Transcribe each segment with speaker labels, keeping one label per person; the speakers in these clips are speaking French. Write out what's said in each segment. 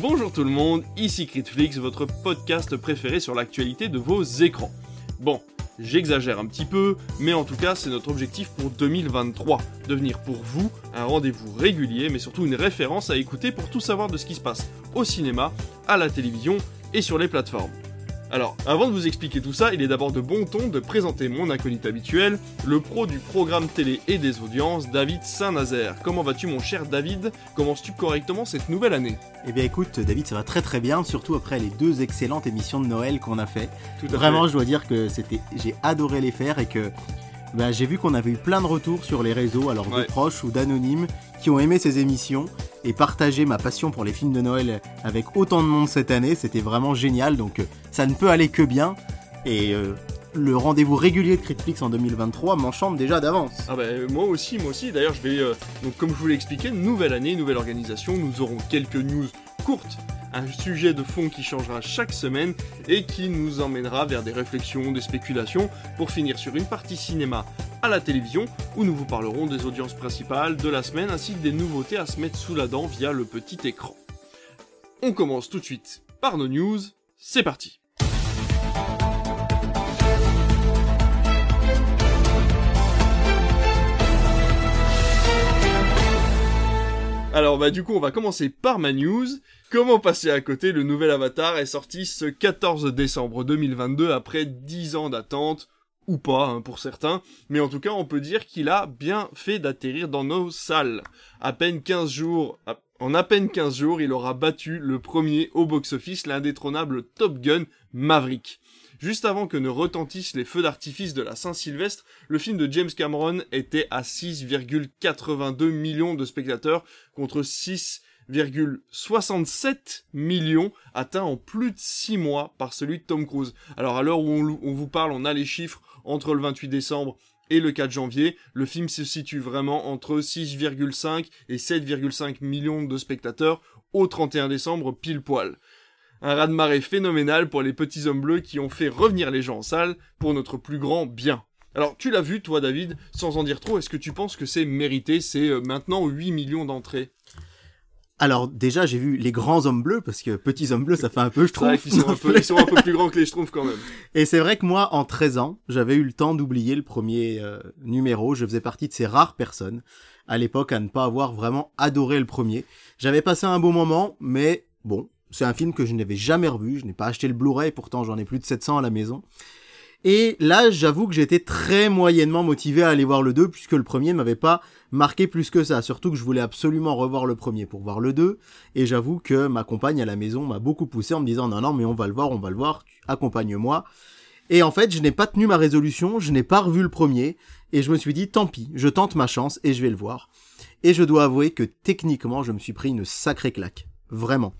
Speaker 1: Bonjour tout le monde, ici Critflix, votre podcast préféré sur l'actualité de vos écrans. Bon, j'exagère un petit peu, mais en tout cas c'est notre objectif pour 2023, devenir pour vous un rendez-vous régulier, mais surtout une référence à écouter pour tout savoir de ce qui se passe au cinéma, à la télévision et sur les plateformes. Alors, avant de vous expliquer tout ça, il est d'abord de bon ton de présenter mon acolyte habituel, le pro du programme télé et des audiences, David Saint-Nazaire. Comment vas-tu mon cher David? Commences-tu correctement cette nouvelle année?
Speaker 2: Eh bien écoute David, ça va très très bien, surtout après les deux excellentes émissions de Noël qu'on a fait.
Speaker 1: Tout à
Speaker 2: Vraiment,
Speaker 1: fait.
Speaker 2: je dois dire que c'était, j'ai adoré les faire et que ben, j'ai vu qu'on avait eu plein de retours sur les réseaux, alors
Speaker 1: Ouais.
Speaker 2: de proches ou d'anonymes, qui ont aimé ces émissions et partagé ma passion pour les films de Noël avec autant de monde cette année. C'était vraiment génial, donc euh, ça ne peut aller que bien. Et euh, le rendez-vous régulier de Critflix en 2023 m'enchante déjà d'avance.
Speaker 1: Ah bah euh, moi aussi, moi aussi. D'ailleurs, je vais euh, donc comme je vous l'ai expliqué, nouvelle année, nouvelle organisation. Nous aurons quelques news courtes, un sujet de fond qui changera chaque semaine et qui nous emmènera vers des réflexions, des spéculations, pour finir sur une partie cinéma à la télévision où nous vous parlerons des audiences principales de la semaine ainsi que des nouveautés à se mettre sous la dent via le petit écran. On commence tout de suite par nos news. C'est parti. Alors bah du coup on va commencer par ma news. Comment passer à côté? Le nouvel Avatar est sorti ce 14 décembre 2022 après 10 ans d'attente, ou pas hein, pour certains, mais en tout cas on peut dire qu'il a bien fait d'atterrir dans nos salles. À peine 15 jours, en à peine 15 jours, il aura battu le premier au box-office l'indétrônable Top Gun Maverick. Juste avant que ne retentissent les feux d'artifice de la Saint-Sylvestre, le film de James Cameron était à 6,82 millions de spectateurs contre 6,67 millions atteints en plus de 6 mois par celui de Tom Cruise. Alors à l'heure où on, on vous parle, on a les chiffres entre le 28 décembre et le 4 janvier. Le film se situe vraiment entre 6,5 et 7,5 millions de spectateurs au 31 décembre pile poil. Un raz-de-marée phénoménal pour les petits hommes bleus qui ont fait revenir les gens en salle pour notre plus grand bien. Alors, tu l'as vu, toi, David, sans en dire trop, est-ce que tu penses que c'est mérité C'est euh, maintenant 8 millions d'entrées?
Speaker 2: Alors déjà j'ai vu les grands hommes bleus parce que petits hommes bleus ça fait un peu je trouve.
Speaker 1: vrai qu'ils sont, un peu- ils sont un peu plus grands que les Schtroumpfs quand même.
Speaker 2: Et c'est vrai que moi, en 13 ans, j'avais eu le temps d'oublier le premier euh, numéro. Je faisais partie de ces rares personnes à l'époque à ne pas avoir vraiment adoré le premier. J'avais passé un bon moment, mais bon, c'est un film que je n'avais jamais revu. Je n'ai pas acheté le Blu-ray, pourtant j'en ai plus de 700 à la maison. Et là, j'avoue que j'étais très moyennement motivé à aller voir le 2, puisque le premier m'avait pas marqué plus que ça. Surtout que je voulais absolument revoir le premier pour voir le 2. Et j'avoue que ma compagne à la maison m'a beaucoup poussé en me disant non, non, mais on va le voir, on va le voir, accompagne-moi. Et en fait, je n'ai pas tenu ma résolution, je n'ai pas revu le premier, et je me suis dit tant pis, je tente ma chance et je vais le voir. Et je dois avouer que techniquement, je me suis pris une sacrée claque. Vraiment.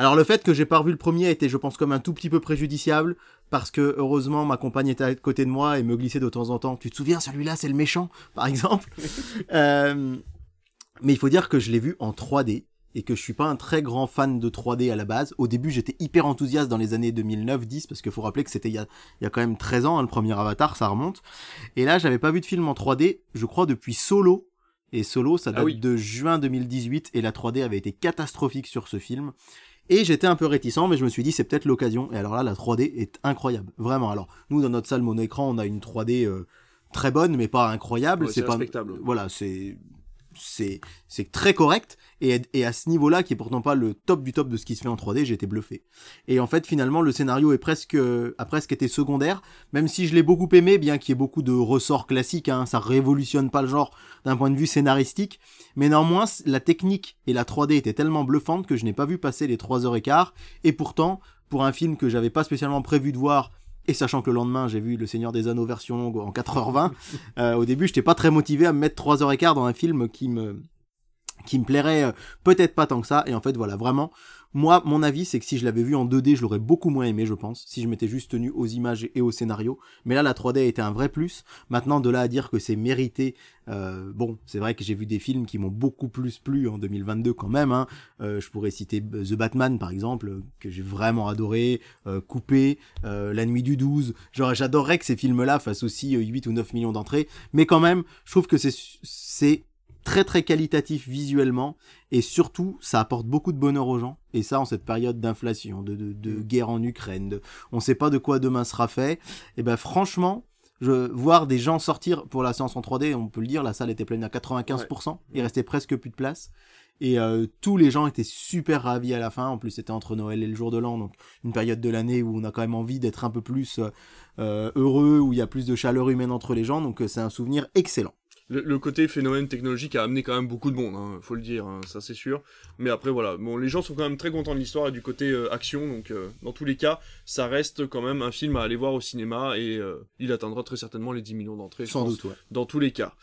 Speaker 2: Alors le fait que j'ai pas revu le premier était, je pense, comme un tout petit peu préjudiciable, parce que heureusement ma compagne était à côté de moi et me glissait de temps en temps. Tu te souviens, celui-là, c'est le méchant, par exemple? Euh, mais il faut dire que je l'ai vu en 3D et que je suis pas un très grand fan de 3D à la base. Au début, j'étais hyper enthousiaste dans les années 2009-10 parce qu'il faut rappeler que c'était il y a, il y a quand même 13 ans, hein, le premier Avatar, ça remonte. Et là, j'avais pas vu de film en 3D, je crois depuis Solo. Et Solo, ça
Speaker 1: Ah
Speaker 2: date
Speaker 1: oui.
Speaker 2: de juin 2018 et la 3D avait été catastrophique sur ce film. Et j'étais un peu réticent, mais je me suis dit c'est peut-être l'occasion. Et alors là, la 3D est incroyable, vraiment. Alors nous, dans notre salle mono écran, on a une 3D euh, très bonne, mais pas incroyable.
Speaker 1: Ouais, c'est
Speaker 2: pas
Speaker 1: respectable.
Speaker 2: voilà, c'est c'est très correct et, et à ce niveau-là qui est pourtant pas le top du top de ce qui se fait en 3D, j'ai été bluffé. Et en fait, finalement, le scénario est presque a presque été secondaire, même si je l'ai beaucoup aimé, bien qu'il y ait beaucoup de ressorts classiques. Hein, ça révolutionne pas le genre d'un point de vue scénaristique, mais néanmoins, la technique et la 3D étaient tellement bluffantes que je n'ai pas vu passer les 3 heures et quart. Et pourtant, pour un film que j'avais pas spécialement prévu de voir et sachant que le lendemain, j'ai vu Le Seigneur des Anneaux version longue en 4h20, euh, au début, j'étais pas très motivé à me mettre 3h15 dans un film qui me qui me plairait euh, peut-être pas tant que ça. Et en fait voilà vraiment moi mon avis c'est que si je l'avais vu en 2D je l'aurais beaucoup moins aimé je pense si je m'étais juste tenu aux images et au scénario mais là la 3D était un vrai plus. Maintenant de là à dire que c'est mérité euh, bon c'est vrai que j'ai vu des films qui m'ont beaucoup plus plu en 2022 quand même hein. Euh, je pourrais citer The Batman par exemple que j'ai vraiment adoré euh, Coupé La Nuit du 12 genre j'adorerais que ces films là fassent aussi euh, 8 ou 9 millions d'entrées. Mais quand même je trouve que c'est très très qualitatif visuellement et surtout ça apporte beaucoup de bonheur aux gens et ça en cette période d'inflation, de, de, de, guerre en Ukraine, de, on sait pas de quoi demain sera fait. Et ben franchement, je voir des gens sortir pour la séance en 3D, on peut le dire, la salle était pleine à 95%, il restait presque plus de place. Et euh, tous les gens étaient super ravis à la fin. En plus, c'était entre Noël et le jour de l'an, donc une période de l'année où on a quand même envie d'être un peu plus euh, heureux, où il y a plus de chaleur humaine entre les gens. Donc, euh, c'est un souvenir excellent.
Speaker 1: Le, côté phénomène technologique a amené quand même beaucoup de monde, hein, faut le dire, hein, ça c'est sûr. Mais après voilà, bon, les gens sont quand même très contents de l'histoire et du côté action, donc dans tous les cas, ça reste quand même un film à aller voir au cinéma et il atteindra très certainement les 10 millions d'entrées.
Speaker 2: Sans doute, ouais.
Speaker 1: Dans tous les cas.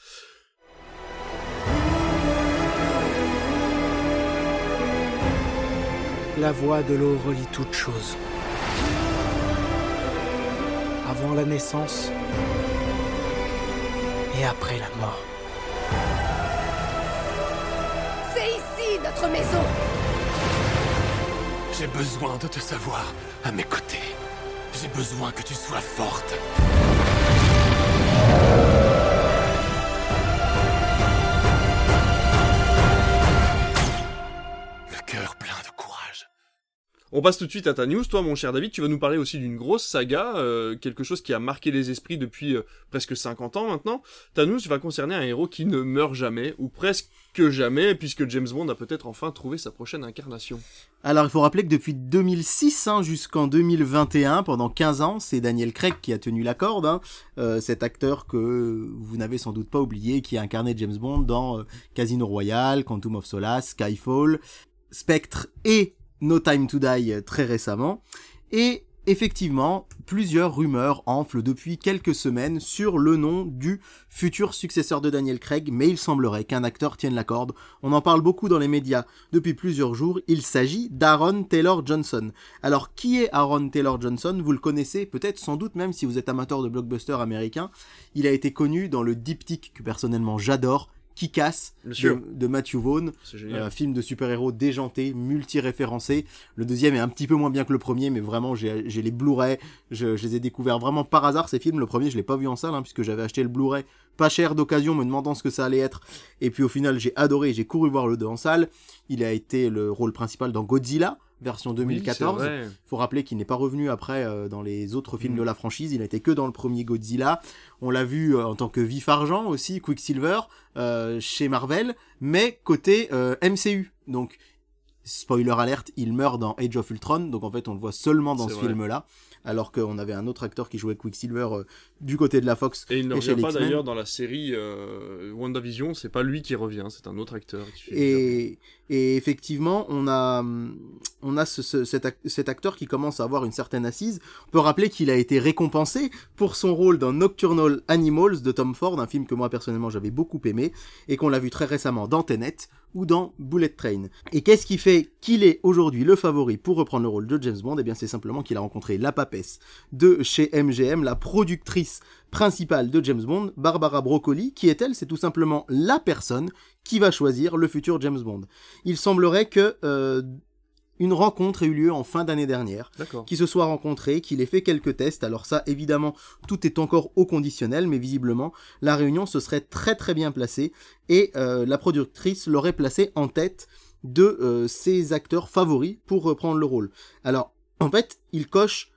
Speaker 3: La voix de l'eau relie toutes choses. Avant la naissance et après la mort.
Speaker 4: C'est ici notre maison
Speaker 5: J'ai besoin de te savoir à mes côtés. J'ai besoin que tu sois forte.
Speaker 1: On passe tout de suite à ta. Toi, mon cher David, tu vas nous parler aussi d'une grosse saga, euh, quelque chose qui a marqué les esprits depuis euh, presque 50 ans maintenant. Ta va concerner un héros qui ne meurt jamais, ou presque jamais, puisque James Bond a peut-être enfin trouvé sa prochaine incarnation.
Speaker 2: Alors, il faut rappeler que depuis 2006 hein, jusqu'en 2021, pendant 15 ans, c'est Daniel Craig qui a tenu la corde. Hein. Euh, cet acteur que vous n'avez sans doute pas oublié, qui a incarné James Bond dans Casino Royale, Quantum of Solace, Skyfall, Spectre et No Time to Die euh, très récemment. Et effectivement, plusieurs rumeurs enflent depuis quelques semaines sur le nom du futur successeur de Daniel Craig, mais il semblerait qu'un acteur tienne la corde. On en parle beaucoup dans les médias depuis plusieurs jours. Il s'agit d'Aaron Taylor Johnson. Alors, qui est Aaron Taylor Johnson? Vous le connaissez peut-être sans doute même si vous êtes amateur de blockbusters américains. Il a été connu dans le diptyque que personnellement j'adore, qui casse de, Matthew Vaughn, un film de super-héros déjanté, multi-référencé. Le deuxième est un petit peu moins bien que le premier, mais vraiment j'ai les Blu-ray, je, les ai découverts vraiment par hasard ces films. Le premier je l'ai pas vu en salle hein, puisque j'avais acheté le Blu-ray pas cher d'occasion, me demandant ce que ça allait être. Et puis au final j'ai adoré, j'ai couru voir le 2 en salle. Il a été le rôle principal dans Godzilla, version 2014. Il faut rappeler qu'il n'est pas revenu après euh, dans les autres films mm. de la franchise, il été que dans le premier Godzilla. On l'a vu euh, en tant que vif argent aussi, Quicksilver, euh, chez Marvel, mais côté MCU. Donc, spoiler alerte, il meurt dans Age of Ultron, donc en fait on le voit seulement dans ce film-là alors qu'on avait un autre acteur qui jouait Quicksilver euh, du côté de la Fox.
Speaker 1: Et il ne revient pas d'ailleurs dans la série euh, WandaVision, c'est pas lui qui revient, c'est un autre acteur.
Speaker 2: et, et effectivement, on a, on a cet, acteur qui commence à avoir une certaine assise. On peut rappeler qu'il a été récompensé pour son rôle dans Nocturnal Animals de Tom Ford, un film que moi personnellement j'avais beaucoup aimé, et qu'on l'a vu très récemment dans Tenet ou dans Bullet Train. Et qu'est-ce qui fait qu'il est aujourd'hui le favori pour reprendre le rôle de James Bond? Eh bien c'est simplement qu'il a rencontré la papesse de chez MGM, la productrice principale de James Bond, Barbara Broccoli, qui est elle C'est tout simplement la personne qui va choisir le futur James Bond. Il semblerait que euh, une rencontre ait eu lieu en fin d'année dernière, qui se soit rencontrés, qu'il ait fait quelques tests. Alors ça, évidemment, tout est encore au conditionnel, mais visiblement, la réunion se serait très très bien placée et euh, la productrice l'aurait placé en tête de euh, ses acteurs favoris pour reprendre le rôle. Alors, en fait, il coche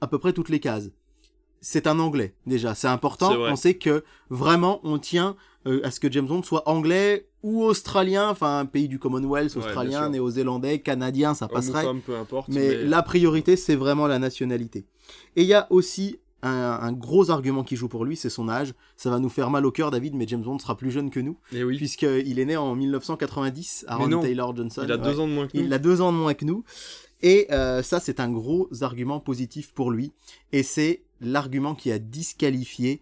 Speaker 2: à peu près toutes les cases c'est un anglais déjà, c'est important. On sait que vraiment on tient euh, à ce que James Bond soit anglais ou australien, enfin un pays du Commonwealth, australien, néo-zélandais, canadien, ça passerait.
Speaker 1: peu importe,
Speaker 2: mais, la priorité c'est vraiment la nationalité. Et il y a aussi un, gros argument qui joue pour lui, c'est son âge. Ça va nous faire mal au cœur, David, mais James Bond sera plus jeune que nous.
Speaker 1: Et eh oui.
Speaker 2: Puisqu'il est né en 1990, Aaron Taylor Johnson.
Speaker 1: Il a deux ans de moins que nous.
Speaker 2: Il a deux ans de moins que nous. Et euh, ça, c'est un gros argument positif pour lui. Et c'est l'argument qui a disqualifié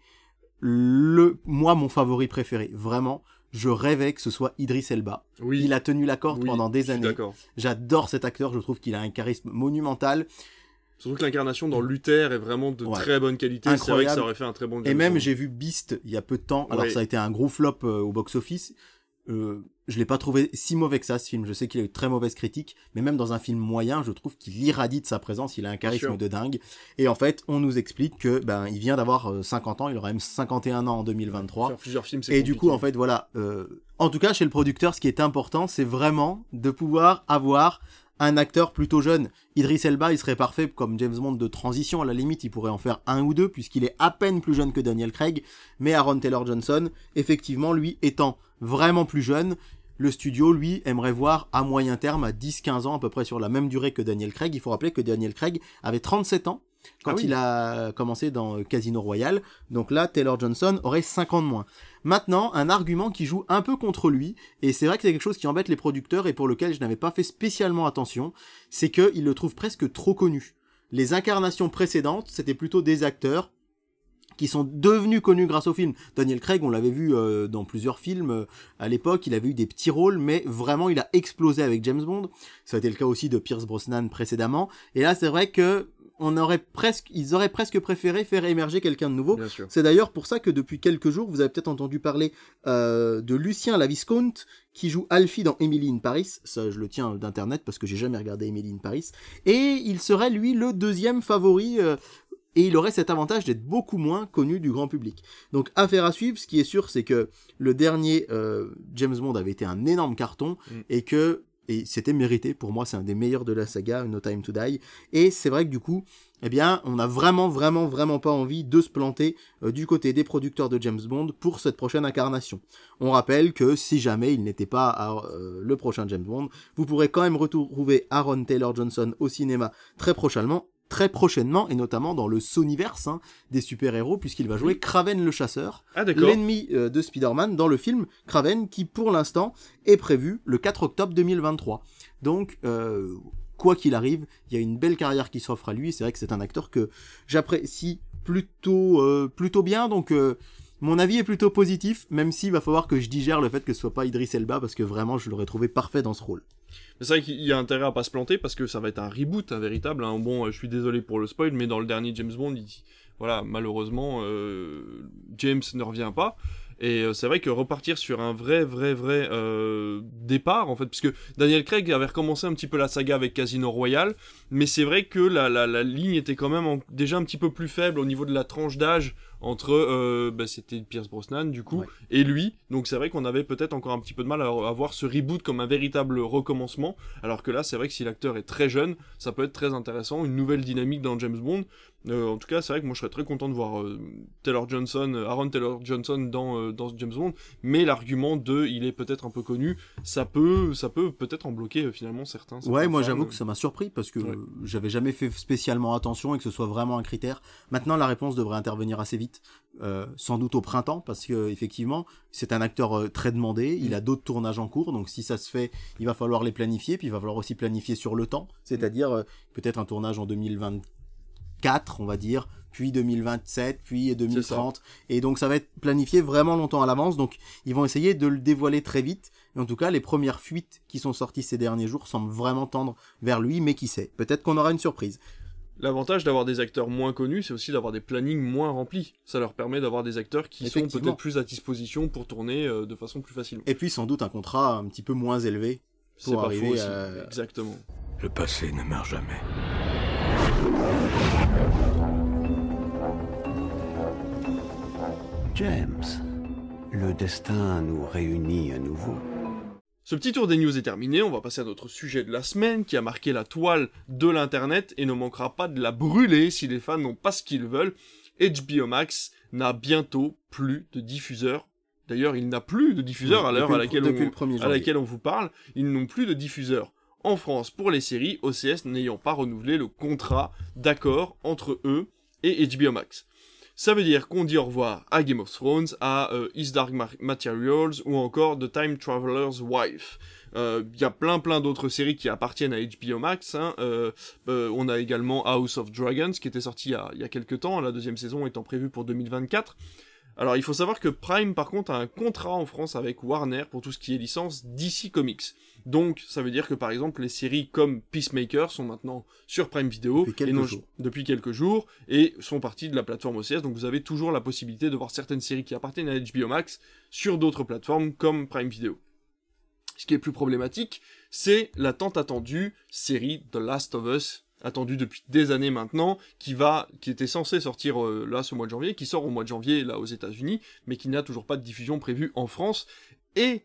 Speaker 2: le, moi, mon favori préféré. Vraiment, je rêvais que ce soit Idris Elba.
Speaker 1: Oui.
Speaker 2: Il a tenu la corde pendant des années. J'adore cet acteur, je trouve qu'il a un charisme monumental.
Speaker 1: Surtout que l'incarnation dans Luther est vraiment de très bonne qualité. C'est vrai que ça aurait fait un très bon
Speaker 2: Et même, j'ai vu Beast il y a peu de temps. Alors, ça a été un gros flop euh, au box-office. Euh, je l'ai pas trouvé si mauvais que ça ce film. Je sais qu'il a eu très mauvaise critique, mais même dans un film moyen, je trouve qu'il irradie de sa présence. Il a un charisme de dingue. Et en fait, on nous explique que ben il vient d'avoir euh, 50 ans. Il aura même 51 ans en 2023.
Speaker 1: Faire plusieurs films, c'est
Speaker 2: Et du coup, en fait, voilà. euh, en tout cas, chez le producteur, ce qui est important, c'est vraiment de pouvoir avoir un acteur plutôt jeune. Idris Elba, il serait parfait comme James Bond de transition. À la limite, il pourrait en faire un ou deux, puisqu'il est à peine plus jeune que Daniel Craig. Mais Aaron Taylor Johnson, effectivement, lui étant vraiment plus jeune, le studio, lui, aimerait voir à moyen terme, à 10-15 ans, à peu près sur la même durée que Daniel Craig. Il faut rappeler que Daniel Craig avait 37 ans quand
Speaker 1: Ah oui.
Speaker 2: il a commencé dans euh, Casino Royale. Donc là, Taylor Johnson aurait 5 ans de moins. Maintenant, un argument qui joue un peu contre lui, et c'est vrai que c'est quelque chose qui embête les producteurs et pour lequel je n'avais pas fait spécialement attention, c'est qu'ils le trouvent presque trop connu. Les incarnations précédentes, c'était plutôt des acteurs qui sont devenus connus grâce au film. Daniel Craig, on l'avait vu euh, dans plusieurs films euh, à l'époque, il avait eu des petits rôles, mais vraiment il a explosé avec James Bond. Ça a été le cas aussi de Pierce Brosnan précédemment. Et là, c'est vrai que on aurait presque, ils auraient presque préféré faire émerger quelqu'un de nouveau. C'est d'ailleurs pour ça que depuis quelques jours, vous avez peut-être entendu parler euh, de Lucien Laviscount qui joue Alfie dans Emily in Paris. Ça, je le tiens d'internet parce que j'ai jamais regardé Emily in Paris. Et il serait lui le deuxième favori. euh, et il aurait cet avantage d'être beaucoup moins connu du grand public. Donc affaire à suivre, ce qui est sûr, c'est que le dernier euh, James Bond avait été un énorme carton
Speaker 1: Mm.
Speaker 2: et que et c'était mérité. Pour moi, c'est un des meilleurs de la saga, No Time to Die. Et c'est vrai que du coup, eh bien, on a vraiment, vraiment, vraiment pas envie de se planter euh, du côté des producteurs de James Bond pour cette prochaine incarnation. On rappelle que si jamais il n'était pas euh, le prochain James Bond, vous pourrez quand même retrouver Aaron Taylor Johnson au cinéma très prochainement, très prochainement, et notamment dans le Sonyverse hein, des super-héros, puisqu'il va jouer Kraven le chasseur,
Speaker 1: Ah,
Speaker 2: l'ennemi euh, de Spider-Man dans le film Kraven, qui pour l'instant est prévu le 4 octobre 2023. Donc, euh, quoi qu'il arrive, il y a une belle carrière qui s'offre à lui. C'est vrai que c'est un acteur que j'apprécie plutôt, euh, plutôt bien. Donc, euh, mon avis est plutôt positif, même s'il va falloir que je digère le fait que ce soit pas Idris Elba, parce que vraiment, je l'aurais trouvé parfait dans ce rôle.
Speaker 1: C'est vrai qu'il y a intérêt à pas se planter parce que ça va être un reboot, véritable. hein. Bon, euh, je suis désolé pour le spoil, mais dans le dernier James Bond, il- voilà, malheureusement, euh, James ne revient pas. Et euh, c'est vrai que repartir sur un vrai, vrai, vrai euh, départ, en fait, puisque Daniel Craig avait recommencé un petit peu la saga avec Casino Royale, mais c'est vrai que la, la, la ligne était quand même en- déjà un petit peu plus faible au niveau de la tranche d'âge entre, euh, bah, c'était Pierce Brosnan, du coup,
Speaker 2: Ouais.
Speaker 1: et lui. Donc c'est vrai qu'on avait peut-être encore un petit peu de mal à avoir ce reboot comme un véritable recommencement, alors que là, c'est vrai que si l'acteur est très jeune, ça peut être très intéressant, une nouvelle dynamique dans James Bond. Euh, en tout cas, c'est vrai que moi je serais très content de voir Taylor Johnson, Aaron Taylor Johnson dans, euh, dans James Bond, mais l'argument de il est peut-être un peu connu, ça peut ça peut peut-être en bloquer euh, finalement certains.
Speaker 2: Ouais, moi j'avoue que ça m'a surpris parce que
Speaker 1: Ouais.
Speaker 2: euh, j'avais jamais fait spécialement attention et que ce soit vraiment un critère. Maintenant, la réponse devrait intervenir assez vite, euh, sans doute au printemps, parce que effectivement, c'est un acteur euh, très demandé. Il a d'autres tournages en cours, donc si ça se fait, il va falloir les planifier, puis il va falloir aussi planifier sur le temps, c'est-à-dire euh, peut-être un tournage en 2024, on va dire, puis 2027, puis 2030, et donc ça va être planifié vraiment longtemps à l'avance. Donc ils vont essayer de le dévoiler très vite. Et en tout cas, les premières fuites qui sont sorties ces derniers jours semblent vraiment tendre vers lui, mais qui sait? Peut-être qu'on aura une surprise.
Speaker 1: L'avantage d'avoir des acteurs moins connus, c'est aussi d'avoir des plannings moins remplis. Ça leur permet d'avoir des acteurs qui sont peut-être plus à disposition pour tourner euh, de façon plus facilement.
Speaker 2: Et puis sans doute un contrat un petit peu moins élevé.
Speaker 1: C'est
Speaker 2: pour
Speaker 1: pas
Speaker 2: arriver
Speaker 1: faux aussi.
Speaker 2: à-
Speaker 1: Exactement.
Speaker 5: Le passé ne meurt jamais.
Speaker 6: James, le destin nous réunit à nouveau.
Speaker 1: Ce petit tour des news est terminé, on va passer à notre sujet de la semaine qui a marqué la toile de l'internet et ne manquera pas de la brûler si les fans n'ont pas ce qu'ils veulent. HBO Max n'a bientôt plus de diffuseur. D'ailleurs, il n'a plus de diffuseur à l'heure à
Speaker 2: le-
Speaker 1: laquelle,
Speaker 2: depuis
Speaker 1: on,
Speaker 2: le 1er
Speaker 1: à laquelle on vous parle. Ils n'ont plus de diffuseur. En France, pour les séries, OCS n'ayant pas renouvelé le contrat d'accord entre eux et HBO Max. Ça veut dire qu'on dit au revoir à Game of Thrones, à euh, Dark Ma- Materials ou encore The Time Traveler's Wife. Euh, Il y a plein plein d'autres séries qui appartiennent à HBO Max. hein. Euh, euh, on a également House of Dragons qui était sorti il y a, il y a quelques temps, la deuxième saison étant prévue pour 2024. Alors il faut savoir que Prime par contre a un contrat en France avec Warner pour tout ce qui est licence DC Comics. Donc ça veut dire que par exemple les séries comme Peacemaker sont maintenant sur Prime Video
Speaker 2: Depuis quelques
Speaker 1: et non-
Speaker 2: jours.
Speaker 1: depuis quelques jours et sont parties de la plateforme OCS. Donc vous avez toujours la possibilité de voir certaines séries qui appartiennent à HBO Max sur d'autres plateformes comme Prime Video. Ce qui est plus problématique, c'est la tant attendue série The Last of Us, attendue depuis des années maintenant, qui va, qui était censée sortir euh, là ce mois de janvier, qui sort au mois de janvier là aux États-Unis, mais qui n'a toujours pas de diffusion prévue en France. Et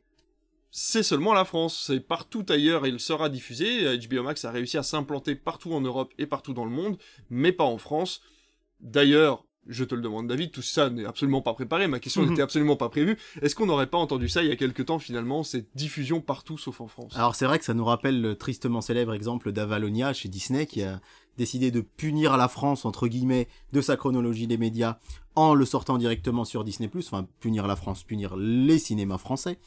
Speaker 1: c'est seulement la France, c'est partout ailleurs il sera diffusé. HBO Max a réussi à s'implanter partout en Europe et partout dans le monde, mais pas en France. D'ailleurs, je te le demande David, tout ça n'est absolument pas préparé, ma question
Speaker 2: Mhm.
Speaker 1: n'était absolument pas prévue. Est-ce qu'on n'aurait pas entendu ça il y a quelque temps finalement, cette diffusion partout sauf en France?
Speaker 2: Alors c'est vrai que ça nous rappelle le tristement célèbre exemple d'Avalonia chez Disney qui a décidé de punir la France entre guillemets de sa chronologie des médias en le sortant directement sur Disney+, enfin punir la France, punir les cinémas français.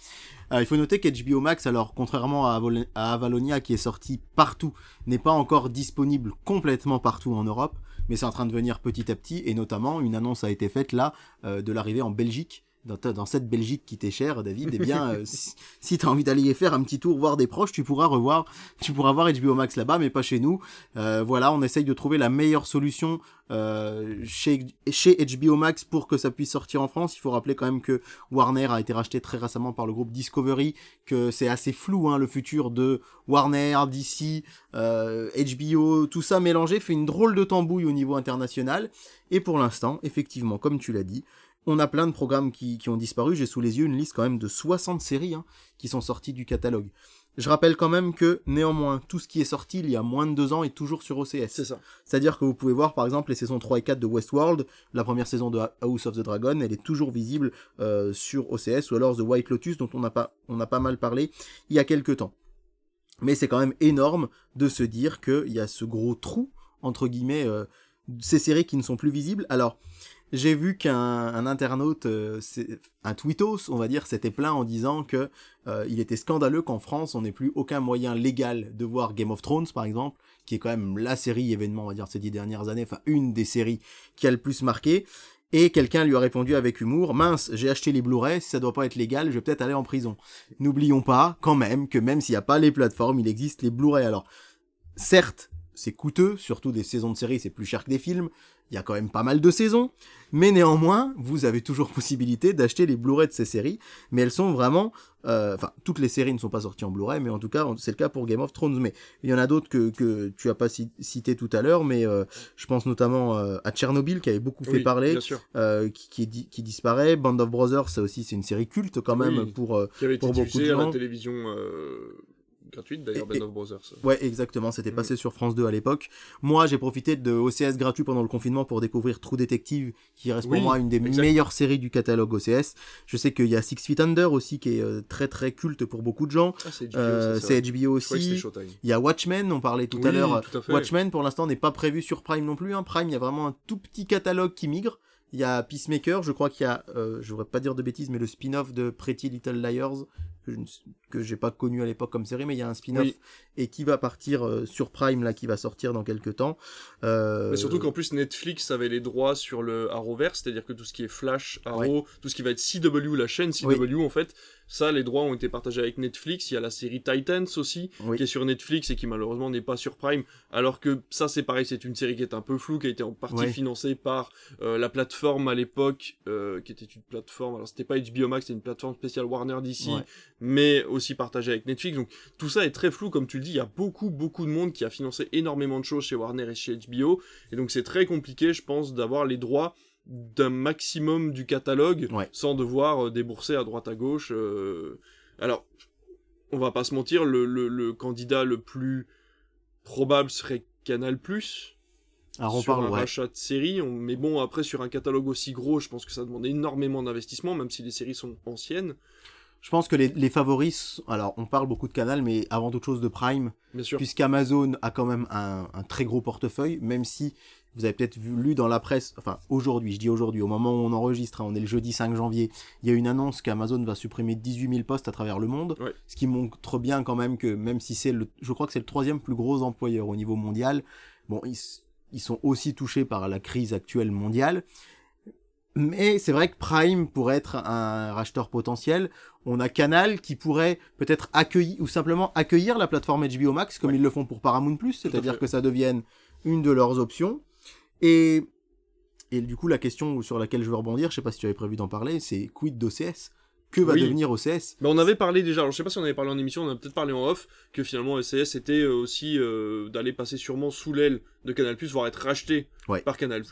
Speaker 2: Euh, il faut noter qu'HBO Max, alors contrairement à, Avalonia qui est sorti partout, n'est pas encore disponible complètement partout en Europe, mais c'est en train de venir petit à petit, et notamment une annonce a été faite là euh, de l'arrivée en Belgique. Dans, dans cette Belgique qui t'est chère, David, eh bien, euh, si, si t'as envie d'aller faire un petit tour, voir des proches, tu pourras revoir, tu pourras voir HBO Max là-bas, mais pas chez nous. Euh, voilà, on essaye de trouver la meilleure solution euh, chez, chez HBO Max pour que ça puisse sortir en France. Il faut rappeler quand même que Warner a été racheté très récemment par le groupe Discovery, que c'est assez flou hein, le futur de Warner, DC, HBO, tout ça mélangé fait une drôle de tambouille au niveau international. Et pour l'instant, effectivement, comme tu l'as dit, on a plein de programmes qui, qui ont disparu. J'ai sous les yeux une liste quand même de 60 séries hein, qui sont sorties du catalogue. Je rappelle quand même que néanmoins, tout ce qui est sorti il y a moins de deux ans est toujours sur OCS.
Speaker 1: C'est ça.
Speaker 2: C'est-à-dire que vous pouvez voir par exemple les saisons 3 et 4 de Westworld, la première saison de House of the Dragon, elle est toujours visible euh, sur OCS, ou alors The White Lotus dont on a, pas, on a pas mal parlé il y a quelques temps. Mais c'est quand même énorme de se dire qu'il y a ce gros trou, entre guillemets, euh, ces séries qui ne sont plus visibles. Alors, j'ai vu qu'un un internaute, euh, un tweetos, on va dire, s'était plaint en disant que euh, il était scandaleux qu'en France, on n'ait plus aucun moyen légal de voir Game of Thrones, par exemple, qui est quand même la série événement, on va dire, ces dix dernières années, enfin, une des séries qui a le plus marqué. Et quelqu'un lui a répondu avec humour, mince, j'ai acheté les Blu-ray, si ça doit pas être légal, je vais peut-être aller en prison. N'oublions pas, quand même, que même s'il n'y a pas les plateformes, il existe les Blu-ray. Alors, certes, c'est coûteux, surtout des saisons de séries, c'est plus cher que des films. Il y a quand même pas mal de saisons, mais néanmoins, vous avez toujours possibilité d'acheter les Blu-ray de ces séries, mais elles sont vraiment, euh, enfin, toutes les séries ne sont pas sorties en Blu-ray, mais en tout cas, c'est le cas pour Game of Thrones. Mais il y en a d'autres que, que tu as pas ci- cité tout à l'heure, mais euh, je pense notamment euh, à Tchernobyl qui avait beaucoup fait
Speaker 1: Oui,
Speaker 2: parler, euh, qui, qui, di- qui disparaît. Band of Brothers, ça aussi, c'est une série culte quand même
Speaker 1: Oui.
Speaker 2: pour. euh,
Speaker 1: Qui avait été
Speaker 2: pour beaucoup de
Speaker 1: à la
Speaker 2: gens.
Speaker 1: télévision euh, gratuite d'ailleurs, Band of Brothers.
Speaker 2: Ouais, exactement. C'était
Speaker 1: Mm.
Speaker 2: passé sur France 2 à l'époque. Moi, j'ai profité de OCS gratuit pendant le confinement pour découvrir True Detective, qui reste
Speaker 1: Oui,
Speaker 2: pour moi une des meilleures séries du catalogue OCS. Je sais qu'il y a Six Feet Under aussi, qui est euh, très très culte pour beaucoup de gens.
Speaker 1: Ah, c'est HBO,
Speaker 2: Euh,
Speaker 1: ça.
Speaker 2: HBO aussi. Il y a Watchmen, on parlait tout à
Speaker 1: Oui,
Speaker 2: l'heure.
Speaker 1: à.
Speaker 2: Watchmen, pour l'instant, n'est pas prévu sur Prime non plus. Hein. Prime, il y a vraiment un tout petit catalogue qui migre. Il y a Peacemaker, je crois qu'il y a, euh, je voudrais pas dire de bêtises, mais le spin-off de Pretty Little Liars, que je que j'ai pas connu à l'époque comme série, mais il y a un spin-off
Speaker 1: Oui.
Speaker 2: et qui va partir euh, sur Prime là, qui va sortir dans quelques temps. Euh,
Speaker 1: Mais surtout qu'en plus Netflix avait les droits sur le Arrowverse, c'est-à-dire que tout ce qui est Flash, Arrow, tout ce qui va être CW, la chaîne CW en fait, ça les droits ont été partagés avec Netflix. Il y a la série Titans aussi
Speaker 2: oui.
Speaker 1: qui est sur Netflix et qui malheureusement n'est pas sur Prime. Alors que ça c'est pareil, c'est une série qui est un peu floue, qui a été en partie
Speaker 2: Ouais.
Speaker 1: financée par euh, la plateforme à l'époque, euh, qui était une plateforme. Alors c'était pas HBO Max, c'était une plateforme spéciale Warner DC,
Speaker 2: Ouais.
Speaker 1: mais aussi partagée avec Netflix. Donc tout ça est très flou, comme tu le dis. Il y a beaucoup beaucoup de monde qui a financé énormément de choses chez Warner et chez HBO. Et donc c'est très compliqué, je pense, d'avoir les droits d'un maximum du catalogue
Speaker 2: Ouais.
Speaker 1: sans devoir euh, débourser à droite à gauche. euh. Alors, on va pas se mentir, le, le- le candidat le plus probable serait Canal+.
Speaker 2: Alors on
Speaker 1: sur
Speaker 2: parle,
Speaker 1: un
Speaker 2: ouais.
Speaker 1: rachat de série, on- mais bon, après, sur un catalogue aussi gros, je pense que ça demande énormément d'investissement, même si les séries sont anciennes,
Speaker 2: Je pense que les, les favoris, alors on parle beaucoup de Canal, mais avant toute chose de Prime,
Speaker 1: bien sûr.
Speaker 2: puisqu'Amazon a quand même un, un très gros portefeuille, même si vous avez peut-être lu dans la presse, enfin aujourd'hui, je dis aujourd'hui, au moment où on enregistre, hein, on est le jeudi 5 janvier, il y a une annonce qu'Amazon va supprimer 18 000 postes à travers le monde,
Speaker 1: Ouais.
Speaker 2: ce qui montre bien quand même que même si c'est le, je crois que c'est le troisième plus gros employeur au niveau mondial, bon, ils, ils sont aussi touchés par la crise actuelle mondiale. Mais c'est vrai que Prime pourrait être un racheteur potentiel. On a Canal qui pourrait peut-être accueillir ou simplement accueillir la plateforme HBO Max comme
Speaker 1: Ouais.
Speaker 2: ils le font pour Paramount c'est-à-dire que ça devienne une de leurs options. Et et du coup la question sur laquelle je veux rebondir, je sais pas si tu avais prévu d'en parler, c'est quid d'OCS que va
Speaker 1: Oui.
Speaker 2: devenir OCS.
Speaker 1: Bah, on avait parlé déjà, alors je sais pas si on avait parlé en émission, on a peut-être parlé en off, que finalement SCS était euh, aussi euh, d'aller passer sûrement sous l'aile de Canal+, voire être racheté
Speaker 2: Ouais.
Speaker 1: par Canal+,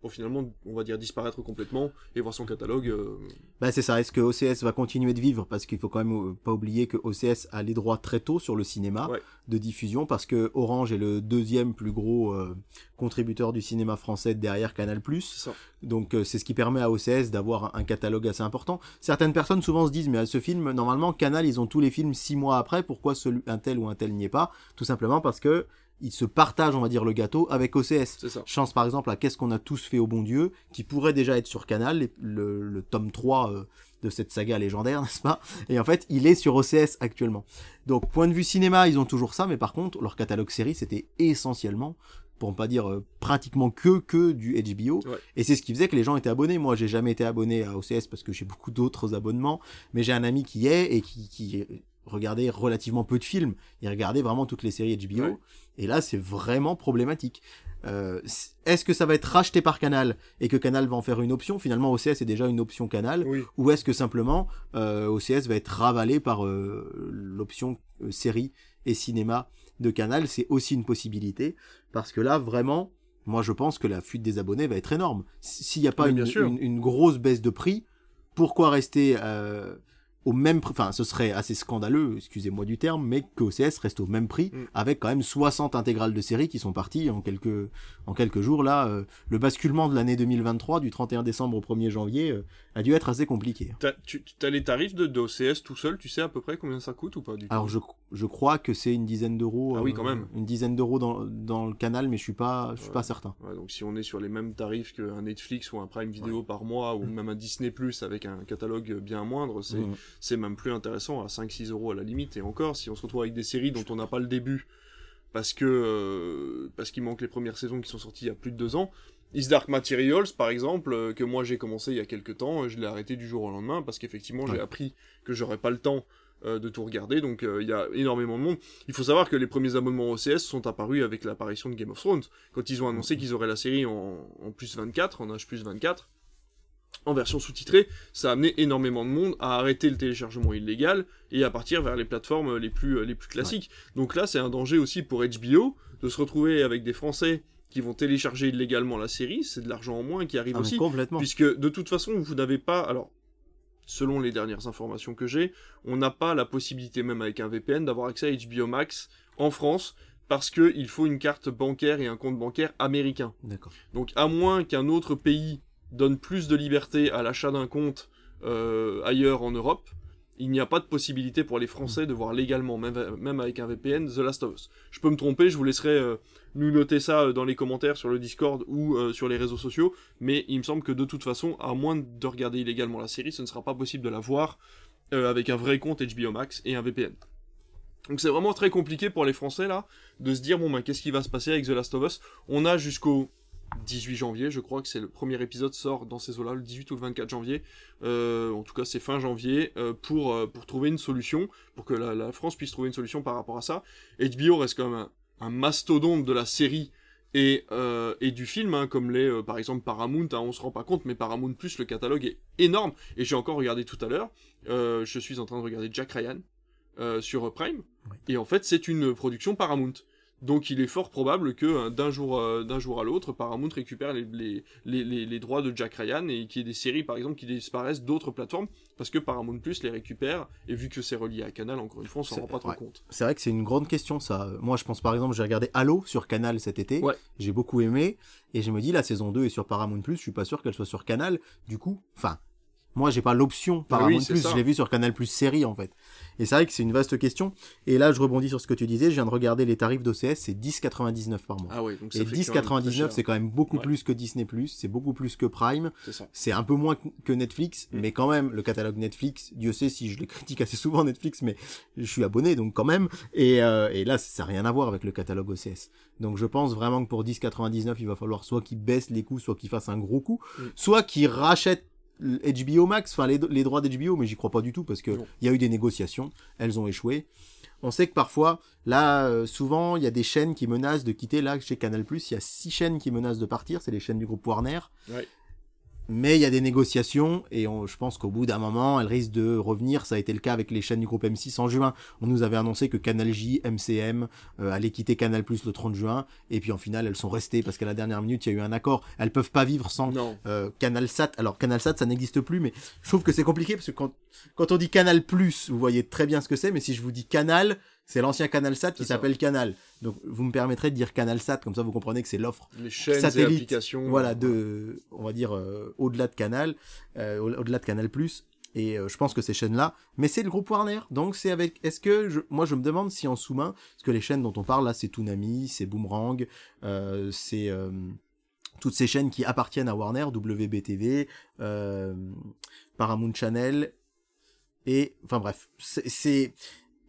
Speaker 1: pour finalement, on va dire, disparaître complètement et voir son catalogue. euh,
Speaker 2: Bah c'est ça, est-ce que OCS va continuer de vivre? Parce qu'il faut quand même euh, pas oublier que OCS a les droits très tôt sur le cinéma
Speaker 1: Ouais.
Speaker 2: de diffusion, parce que Orange est le deuxième plus gros euh, contributeur du cinéma français derrière Canal+.
Speaker 1: ça.
Speaker 2: Donc euh, c'est ce qui permet à OCS d'avoir un, un catalogue assez important. Certaines personnes souvent se disent mais à ce film normalement Canal ils ont tous les films six mois après pourquoi celui un tel ou un tel n'y est pas? Tout simplement parce que ils se partagent on va dire le gâteau avec OCS.
Speaker 1: C'est ça.
Speaker 2: Chance par exemple à Qu'est-ce qu'on a tous fait au bon Dieu qui pourrait déjà être sur Canal le, le tome 3 euh, de cette saga légendaire n'est-ce pas? Et en fait il est sur OCS actuellement. Donc point de vue cinéma ils ont toujours ça mais par contre leur catalogue série c'était essentiellement pour ne pas dire euh, pratiquement que que du HBO
Speaker 1: Ouais.
Speaker 2: et c'est ce qui faisait que les gens étaient abonnés. Moi, j'ai jamais été abonné à OCS parce que j'ai beaucoup d'autres abonnements, mais j'ai un ami qui y est et qui, qui regardait relativement peu de films. Il regardait vraiment toutes les séries HBO.
Speaker 1: Ouais.
Speaker 2: Et là, c'est vraiment problématique. Euh, Est-ce que ça va être racheté par Canal et que Canal va en faire une option? Finalement, OCS est déjà une option Canal.
Speaker 1: Oui.
Speaker 2: Ou est-ce que simplement euh, OCS va être ravalé par euh, l'option euh, série et cinéma de Canal? C'est aussi une possibilité parce que là, vraiment, moi je pense que la fuite des abonnés va être énorme. S'il n'y a pas
Speaker 1: Oui,
Speaker 2: une, une- une grosse baisse de prix, pourquoi rester euh, au même prix Enfin, ce serait assez scandaleux, excusez-moi du terme, mais que OCS reste au même prix
Speaker 1: Mm.
Speaker 2: avec quand même 60 intégrales de séries qui sont parties en quelques, en quelques jours. Là, euh, le basculement de l'année 2023, du 31 décembre au 1er janvier, euh, a dû être assez compliqué.
Speaker 1: T'as, tu, as les tarifs de, de OCS tout seul, tu sais à peu près combien ça coûte ou pas du tout
Speaker 2: Alors je, je crois que c'est une dizaine d'euros.
Speaker 1: Ah oui,
Speaker 2: euh,
Speaker 1: quand même.
Speaker 2: Une dizaine d'euros dans, dans le canal, mais je suis pas, je suis
Speaker 1: Ouais.
Speaker 2: pas certain.
Speaker 1: Ouais, donc si on est sur les mêmes tarifs qu'un Netflix ou un Prime Video par mois, ou
Speaker 2: Mm.
Speaker 1: même un Disney Plus avec un catalogue bien moindre, c'est,
Speaker 2: Mhm.
Speaker 1: C'est même plus intéressant à 5-6 euros à la limite. Et encore, si on se retrouve avec des séries dont on n'a pas le début, parce que euh, parce qu'il manque les premières saisons qui sont sorties il y a plus de deux ans. Is Dark Materials, par exemple, euh, que moi j'ai commencé il y a quelques temps, euh, je l'ai arrêté du jour au lendemain parce qu'effectivement j'ai appris que j'aurais pas le temps euh, de tout regarder, donc il y a énormément de monde. Il faut savoir que les premiers abonnements OCS sont apparus avec l'apparition de Game of Thrones, quand ils ont annoncé qu'ils auraient la série en, en plus 24, en H plus 24, en version sous-titrée, ça a amené énormément de monde à arrêter le téléchargement illégal et à partir vers les plateformes les plus, les plus classiques. Donc là, c'est un danger aussi pour HBO de se retrouver avec des Français qui vont télécharger illégalement la série, c'est de l'argent en moins qui arrive
Speaker 2: Ah,
Speaker 1: aussi,
Speaker 2: complètement.
Speaker 1: puisque de toute façon, vous n'avez pas, alors, selon les dernières informations que j'ai, on n'a pas la possibilité, même avec un VPN, d'avoir accès à HBO Max en France, parce qu'il faut une carte bancaire et un compte bancaire américain.
Speaker 2: D'accord.
Speaker 1: Donc à moins qu'un autre pays donne plus de liberté à l'achat d'un compte euh, ailleurs en Europe, il n'y a pas de possibilité pour les Français de voir légalement, même, avec un VPN, The Last of Us. Je peux me tromper, je vous laisserai euh, nous noter ça euh, dans les commentaires sur le Discord ou sur les réseaux sociaux, mais il me semble que de toute façon, à moins de regarder illégalement la série, ce ne sera pas possible de la voir avec un vrai compte HBO Max et un VPN. Donc c'est vraiment très compliqué pour les Français là de se dire bon ben qu'est-ce qui va se passer avec The Last of Us? On a jusqu'au 18 janvier, je crois que c'est le premier épisode sort dans ces eaux-là, le 18 ou le 24 janvier. Euh, en tout cas, c'est fin janvier euh, pour euh, pour trouver une solution, pour que la, la France puisse trouver une solution par rapport à ça. HBO reste quand même un, un mastodonte de la série et et du film, hein, comme les par exemple Paramount. Hein, on se rend pas compte, mais Paramount Plus, le catalogue est énorme. Et j'ai encore regardé tout à l'heure. je suis en train de regarder Jack Ryan sur Prime. Et en fait, c'est une production Paramount. Donc il est fort probable que euh, d'un jour, euh, d'un jour à l'autre, Paramount récupère les, les, les, les- les droits de Jack Ryan et qu'il y ait des séries par exemple qui disparaissent d'autres plateformes parce que Paramount Plus les récupère et vu que c'est relié à Canal, encore une fois, on s'en rend pas trop
Speaker 2: ouais.
Speaker 1: compte.
Speaker 2: C'est vrai que c'est une grande question ça. Moi je pense par exemple j'ai regardé Halo sur Canal cet été.
Speaker 1: Ouais.
Speaker 2: J'ai beaucoup aimé et je me dis la saison 2 est sur Paramount Plus, je suis pas sûr qu'elle soit sur Canal. Du coup, enfin moi j'ai pas l'option Paramount
Speaker 1: oui,
Speaker 2: Plus, je l'ai vu sur Canal Plus série en fait. Et c'est vrai que c'est une vaste question et là je rebondis sur ce que tu disais, je viens de regarder les tarifs d'OCS, c'est 10,99 par mois.
Speaker 1: Ah ouais, donc ça
Speaker 2: et
Speaker 1: fait quand même très
Speaker 2: 10,99
Speaker 1: cher.
Speaker 2: c'est quand même beaucoup
Speaker 1: Ouais.
Speaker 2: plus que Disney+, c'est beaucoup plus que Prime.
Speaker 1: C'est
Speaker 2: un peu moins que Netflix,
Speaker 1: Mm.
Speaker 2: mais quand même, le catalogue Netflix, Dieu sait si je le critique assez souvent Netflix, mais je suis abonné, donc quand même. Et, euh, et là, ça n'a rien à voir avec le catalogue OCS. Donc je pense vraiment que pour 10,99, il va falloir soit qu'ils baissent les coûts, soit qu'ils fassent un gros coup,
Speaker 1: Mm.
Speaker 2: soit qu'ils rachètent HBO Max, enfin les, les droits d'HBO, mais j'y crois pas du tout parce que
Speaker 1: Non.
Speaker 2: il y a eu des négociations, elles ont échoué. On sait que parfois, là, euh, souvent, il y a des chaînes qui menacent de quitter. Là, chez Canal+, il y a six chaînes qui menacent de partir. C'est les chaînes du groupe Warner.
Speaker 1: Ouais.
Speaker 2: Mais il y a des négociations et on- je pense qu'au bout d'un moment, elles risquent de revenir. Ça a été le cas avec les chaînes du groupe M6 en juin. On nous avait annoncé que Canal J, MCM euh, allaient quitter Canal Plus le 30 juin et puis en final elles sont restées parce qu'à la dernière minute il y a eu un accord. Elles peuvent pas vivre sans euh, Canal Sat. Alors Canal Sat ça n'existe plus, mais je trouve que c'est compliqué parce que quand quand on dit Canal Plus, vous voyez très bien ce que c'est, mais si je vous dis Canal, c'est l'ancien Canal Sat qui s'appelle Canal. Donc vous me permettrez de dire Canal Sat comme ça vous comprenez que c'est l'offre
Speaker 1: Les chaînes et
Speaker 2: satellite, voilà, de, on va dire, euh, au-delà de Canal, euh, au- au-delà de Canal+. Et euh, je pense que ces chaînes-là, mais c'est le groupe Warner, donc c'est avec. Est-ce que je, moi je me demande si en sous-main, parce que les chaînes dont on parle là, c'est Toonami, c'est Boomerang, euh, c'est euh, toutes ces chaînes qui appartiennent à Warner, WBTV, euh, Paramount Channel, et enfin bref, c'est.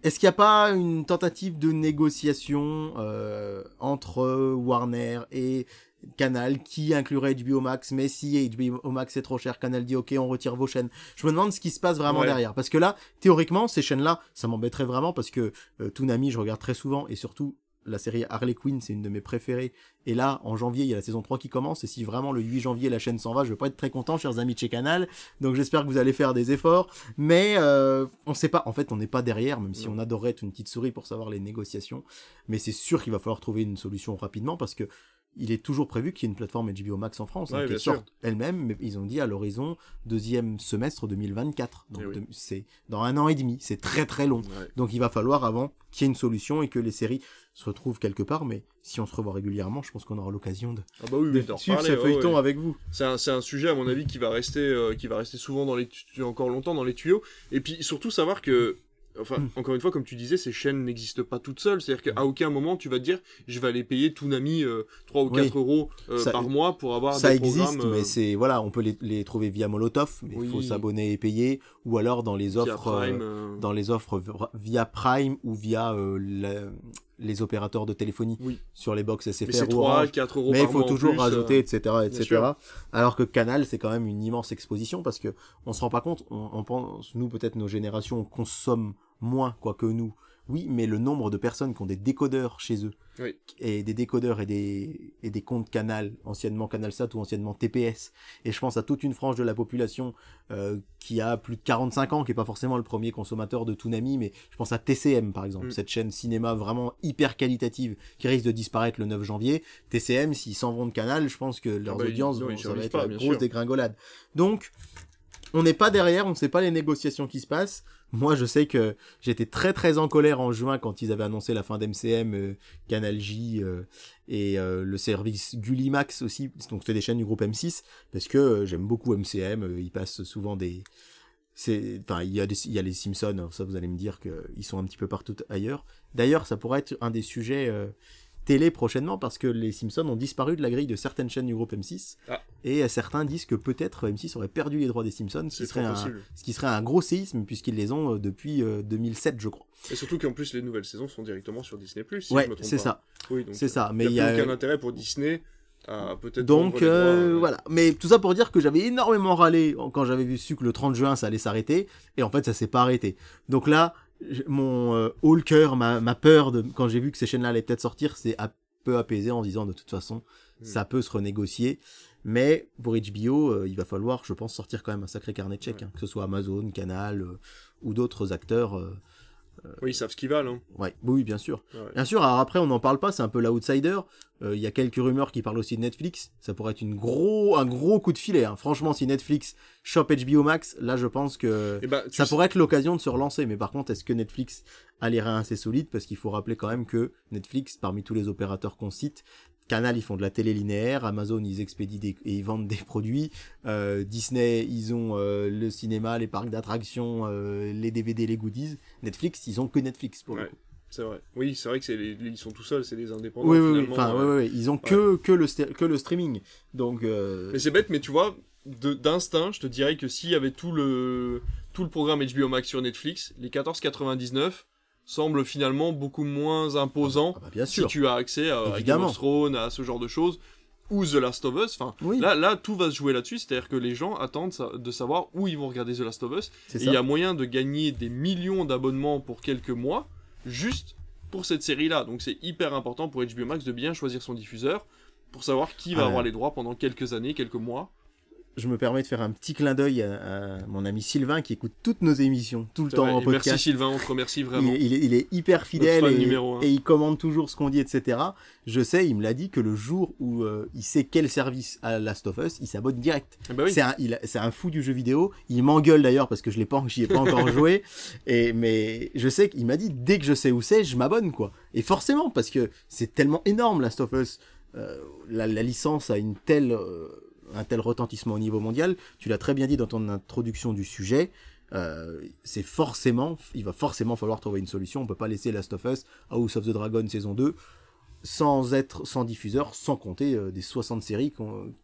Speaker 2: Est-ce qu'il n'y a pas une tentative de négociation euh, entre Warner et Canal qui inclurait HBO Max, mais si HBO Max est trop cher, Canal dit ok, on retire vos chaînes. Je me demande ce qui se passe vraiment
Speaker 1: Ouais.
Speaker 2: derrière, parce que là, théoriquement, ces chaînes-là, ça m'embêterait vraiment parce que euh, Toonami, je regarde très souvent, et surtout la série Harley Quinn, c'est une de mes préférées. Et là, en janvier, il y a la saison 3 qui commence, et si vraiment le 8 janvier la chaîne s'en va, je vais pas être très content, chers amis de chez Canal. Donc j'espère que vous allez faire des efforts, mais euh, on sait pas. En fait, on n'est pas derrière, même si on adorait être une petite souris pour savoir les négociations. Mais c'est sûr qu'il va falloir trouver une solution rapidement parce que il est toujours prévu qu'il y ait une plateforme HBO Max en France, hein,
Speaker 1: Ouais, sûr.
Speaker 2: sorte elle-même, mais ils ont dit à l'horizon deuxième semestre 2024. Donc
Speaker 1: Eh oui.
Speaker 2: c'est dans un an et demi, c'est très très long.
Speaker 1: ouais.
Speaker 2: Donc il va falloir avant qu'il y ait une solution et que les séries se retrouvent quelque part. Mais si on se revoit régulièrement, je pense qu'on aura l'occasion de,
Speaker 1: Ah bah oui,
Speaker 2: de suivre
Speaker 1: reparler,
Speaker 2: ce feuilleton
Speaker 1: ouais.
Speaker 2: avec vous.
Speaker 1: C'est un, sujet, à mon avis, qui va rester, euh, qui va rester souvent dans les tu- encore longtemps dans les tuyaux. Et puis surtout savoir que, enfin,
Speaker 2: Hmm.
Speaker 1: encore une fois, comme tu disais, ces chaînes n'existent pas toutes seules. C'est-à-dire qu'à aucun moment tu vas te dire, je vais aller payer Toonami euh, 3 ou
Speaker 2: Oui.
Speaker 1: 4 euros euh,
Speaker 2: Ça-
Speaker 1: par mois pour avoir
Speaker 2: Ça
Speaker 1: des
Speaker 2: existe,
Speaker 1: programmes. euh,
Speaker 2: mais c'est voilà, on peut les, les trouver via Molotov, mais il
Speaker 1: Oui.
Speaker 2: faut s'abonner et payer, ou alors dans les offres, euh,
Speaker 1: Prime, euh,
Speaker 2: dans les offres via Prime ou via la- les opérateurs de téléphonie
Speaker 1: Oui.
Speaker 2: sur les box
Speaker 1: Mais
Speaker 2: SFR
Speaker 1: c'est
Speaker 2: ou
Speaker 1: 3,
Speaker 2: Orange.
Speaker 1: 4 euros
Speaker 2: Mais il faut toujours
Speaker 1: plus,
Speaker 2: rajouter,
Speaker 1: euh,
Speaker 2: etc., etc.
Speaker 1: sûr.
Speaker 2: Alors que Canal, c'est quand même une immense exposition parce que on se rend pas compte. On, on pense, nous peut-être nos générations consomment moins, quoique nous. Oui, mais le nombre de personnes qui ont des décodeurs chez eux
Speaker 1: Oui.
Speaker 2: et des décodeurs et des et des comptes Canal, anciennement CanalSat ou anciennement TPS. Et je pense à toute une frange de la population euh, qui a plus de 45 ans, qui est pas forcément le premier consommateur de Toonami, mais je pense à TCM par exemple,
Speaker 1: Mm.
Speaker 2: cette chaîne cinéma vraiment hyper qualitative qui risque de disparaître le 9 janvier. TCM, s'ils s'en vont de Canal, je pense que leurs
Speaker 1: bah, ils-
Speaker 2: audiences,
Speaker 1: non,
Speaker 2: vont, ça va être
Speaker 1: pas,
Speaker 2: la grosse
Speaker 1: sûr.
Speaker 2: dégringolade. Donc, on n'est pas derrière, on ne sait pas les négociations qui se passent. Moi, je sais que j'étais très très en colère en juin quand ils avaient annoncé la fin d'MCM, euh, Canal J euh, et euh, le service Gullimax aussi. Donc c'était des chaînes du groupe M6 parce que euh, j'aime beaucoup MCM. ils passent souvent des c'est enfin il y a il y a les Simpsons hein, ça vous allez me dire que ils sont un petit peu partout ailleurs d'ailleurs ça pourrait être un des sujets télé prochainement parce que les Simpsons ont disparu de la grille de certaines chaînes du groupe M6
Speaker 1: Ah.
Speaker 2: et euh, certains disent que peut-être M6 aurait perdu les droits des Simpsons ce qui serait un, ce qui serait un gros séisme puisqu'ils les ont euh, depuis euh, 2007 je crois
Speaker 1: Et surtout qu'en plus, les nouvelles saisons sont directement sur Disney+. Si
Speaker 2: ouais c'est ça
Speaker 1: Oui,
Speaker 2: c'est
Speaker 1: euh,
Speaker 2: ça mais
Speaker 1: il n'y
Speaker 2: y
Speaker 1: a aucun intérêt pour Disney
Speaker 2: Donc
Speaker 1: droits,
Speaker 2: euh,
Speaker 1: euh,
Speaker 2: voilà. Mais tout ça pour dire que j'avais énormément râlé quand j'avais vu su que le 30 juin ça allait s'arrêter et en fait ça s'est pas arrêté. Donc là, mon euh, haut le cœur, ma, ma peur de quand j'ai vu que ces chaînes-là allaient peut-être sortir, c'est un peu apaisé en disant de toute façon
Speaker 1: Hmm.
Speaker 2: ça peut se renégocier. Mais pour HBO, euh, il va falloir, je pense, sortir quand même un sacré carnet de chèques,
Speaker 1: Ouais.
Speaker 2: hein, que ce soit Amazon, Canal euh, ou d'autres acteurs. Euh,
Speaker 1: Oui, ils savent ce qu'ils valent. Hein.
Speaker 2: ouais, oui, bien sûr.
Speaker 1: Ouais.
Speaker 2: Bien sûr, alors après, on n'en parle pas, c'est un peu l'outsider. Euh, Il y a quelques rumeurs qui parlent aussi de Netflix. Ça pourrait être une gros, un gros coup de filet. hein. Franchement, si Netflix chope HBO Max, là, je pense que
Speaker 1: Et ben,
Speaker 2: ça
Speaker 1: sais-
Speaker 2: pourrait être l'occasion de se relancer. Mais par contre, est-ce que Netflix a les reins assez solides? Parce qu'il faut rappeler quand même que Netflix, parmi tous les opérateurs qu'on cite, Canal, ils font de la télé linéaire. Amazon, ils expédient des, et ils vendent des produits. Euh, Disney, ils ont euh, le cinéma, les parcs d'attractions, euh, les DVD, les goodies. Netflix, ils ont que Netflix pour le
Speaker 1: Ouais.
Speaker 2: coup.
Speaker 1: C'est vrai. Oui, c'est vrai que les... ils sont tout seuls, c'est des indépendants.
Speaker 2: Oui, oui, oui. Enfin,
Speaker 1: ouais.
Speaker 2: Ils ont que, que, le, que le streaming. Donc,
Speaker 1: Mais c'est bête, mais tu vois, d'instinct, je te dirais que s'il y avait tout le, tout le programme HBO Max sur Netflix, les 14,99 semblent finalement beaucoup moins imposants
Speaker 2: ah bah, bien
Speaker 1: si tu as accès à, à Game of Thrones, à ce genre de choses, ou The Last of Us. Enfin,
Speaker 2: Oui,
Speaker 1: là, là, tout va se jouer là-dessus, c'est-à-dire que les gens attendent de savoir où ils vont regarder The Last of Us. Et il y a moyen de gagner des millions d'abonnements pour quelques mois, juste pour cette série-là. Donc c'est hyper important pour HBO Max de bien choisir son diffuseur, pour savoir qui va
Speaker 2: Ah ouais.
Speaker 1: avoir les droits pendant quelques années, quelques mois.
Speaker 2: Je me permets de faire un petit clin d'œil à, à mon ami Sylvain qui écoute toutes nos émissions tout le temps
Speaker 1: vrai.
Speaker 2: en podcast.
Speaker 1: Merci Sylvain, on te remercie
Speaker 2: Il
Speaker 1: vraiment.
Speaker 2: est, il est- il est hyper fidèle et, il commande toujours ce qu'on dit, etc. Je sais, il me l'a dit que le jour où euh, il sait quel service a Last of Us, il s'abonne direct.
Speaker 1: Ah bah oui.
Speaker 2: C'est un, fou du jeu vidéo. Il m'engueule d'ailleurs parce que je l'ai pas, j'y ai pas encore joué. Et mais je sais qu'il m'a dit dès que je sais où c'est, je m'abonne quoi. Et forcément parce que c'est tellement énorme Last of Us. Euh, la, la licence a une telle, euh, un tel retentissement au niveau mondial. Tu l'as très bien dit dans ton introduction du sujet. Euh, c'est forcément, il va forcément falloir trouver une solution. On peut pas laisser Last of Us, House of the Dragon saison 2 sans être sans diffuseur, sans compter euh, des 60 séries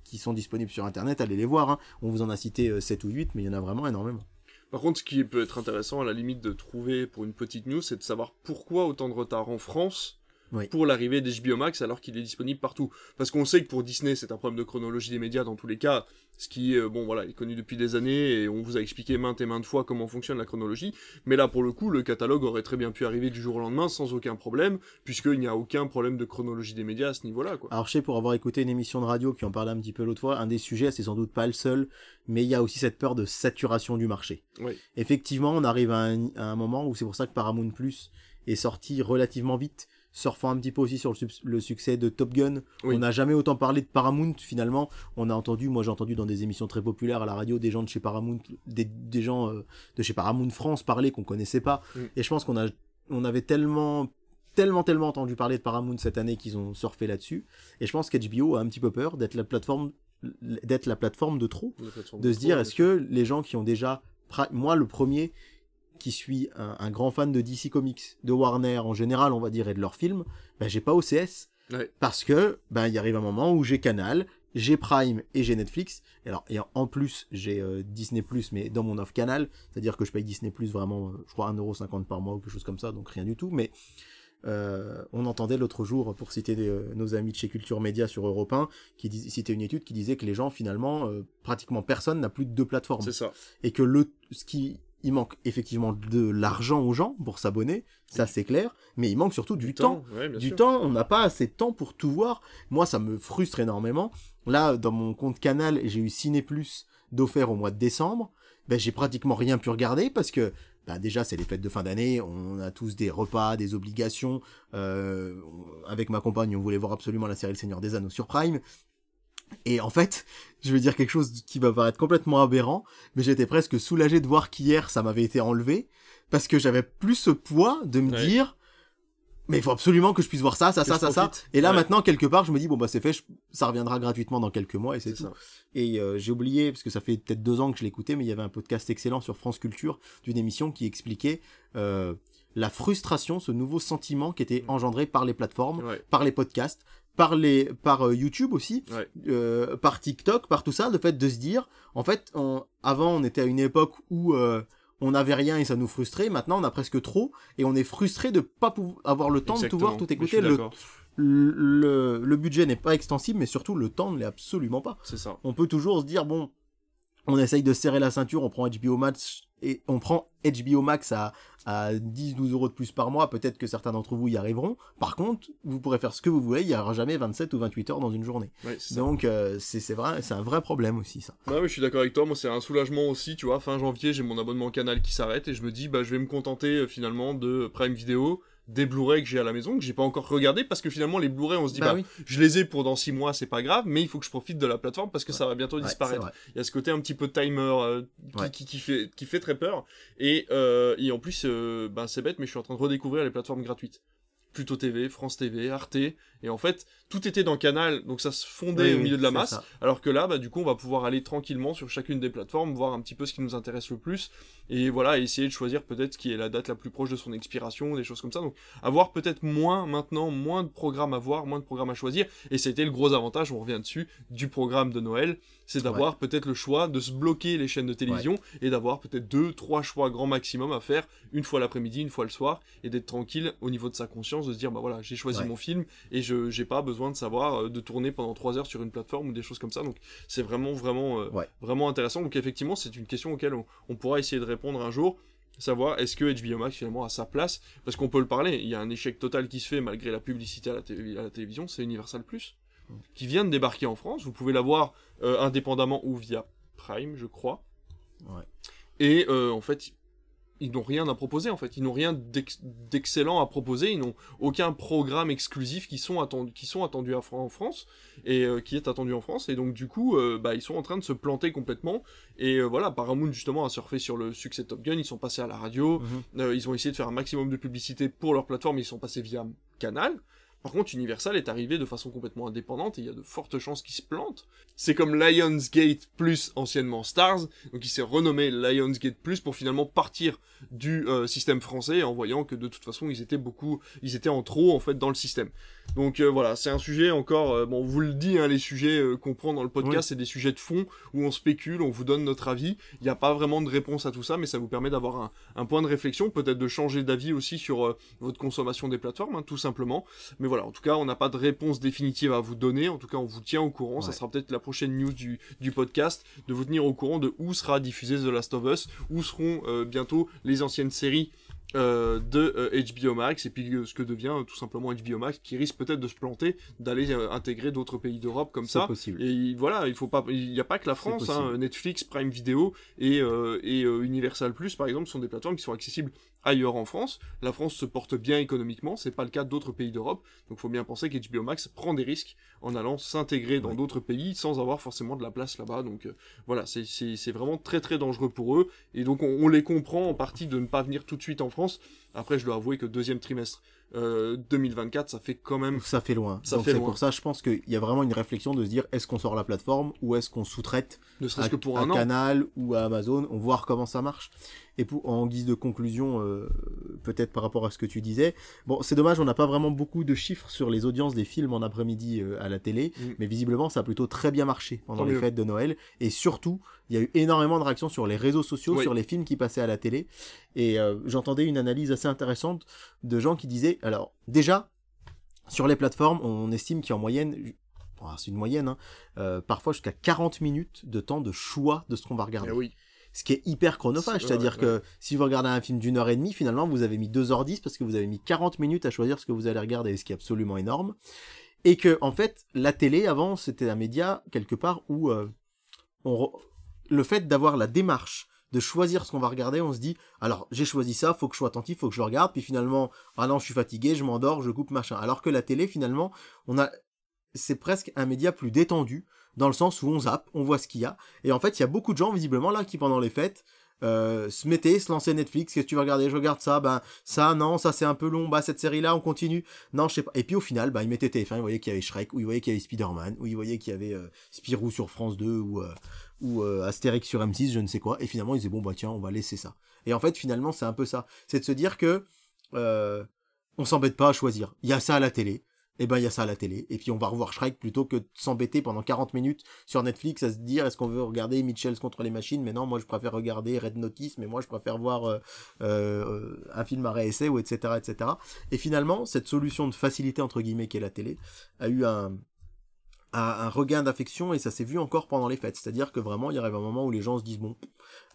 Speaker 2: qui sont disponibles sur internet, allez les voir. hein. On vous en a cité euh, 7 ou 8, mais il y en a vraiment énormément.
Speaker 1: Par contre, ce qui peut être intéressant, à la limite de trouver pour une petite news, c'est de savoir pourquoi autant de retard en France Pour l'arrivée d'HBO Max alors qu'il est disponible partout. Parce qu'on sait que pour Disney, c'est un problème de chronologie des médias dans tous les cas, ce qui, euh, bon voilà, est connu depuis des années et on vous a expliqué maintes et maintes fois comment fonctionne la chronologie. Mais là, pour le coup, le catalogue aurait très bien pu arriver du jour au lendemain sans aucun problème, puisqu'il n'y a aucun problème de chronologie des médias à ce niveau-là, quoi.
Speaker 2: Alors je sais pour avoir écouté une émission de radio qui en parlait un petit peu l'autre fois, un des sujets, c'est sans doute pas le seul, mais il y a aussi cette peur de saturation du marché.
Speaker 1: Oui.
Speaker 2: Effectivement, on arrive à un, à un moment où c'est pour ça que Paramount Plus est sorti relativement vite, surfant un petit peu aussi sur le, succès de Top Gun.
Speaker 1: Oui.
Speaker 2: On n'a jamais autant parlé de Paramount finalement. On a entendu, moi j'ai entendu dans des émissions très populaires à la radio, des gens de chez Paramount, des, des gens euh, de chez Paramount France parler qu'on connaissait pas.
Speaker 1: Mm.
Speaker 2: Et je pense qu'on a, on avait tellement, tellement, tellement entendu parler de Paramount cette année qu'ils ont surfé là-dessus. Et je pense qu'HBO a un petit peu peur d'être la plateforme, d'être la plateforme de trop de se dire est-ce que les gens qui ont déjà moi le premier qui suis un, un grand fan de DC Comics de Warner en général on va dire et de leurs films ben j'ai pas OCS
Speaker 1: Ouais.
Speaker 2: parce que ben il arrive un moment où j'ai Canal j'ai Prime et j'ai Netflix et alors et en- plus j'ai euh, Disney Plus mais dans mon off Canal c'est à dire que je paye Disney Plus vraiment euh, je crois 1,50€ par mois ou quelque chose comme ça donc rien du tout mais euh, on entendait l'autre jour, pour citer des, euh, nos amis de chez Culture Média sur Europe 1, qui dis- citait une étude qui disait que les gens, finalement, pratiquement personne n'a plus de deux plateformes.
Speaker 1: C'est ça.
Speaker 2: Et que le, ce qui, il manque effectivement de l'argent aux gens pour s'abonner, ça c'est clair, mais il manque surtout du, temps.
Speaker 1: ouais,
Speaker 2: Du
Speaker 1: sûr.
Speaker 2: temps, on n'a pas assez de temps pour tout voir. Moi, ça me frustre énormément. Là, dans mon compte Canal, j'ai eu Ciné Plus d'offert au mois de décembre. Ben, j'ai pratiquement rien pu regarder parce que, ben, déjà, c'est les fêtes de fin d'année. On a tous des repas, des obligations. Euh, avec ma compagne, on voulait voir absolument la série Le Seigneur des Anneaux sur Prime. Et en fait, je vais dire quelque chose qui va paraître complètement aberrant, mais j'étais presque soulagé de voir qu'hier, ça m'avait été enlevé, parce que j'avais plus ce poids de me
Speaker 1: Ouais.
Speaker 2: dire, mais il faut absolument que je puisse voir ça, ça,
Speaker 1: Que
Speaker 2: ça, ça, ça. Et là,
Speaker 1: Ouais.
Speaker 2: maintenant, quelque part, je me dis, bon, bah, c'est fait, je- ça reviendra gratuitement dans quelques mois, et c'est tout.
Speaker 1: ça.
Speaker 2: Et euh, j'ai oublié, parce que ça fait peut-être deux ans que je l'écoutais, mais il y avait un podcast excellent sur France Culture d'une émission qui expliquait euh, la frustration, ce nouveau sentiment qui était engendré par les plateformes,
Speaker 1: Ouais.
Speaker 2: par les podcasts, par les, par euh, YouTube aussi,
Speaker 1: Ouais.
Speaker 2: euh, par TikTok, par tout ça, le fait de se dire, en fait, on- avant on était à une époque où euh, on n'avait rien et ça nous frustrait, maintenant on a presque trop et on est frustré de pas pouvoir avoir le temps de tout voir, tout écouter. Le,
Speaker 1: d'accord.
Speaker 2: le, le budget n'est pas extensible, mais surtout le temps ne l'est absolument pas.
Speaker 1: C'est ça.
Speaker 2: On peut toujours se dire, bon, on essaye de serrer la ceinture, on prend HBO Max et on prend HBO Max à, à 10-12 euros de plus par mois. Peut-être que certains d'entre vous y arriveront. Par contre, vous pourrez faire ce que vous voulez, il n'y aura jamais 27 ou 28 heures dans une journée.
Speaker 1: Ouais.
Speaker 2: Donc, euh, c'est c'est vrai, c'est un vrai problème aussi, ça.
Speaker 1: Bah oui, je suis d'accord avec toi. Moi, c'est un soulagement aussi. Tu vois, fin janvier, j'ai mon abonnement canal qui s'arrête et je me dis, bah, je vais me contenter euh, finalement de Prime Video, des Blu-ray que j'ai à la maison, que j'ai pas encore regardé parce que finalement, les Blu-ray, on se dit, bah,
Speaker 2: oui.
Speaker 1: je les ai pour dans 6 mois, c'est pas grave, mais il faut que je profite de la plateforme parce que
Speaker 2: Ouais.
Speaker 1: ça va bientôt
Speaker 2: Ouais,
Speaker 1: disparaître. Il y a ce côté un petit peu timer euh, qui,
Speaker 2: Ouais.
Speaker 1: qui, qui fait, qui fait très peur. Et, euh, et en plus, euh, ben, c'est bête, mais je suis en train de redécouvrir les plateformes gratuites. Pluto TV, France TV, Arte. Et en fait, tout était dans Canal, donc ça se fondait
Speaker 2: Oui,
Speaker 1: au milieu de la masse.
Speaker 2: ça.
Speaker 1: Alors que là, bah, du coup, on va pouvoir aller tranquillement sur chacune des plateformes, voir un petit peu ce qui nous intéresse le plus. Et voilà, essayer de choisir peut-être qui est la date la plus proche de son expiration, des choses comme ça. Donc, avoir peut-être moins maintenant, moins de programmes à voir, moins de programmes à choisir. Et ça a été le gros avantage, on revient dessus, du programme de Noël. C'est d'avoir peut-être le choix de se bloquer les chaînes de télévision et d'avoir peut-être deux, trois choix grand maximum à faire une fois l'après-midi, une fois le soir et d'être tranquille au niveau de sa conscience, de se dire, bah voilà, j'ai choisi
Speaker 2: Ouais.
Speaker 1: mon film et je j'ai pas besoin de savoir euh, de tourner pendant trois heures sur une plateforme ou des choses comme ça. Donc, c'est vraiment, vraiment, euh,
Speaker 2: Ouais.
Speaker 1: vraiment intéressant. Donc, effectivement, c'est une question auquel on, on pourra essayer de répondre un jour. Savoir est-ce que HBO Max finalement a sa place? Parce qu'on peut le parler, il y a un échec total qui se fait malgré la publicité à la, télé- à la télévision, c'est Universal Plus, qui vient de débarquer en France. Vous pouvez l'avoir euh, indépendamment ou via Prime, je crois.
Speaker 2: Ouais.
Speaker 1: Et euh, en fait, ils n'ont rien à proposer en fait. Ils n'ont rien d'ex- d'excellent à proposer. Ils n'ont aucun programme exclusif qui sont attendus, qui sont attendus en France et euh, qui est attendu en France. Et donc du coup, euh, bah, ils sont en train de se planter complètement. Et euh, voilà, Paramount justement a surfé sur le succès de Top Gun. Ils sont passés à la radio.
Speaker 2: Mhm.
Speaker 1: Ils ont essayé de faire un maximum de publicité pour leur plateforme. Ils sont passés via Canal. Par contre, Universal est arrivé de façon complètement indépendante et il y a de fortes chances qu'ils se plantent. C'est comme Lionsgate Plus, anciennement Stars, donc il s'est renommé Lionsgate Plus pour finalement partir du euh, système français en voyant que de toute façon ils étaient beaucoup, ils étaient en trop en fait dans le système. Donc euh, voilà, c'est un sujet encore, euh, bon on vous le dit, hein, les sujets qu'on prend dans le podcast,
Speaker 2: Oui.
Speaker 1: c'est des sujets de fond où on spécule, on vous donne notre avis. Il n'y a pas vraiment de réponse à tout ça, mais ça vous permet d'avoir un, un point de réflexion, peut-être de changer d'avis aussi sur votre consommation des plateformes, hein, tout simplement. Mais voilà, en tout cas, on n'a pas de réponse définitive à vous donner. En tout cas, on vous tient au courant. Ça sera peut-être la prochaine news du, du podcast, de vous tenir au courant de où sera diffusé The Last of Us, où seront bientôt les anciennes séries euh, de euh, HBO Max, et puis euh, ce que devient euh, tout simplement HBO Max, qui risque peut-être de se planter, d'aller euh, intégrer d'autres pays d'Europe comme ça.
Speaker 2: possible.
Speaker 1: Et il- voilà, il faut pas, il n'y a pas que la France, hein, Netflix, Prime Video et, euh, et euh, Universal Plus par exemple sont des plateformes qui sont accessibles ailleurs en France. La France se porte bien économiquement, c'est pas le cas d'autres pays d'Europe, donc faut bien penser qu'HBO Max prend des risques en allant s'intégrer dans
Speaker 2: Oui.
Speaker 1: d'autres pays sans avoir forcément de la place là-bas. Donc euh, voilà, c'est- vraiment très très dangereux pour eux et donc on, on les comprend en partie de ne pas venir tout de suite en France. Après, je dois avouer que deuxième trimestre euh, 2024, ça fait quand même
Speaker 2: Ça fait loin.
Speaker 1: Ça
Speaker 2: Donc
Speaker 1: fait
Speaker 2: c'est
Speaker 1: loin.
Speaker 2: pour ça, je pense qu'il y a vraiment une réflexion de se dire est-ce qu'on sort la plateforme ou est-ce qu'on sous-traite
Speaker 1: ne
Speaker 2: à,
Speaker 1: serait-ce que pour
Speaker 2: à
Speaker 1: un an.
Speaker 2: Canal ou à Amazon, on voir comment ça marche. Et pour, en guise de conclusion, euh, peut-être par rapport à ce que tu disais, bon, c'est dommage, on n'a pas vraiment beaucoup de chiffres sur les audiences des films en après-midi euh, à la télé,
Speaker 1: Mm.
Speaker 2: mais visiblement ça a plutôt très bien marché pendant
Speaker 1: Tant
Speaker 2: les
Speaker 1: mieux.
Speaker 2: fêtes de Noël. Et surtout, il y a eu énormément de réactions sur les réseaux sociaux,
Speaker 1: Oui.
Speaker 2: sur les films qui passaient à la télé. Et euh, j'entendais une analyse assez intéressante de gens qui disaient, alors déjà, sur les plateformes, on estime qu'il y a en moyenne, c'est une moyenne, hein, euh, parfois jusqu'à 40 minutes de temps de choix de ce qu'on va regarder.
Speaker 1: Eh oui.
Speaker 2: Ce qui est hyper chronophage,
Speaker 1: C'est-
Speaker 2: c'est-à-dire
Speaker 1: ouais,
Speaker 2: que si vous regardez un film d'une heure et demie, finalement vous avez mis 2h10 parce que vous avez mis 40 minutes à choisir ce que vous allez regarder, ce qui est absolument énorme. Et que, en fait, la télé, avant, c'était un média, quelque part, où euh, on re- le fait d'avoir la démarche de choisir ce qu'on va regarder, on se dit, alors j'ai choisi ça, faut que je sois attentif, faut que je regarde, puis finalement, ah non, je suis fatigué, je m'endors, je coupe, machin. Alors que la télé, finalement, on a, c'est presque un média plus détendu, dans le sens où on zappe, on voit ce qu'il y a. Et en fait, il y a beaucoup de gens, visiblement, là, qui pendant les fêtes, euh, se mettaient, se lançaient Netflix, qu'est-ce que tu vas regarder Je regarde ça, ben ça, non, ça c'est un peu long, bah cette série-là, on continue, non, je sais pas. Et puis au final, bah ils mettaient TF1, ils voyaient qu'il y avait Shrek, ou ils voyaient qu'il y avait Spider-Man, ou ils voyaient qu'il y avait euh, Spirou sur France 2, ou, euh, ou euh, Astérix sur M6, je ne sais quoi. Et finalement, ils disaient, bon bah tiens, on va laisser ça. Et en fait, finalement, c'est un peu ça. C'est de se dire que euh, on s'embête pas à choisir. Il y a ça à la télé. Et ben il y a ça à la télé. Et puis on va revoir Shrek plutôt que de s'embêter pendant 40 minutes sur Netflix à se dire est-ce qu'on veut regarder Mitchells contre les machines? Mais non moi je préfère regarder Red Notice mais moi je préfère voir euh, un film à réessai ou etc etc et finalement cette solution de facilité entre guillemets qu'est la télé a eu un un un regain d'affection et ça s'est vu encore pendant les fêtes. C'est à dire que vraiment il y arrive un moment où les gens se disent bon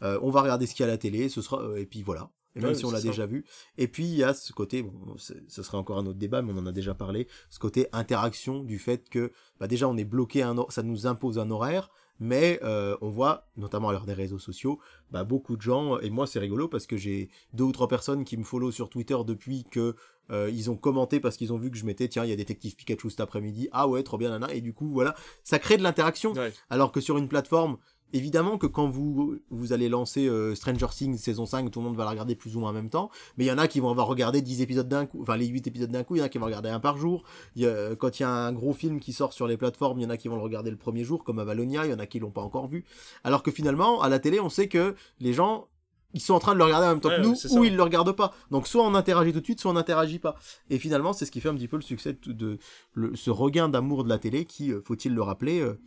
Speaker 2: euh, on va regarder ce qu'il y a à la télé ce sera euh, et puis voilà. Et même
Speaker 1: Ouais,
Speaker 2: si on l'a déjà vu. Et puis il y a ce côté bon ce serait encore un autre débat mais on en a déjà parlé ce côté interaction du fait que bah déjà on est bloqué à un ça nous impose un horaire mais euh, on voit notamment à l'heure des réseaux sociaux bah beaucoup de gens et moi c'est rigolo parce que j'ai deux ou trois personnes qui me follow sur Twitter depuis que euh, ils ont commenté parce qu'ils ont vu que je mettais tiens il y a détective Pikachu cet après-midi ah ouais trop bien nana et du coup voilà ça crée de l'interaction
Speaker 1: Ouais.
Speaker 2: alors que sur une plateforme, évidemment que quand vous, vous allez lancer euh, Stranger Things saison 5, tout le monde va la regarder plus ou moins en même temps. Mais il y en a qui vont avoir regardé 10 épisodes d'un coup, enfin les 8 épisodes d'un coup, il y en a qui vont regarder un par jour. Y a- quand il y a un gros film qui sort sur les plateformes, il y en a qui vont le regarder le premier jour, comme Avalonia, il y en a qui l'ont pas encore vu. Alors que finalement, à la télé, on sait que les gens, ils sont en train de le regarder en même temps
Speaker 1: Ouais,
Speaker 2: que nous, ou ils le regardent pas. Donc soit on interagit tout de suite, soit on n'interagit pas. Et finalement, c'est ce qui fait un petit peu le succès de, de- le- ce regain d'amour de la télé qui, euh, faut-il le rappeler, euh,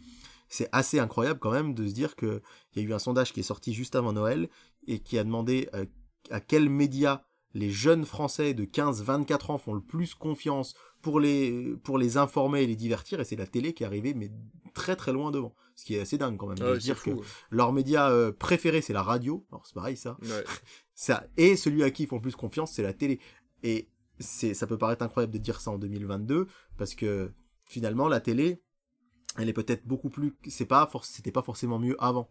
Speaker 2: c'est assez incroyable quand même de se dire que il y a eu un sondage qui est sorti juste avant Noël et qui a demandé euh, à quels médias les jeunes Français de 15-24 ans font le plus confiance pour les, pour les informer et les divertir, et c'est la télé qui est arrivée, mais très très loin devant. Ce qui est assez dingue quand même, de
Speaker 1: Ah
Speaker 2: dire
Speaker 1: fou.
Speaker 2: que leur média euh, préféré c'est la radio, alors c'est pareil ça,
Speaker 1: Ouais.
Speaker 2: ça, et celui à qui ils font le plus confiance c'est la télé. Et c'est, ça peut paraître incroyable de dire ça en 2022, parce que finalement la télé, elle est peut-être beaucoup plus, c'est pas, c'était pas forcément mieux avant.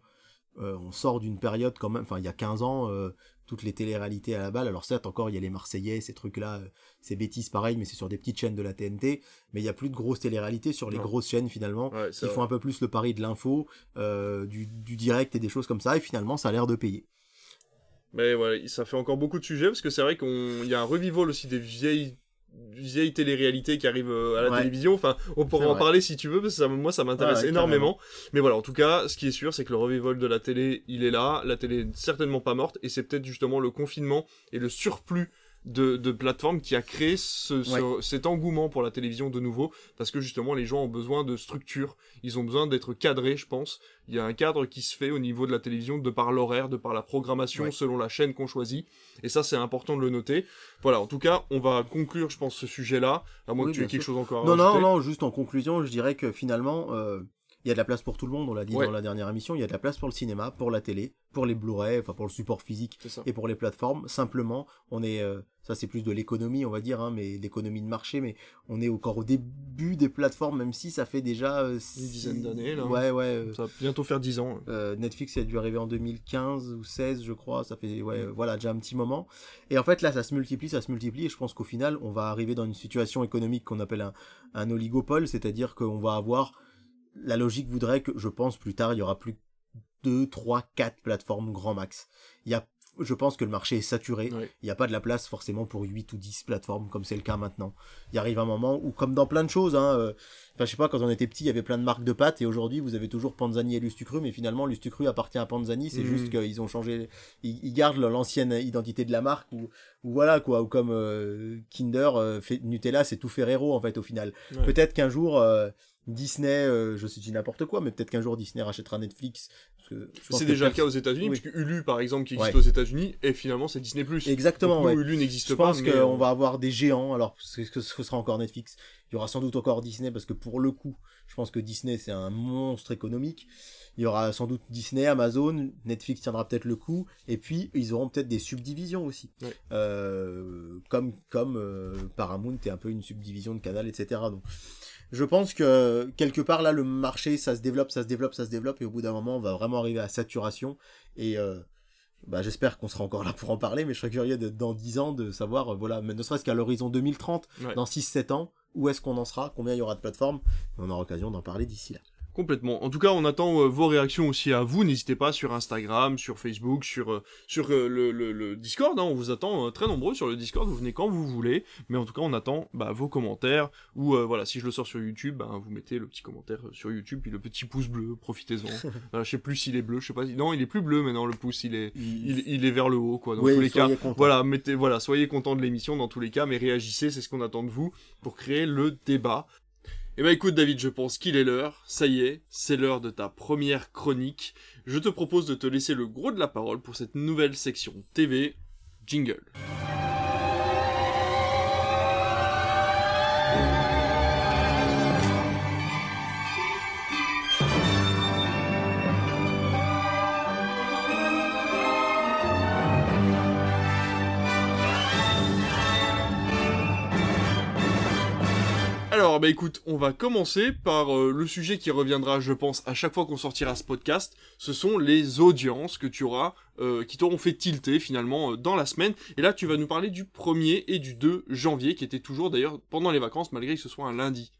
Speaker 2: Euh, on sort d'une période quand même, enfin il y a 15 ans, euh, toutes les téléréalités à la balle. Alors certes, encore il y a les Marseillais, ces trucs-là, euh, ces bêtises pareil, mais c'est sur des petites chaînes de la TNT. Mais il y a plus de grosses téléréalités sur les
Speaker 1: Non.
Speaker 2: grosses chaînes finalement,
Speaker 1: Ouais,
Speaker 2: qui
Speaker 1: vrai.
Speaker 2: font un peu plus le pari de l'info, du, du direct et des choses comme ça. Et finalement, ça a l'air de payer.
Speaker 1: Mais voilà, ça fait encore beaucoup de sujets parce que c'est vrai qu'il y a un revival aussi des vieilles vieilles téléréalités qui arrivent euh, à la
Speaker 2: Ouais.
Speaker 1: télévision. Enfin, on pourrait
Speaker 2: C'est
Speaker 1: en parler si tu veux parce que ça, moi ça m'intéresse
Speaker 2: Ouais,
Speaker 1: énormément. Mais voilà, en tout cas, ce qui est sûr, c'est que le revival de la télé, il est là. La télé est certainement pas morte et c'est peut-être justement le confinement et le surplus de, de plateformes qui a créé ce, ce- cet engouement pour la télévision de nouveau parce que justement les gens ont besoin de structure, ils ont besoin d'être cadrés, je pense. Il y a un cadre qui se fait au niveau de la télévision de par l'horaire, de par la programmation
Speaker 2: Ouais.
Speaker 1: selon la chaîne qu'on choisit et ça c'est important de le noter. Voilà, en tout cas, on va conclure je pense ce sujet-là à moins
Speaker 2: Oui,
Speaker 1: que tu aies quelque chose encore à
Speaker 2: Non, non, non, juste en conclusion, je dirais que finalement, euh, il y a de la place pour tout le monde, on l'a dit
Speaker 1: Ouais.
Speaker 2: dans la dernière émission, il y a de la place pour le cinéma, pour la télé, pour les Blu-ray, enfin pour le support physique et pour les plateformes. Simplement, on est, euh, ça c'est plus de l'économie, on va dire, hein, mais l'économie de marché, mais on est encore au début des plateformes, même si ça fait déjà euh, six-
Speaker 1: dizaine d'années, là.
Speaker 2: Ouais, ouais. euh,
Speaker 1: Ça va bientôt faire 10 ans.
Speaker 2: euh, Netflix a dû arriver en 2015 ou 16 je crois, ça fait ouais, euh, voilà déjà un petit moment. Et en fait là ça se multiplie, ça se multiplie et je pense qu'au final on va arriver dans une situation économique qu'on appelle un, un oligopole, c'est-à-dire qu'on va avoir la logique voudrait que je pense plus tard il y aura plus 2, 3, 4 plateformes grand max. Il y a je pense que le marché est saturé. Il n'y a pas de la place forcément pour 8 ou 10 plateformes comme c'est le cas maintenant. Il arrive un moment où, comme dans plein de choses, hein, euh, enfin, je sais pas, quand on était petit, il y avait plein de marques de pâtes et aujourd'hui vous avez toujours Panzani et Lustucru, mais finalement Lustucru appartient à Panzani, c'est
Speaker 1: Mhm.
Speaker 2: juste qu'ils ont changé, ils, ils gardent l'ancienne identité de la marque ou, ou voilà quoi, ou comme euh, Kinder, euh, fait, Nutella c'est tout Ferrero en fait au final.
Speaker 1: Ouais.
Speaker 2: Peut-être qu'un jour euh, Disney, euh, je sais dis n'importe quoi, mais peut-être qu'un jour Disney rachètera Netflix. je pense
Speaker 1: C'est déjà le cas aux États-Unis,
Speaker 2: Oui.
Speaker 1: puisque Hulu, par exemple, qui existe
Speaker 2: Ouais.
Speaker 1: aux États-Unis, et finalement c'est Disney+.
Speaker 2: Exactement,
Speaker 1: Donc, nous,
Speaker 2: ouais.
Speaker 1: Hulu n'existe
Speaker 2: Je
Speaker 1: pas.
Speaker 2: pense
Speaker 1: mais,
Speaker 2: qu'on
Speaker 1: euh,
Speaker 2: va avoir des géants, alors ce que ce sera encore Netflix. Il y aura sans doute encore Disney, parce que pour le coup, je pense que Disney c'est un monstre économique. Il y aura sans doute Disney, Amazon, Netflix tiendra peut-être le coup, et puis ils auront peut-être des subdivisions aussi.
Speaker 1: Ouais.
Speaker 2: Euh, comme comme euh, Paramount est un peu une subdivision de Canal, etc. Donc je pense que quelque part là le marché ça se développe, ça se développe, ça se développe, et au bout d'un moment on va vraiment arriver à saturation. Et euh, bah, j'espère qu'on sera encore là pour en parler, mais je serais curieux de, dans 10 ans de savoir, euh, voilà, mais ne serait-ce qu'à l'horizon 2030,
Speaker 1: Ouais.
Speaker 2: dans 6-7 ans, où est-ce qu'on en sera, combien il y aura de plateformes, on aura l'occasion d'en parler d'ici là.
Speaker 1: Complètement. En tout cas, on attend euh, vos réactions aussi à vous. N'hésitez pas sur Instagram, sur Facebook, sur euh, sur euh, le, le- le Discord. hein. On vous attend très nombreux sur le Discord. Vous venez quand vous voulez. Mais en tout cas, on attend bah, vos commentaires. Ou voilà, si je le sors sur YouTube, bah, vous mettez le petit commentaire sur YouTube puis le petit pouce bleu. Profitez-en. Je sais plus s'il est bleu. Je sais pas. si- Non, il est plus bleu maintenant. Le pouce, il est il, il est vers le haut quoi. Dans
Speaker 2: Oui,
Speaker 1: tous les cas, voilà, mettez, voilà, soyez contents de l'émission dans tous les cas, mais réagissez, c'est ce qu'on attend de vous pour créer le débat. Eh ben écoute David, je pense qu'il est l'heure. Ça y est, c'est l'heure de ta première chronique. Je te propose de te laisser le gros de la parole pour cette nouvelle section TV. Jingle. Bah écoute, on va commencer par euh, le sujet qui reviendra, je pense, à chaque fois qu'on sortira ce podcast. Ce sont les audiences que tu auras, euh, qui t'auront fait tilter finalement euh, dans la semaine. Et là, tu vas nous parler du 1er et du 2 janvier, qui était toujours d'ailleurs pendant les vacances, malgré que ce soit un lundi.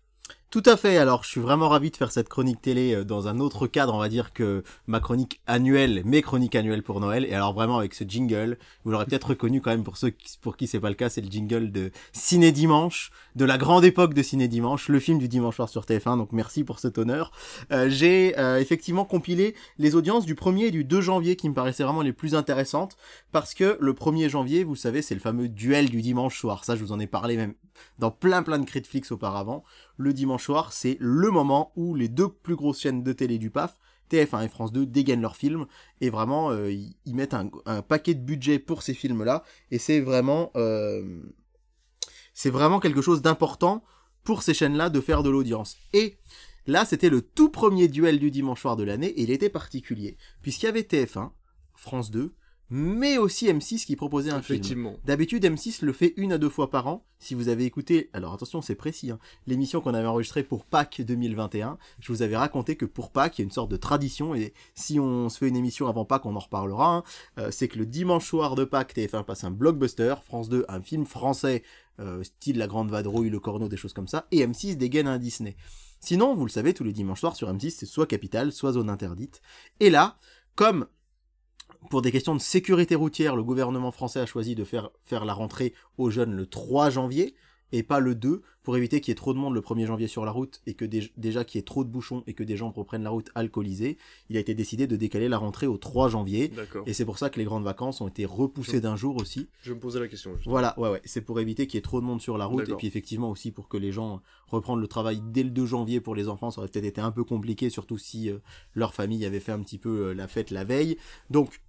Speaker 2: Tout à fait. Alors, je suis vraiment ravi de faire cette chronique télé euh, dans un autre cadre, on va dire que ma chronique annuelle, mes chroniques annuelles pour Noël. Et alors vraiment avec ce jingle, vous l'aurez peut-être reconnu quand même pour ceux qui, pour qui c'est pas le cas, c'est le jingle de Ciné Dimanche, de la grande époque de Ciné Dimanche, le film du dimanche soir sur TF1. Donc merci pour cet honneur. Euh, J'ai euh, effectivement compilé les audiences du 1er et du 2 janvier qui me paraissaient vraiment les plus intéressantes parce que le 1er janvier, vous savez, c'est le fameux duel du dimanche soir. Ça, je vous en ai parlé même dans plein plein de Critflix auparavant le dimanche soir, c'est le moment où les deux plus grosses chaînes de télé du PAF, TF1 et France 2, dégainent leurs films et vraiment euh, ils, ils mettent un, un paquet de budget pour ces films-là et c'est vraiment euh, c'est vraiment quelque chose d'important pour ces chaînes-là de faire de l'audience. Et là, c'était le tout premier duel du dimanche soir de l'année et il était particulier puisqu'il y avait TF1, France 2, mais aussi M6 qui proposait un film.
Speaker 1: Effectivement.
Speaker 2: D'habitude, M6 le fait une à deux fois par an. Si vous avez écouté, alors attention, c'est précis, hein, l'émission qu'on avait enregistrée pour Pâques 2021, je vous avais raconté que pour Pâques, il y a une sorte de tradition, et si on se fait une émission avant Pâques, on en reparlera, hein, euh, c'est que le dimanche soir de Pâques, TF1 passe un blockbuster, France 2 un film français, euh, style La Grande Vadrouille, Le Corneau, des choses comme ça, et M6 dégaine un Disney. Sinon, vous le savez, tous les dimanches soirs sur M6, c'est soit Capital, soit Zone Interdite. Et là, comme pour des questions de sécurité routière, le gouvernement français a choisi de faire, faire la rentrée aux jeunes le 3 janvier et pas le 2 pour éviter qu'il y ait trop de monde le 1er janvier sur la route et que dé- déjà qu'il y ait trop de bouchons et que des gens reprennent la route alcoolisés. Il a été décidé de décaler la rentrée au 3 janvier et c'est pour ça que les grandes vacances ont été repoussées d'un jour aussi.
Speaker 1: Je me posais la question. justement.
Speaker 2: Voilà, ouais, ouais, c'est pour éviter qu'il y ait trop de monde sur la route et puis effectivement aussi pour que les gens reprennent le travail dès le 2 janvier pour les enfants, ça aurait peut-être été un peu compliqué, surtout si euh, leur famille avait fait un petit peu euh, la fête la veille. Donc,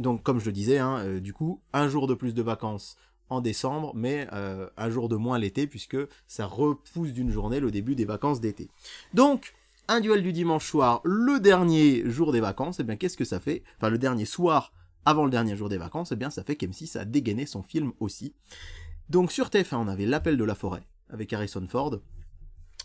Speaker 2: donc comme je le disais, hein, euh, du coup, un jour de plus de vacances en décembre, mais euh, un jour de moins l'été puisque ça repousse d'une journée le début des vacances d'été. Donc, un duel du dimanche soir, le dernier jour des vacances, et bien qu'est-ce que ça fait? Enfin, le dernier soir avant le dernier jour des vacances, eh bien ça fait qu'M6 a dégainé son film aussi. Donc sur TF1, on avait L'appel de la forêt avec Harrison Ford.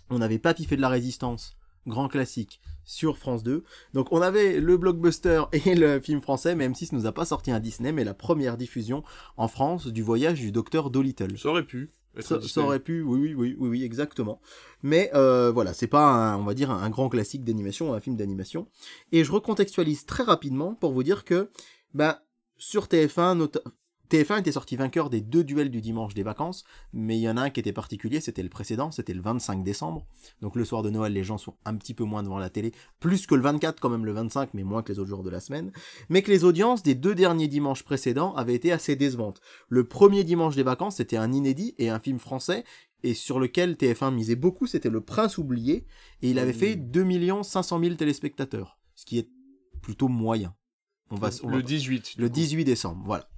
Speaker 2: On avait Papy fait de la résistance, grand classique, sur France 2. Donc on avait le blockbuster et le film français, mais M6 nous a pas sorti un Disney, mais la première diffusion en France du voyage du docteur Dolittle.
Speaker 1: Ça aurait pu.
Speaker 2: Ça, aurait pu, oui, oui, oui, oui, oui, exactement. Mais euh, voilà, c'est pas, un, on va dire, un grand classique d'animation, un film d'animation. Et je recontextualise très rapidement pour vous dire que, bah, sur TF1, nota- TF1 était sorti vainqueur des deux duels du dimanche des vacances, mais il y en a un qui était particulier, c'était le précédent, c'était le 25 décembre. Donc le soir de Noël, les gens sont un petit peu moins devant la télé, plus que le 24 quand même le 25, mais moins que les autres jours de la semaine. Mais que les audiences des deux derniers dimanches précédents avaient été assez décevantes. Le premier dimanche des vacances, c'était un inédit et un film français, et sur lequel TF1 misait beaucoup, c'était Le Prince oublié, et il avait fait 2 500 000 téléspectateurs, ce qui est plutôt moyen. On va, on
Speaker 1: Le 18. du
Speaker 2: le
Speaker 1: coup.
Speaker 2: 18 décembre, voilà.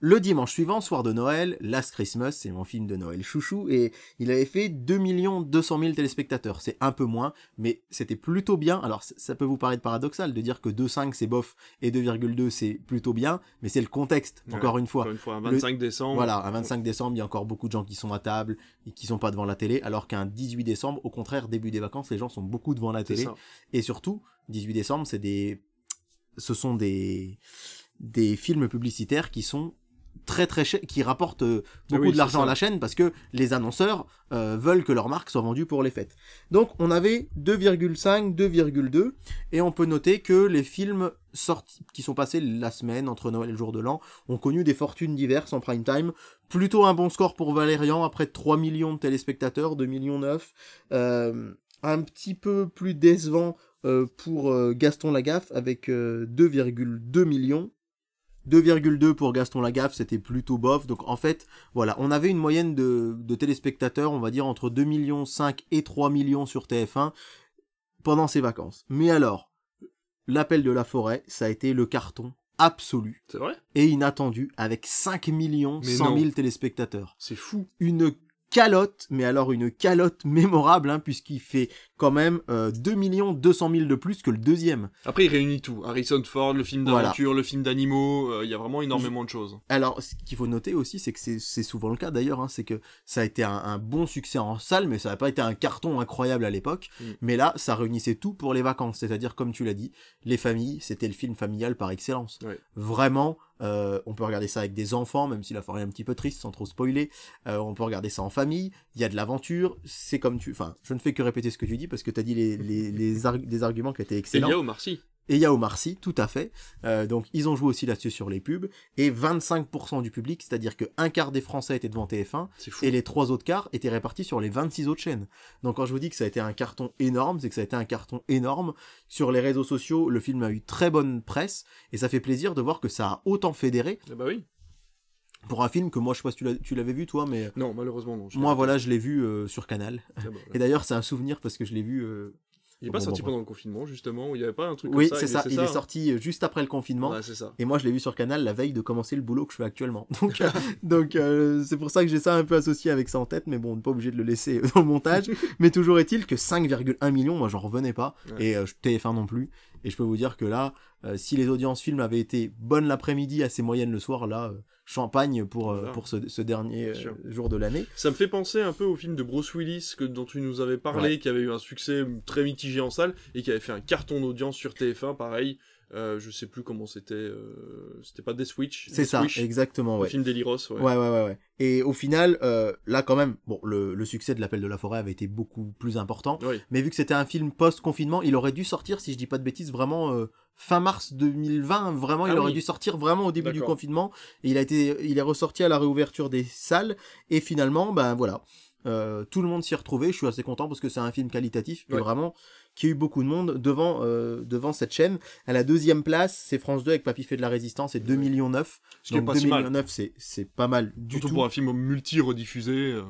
Speaker 2: Le dimanche suivant, soir de Noël, Last Christmas, c'est mon film de Noël chouchou, et il avait fait 2 200 000 téléspectateurs. C'est un peu moins, mais c'était plutôt bien. Alors, ça- peut vous paraître paradoxal de dire que 2,5 c'est bof et 2,2 c'est plutôt bien, mais c'est le contexte,
Speaker 1: Ouais,
Speaker 2: encore une fois.
Speaker 1: Encore une fois, un 25 décembre.
Speaker 2: Voilà, un 25 décembre, il y a encore beaucoup de gens qui sont à table et qui sont pas devant la télé, alors qu'un 18 décembre, au contraire, début des vacances, les gens sont beaucoup devant la télé.
Speaker 1: ça.
Speaker 2: Et surtout, 18 décembre, c'est des, ce sont des, des films publicitaires qui sont très très chers, qui rapportent euh, beaucoup
Speaker 1: oui,
Speaker 2: de l'argent à la chaîne parce que les annonceurs euh, veulent que leur marque soit vendue pour les fêtes. Donc on avait 2,5, 2,2 et on peut noter que les films sortis, qui sont passés la semaine entre Noël et le jour de l'an ont connu des fortunes diverses en prime time. Plutôt un bon score pour Valérian après 3 millions de téléspectateurs, 2 millions 9. Euh, un petit peu plus décevant euh, pour Gaston Lagaffe avec euh, 2,2 millions. 2,2 pour Gaston Lagaffe, c'était plutôt bof. Donc en fait, voilà, on avait une moyenne de, de téléspectateurs, on va dire entre 2 millions 5 et 3 millions sur TF1 pendant ces vacances. Mais alors, l'appel de la forêt, ça a été le carton absolu
Speaker 1: C'est vrai?
Speaker 2: et inattendu avec 5 millions
Speaker 1: Mais
Speaker 2: 100 000
Speaker 1: non.
Speaker 2: téléspectateurs
Speaker 1: C'est fou.
Speaker 2: une calotte, mais alors une calotte mémorable, hein, puisqu'il fait quand même euh, 2 200 000 de plus que le deuxième.
Speaker 1: Après, il réunit tout. Harrison Ford, le film
Speaker 2: Voilà.
Speaker 1: d'aventure, le film d'animaux. euh, Il y a vraiment énormément de choses.
Speaker 2: Alors, ce qu'il faut noter aussi, c'est que c'est c'est souvent le cas d'ailleurs, hein, c'est que ça a été un, un bon succès en salle, mais ça n'a pas été un carton incroyable à l'époque.
Speaker 1: Mm.
Speaker 2: Mais là, ça réunissait tout pour les vacances, c'est-à-dire, comme tu l'as dit, les familles, c'était le film familial par excellence.
Speaker 1: Ouais.
Speaker 2: Vraiment, euh, on peut regarder ça avec des enfants, même si la forêt est un petit peu triste, sans trop spoiler. Euh, on peut regarder ça en famille, il y a de l'aventure, c'est comme tu... Enfin, je ne fais que répéter ce que tu dis, parce que tu as dit les, les, les arg- des arguments qui étaient excellents.
Speaker 1: y a Omar Sy.
Speaker 2: Et il y a Omar Sy, tout à fait. Euh, donc ils ont joué aussi là-dessus sur les pubs. Et 25% du public, c'est-à-dire que un quart des Français étaient devant TF1,
Speaker 1: C'est fou.
Speaker 2: et les trois autres quarts étaient répartis sur les 26 autres chaînes. Donc quand je vous dis que ça a été un carton énorme, c'est que ça a été un carton énorme. Sur les réseaux sociaux, le film a eu très bonne presse, et ça fait plaisir de voir que ça a autant fédéré
Speaker 1: Ah bah oui.
Speaker 2: pour un film que moi, je sais pas si tu l'avais vu toi, mais
Speaker 1: Non, malheureusement, non.
Speaker 2: moi voilà, je l'ai vu euh, sur Canal.
Speaker 1: Ah bah, ouais.
Speaker 2: Et d'ailleurs, c'est un souvenir parce que je l'ai vu... euh,
Speaker 1: Il est pas
Speaker 2: Bon,
Speaker 1: sorti
Speaker 2: bon,
Speaker 1: pendant le confinement, justement, où il y avait pas un truc
Speaker 2: Oui,
Speaker 1: comme ça.
Speaker 2: c'est ça, il est sorti euh, juste après le confinement.
Speaker 1: Ouais, c'est ça.
Speaker 2: Et moi, je l'ai vu sur Canal la veille de commencer le boulot que je fais actuellement. Donc, euh, donc euh, c'est pour ça que j'ai ça un peu associé avec ça en tête, mais bon, on n'est pas obligé de le laisser dans le montage. mais toujours est-il que 5,1 millions, moi, j'en revenais pas.
Speaker 1: Ouais.
Speaker 2: Et euh, TF1 non plus. Et je peux vous dire que là, euh, si les audiences films avaient été bonnes l'après-midi, assez moyennes le soir, là, champagne pour, euh,
Speaker 1: Voilà.
Speaker 2: pour ce, ce dernier euh, jour de l'année.
Speaker 1: Ça me fait penser un peu au film de Bruce Willis que, dont tu nous avais parlé, qui avait eu un succès très mitigé en salle et qui avait fait un carton d'audience sur TF1, pareil. Euh, je sais plus comment c'était. euh, C'était pas Death Wish.
Speaker 2: C'est ça, exactement,
Speaker 1: Le
Speaker 2: ouais.
Speaker 1: film d'Eliros, ouais.
Speaker 2: Ouais, ouais, ouais, ouais. Et au final, euh, là, quand même, bon, le, le succès de l'appel de la forêt avait été beaucoup plus important.
Speaker 1: Oui.
Speaker 2: Mais vu que c'était un film post-confinement, il aurait dû sortir, si je dis pas de bêtises, vraiment fin mars 2020. Vraiment, il
Speaker 1: Ah
Speaker 2: aurait dû sortir vraiment au début du confinement. Et il a été, il est ressorti à la réouverture des salles. Et finalement, ben voilà, euh, tout le monde s'y est retrouvé. Je suis assez content parce que c'est un film qualitatif et vraiment qui a eu beaucoup de monde devant euh, devant cette chaîne. À la deuxième place, c'est France 2 avec Papy fait de la résistance et 2 millions 9.
Speaker 1: Ce qui est
Speaker 2: Donc
Speaker 1: pas
Speaker 2: 2
Speaker 1: si mal.
Speaker 2: millions 9, c'est c'est pas mal du
Speaker 1: Surtout
Speaker 2: tout.
Speaker 1: pour un film multi-rediffusé. euh.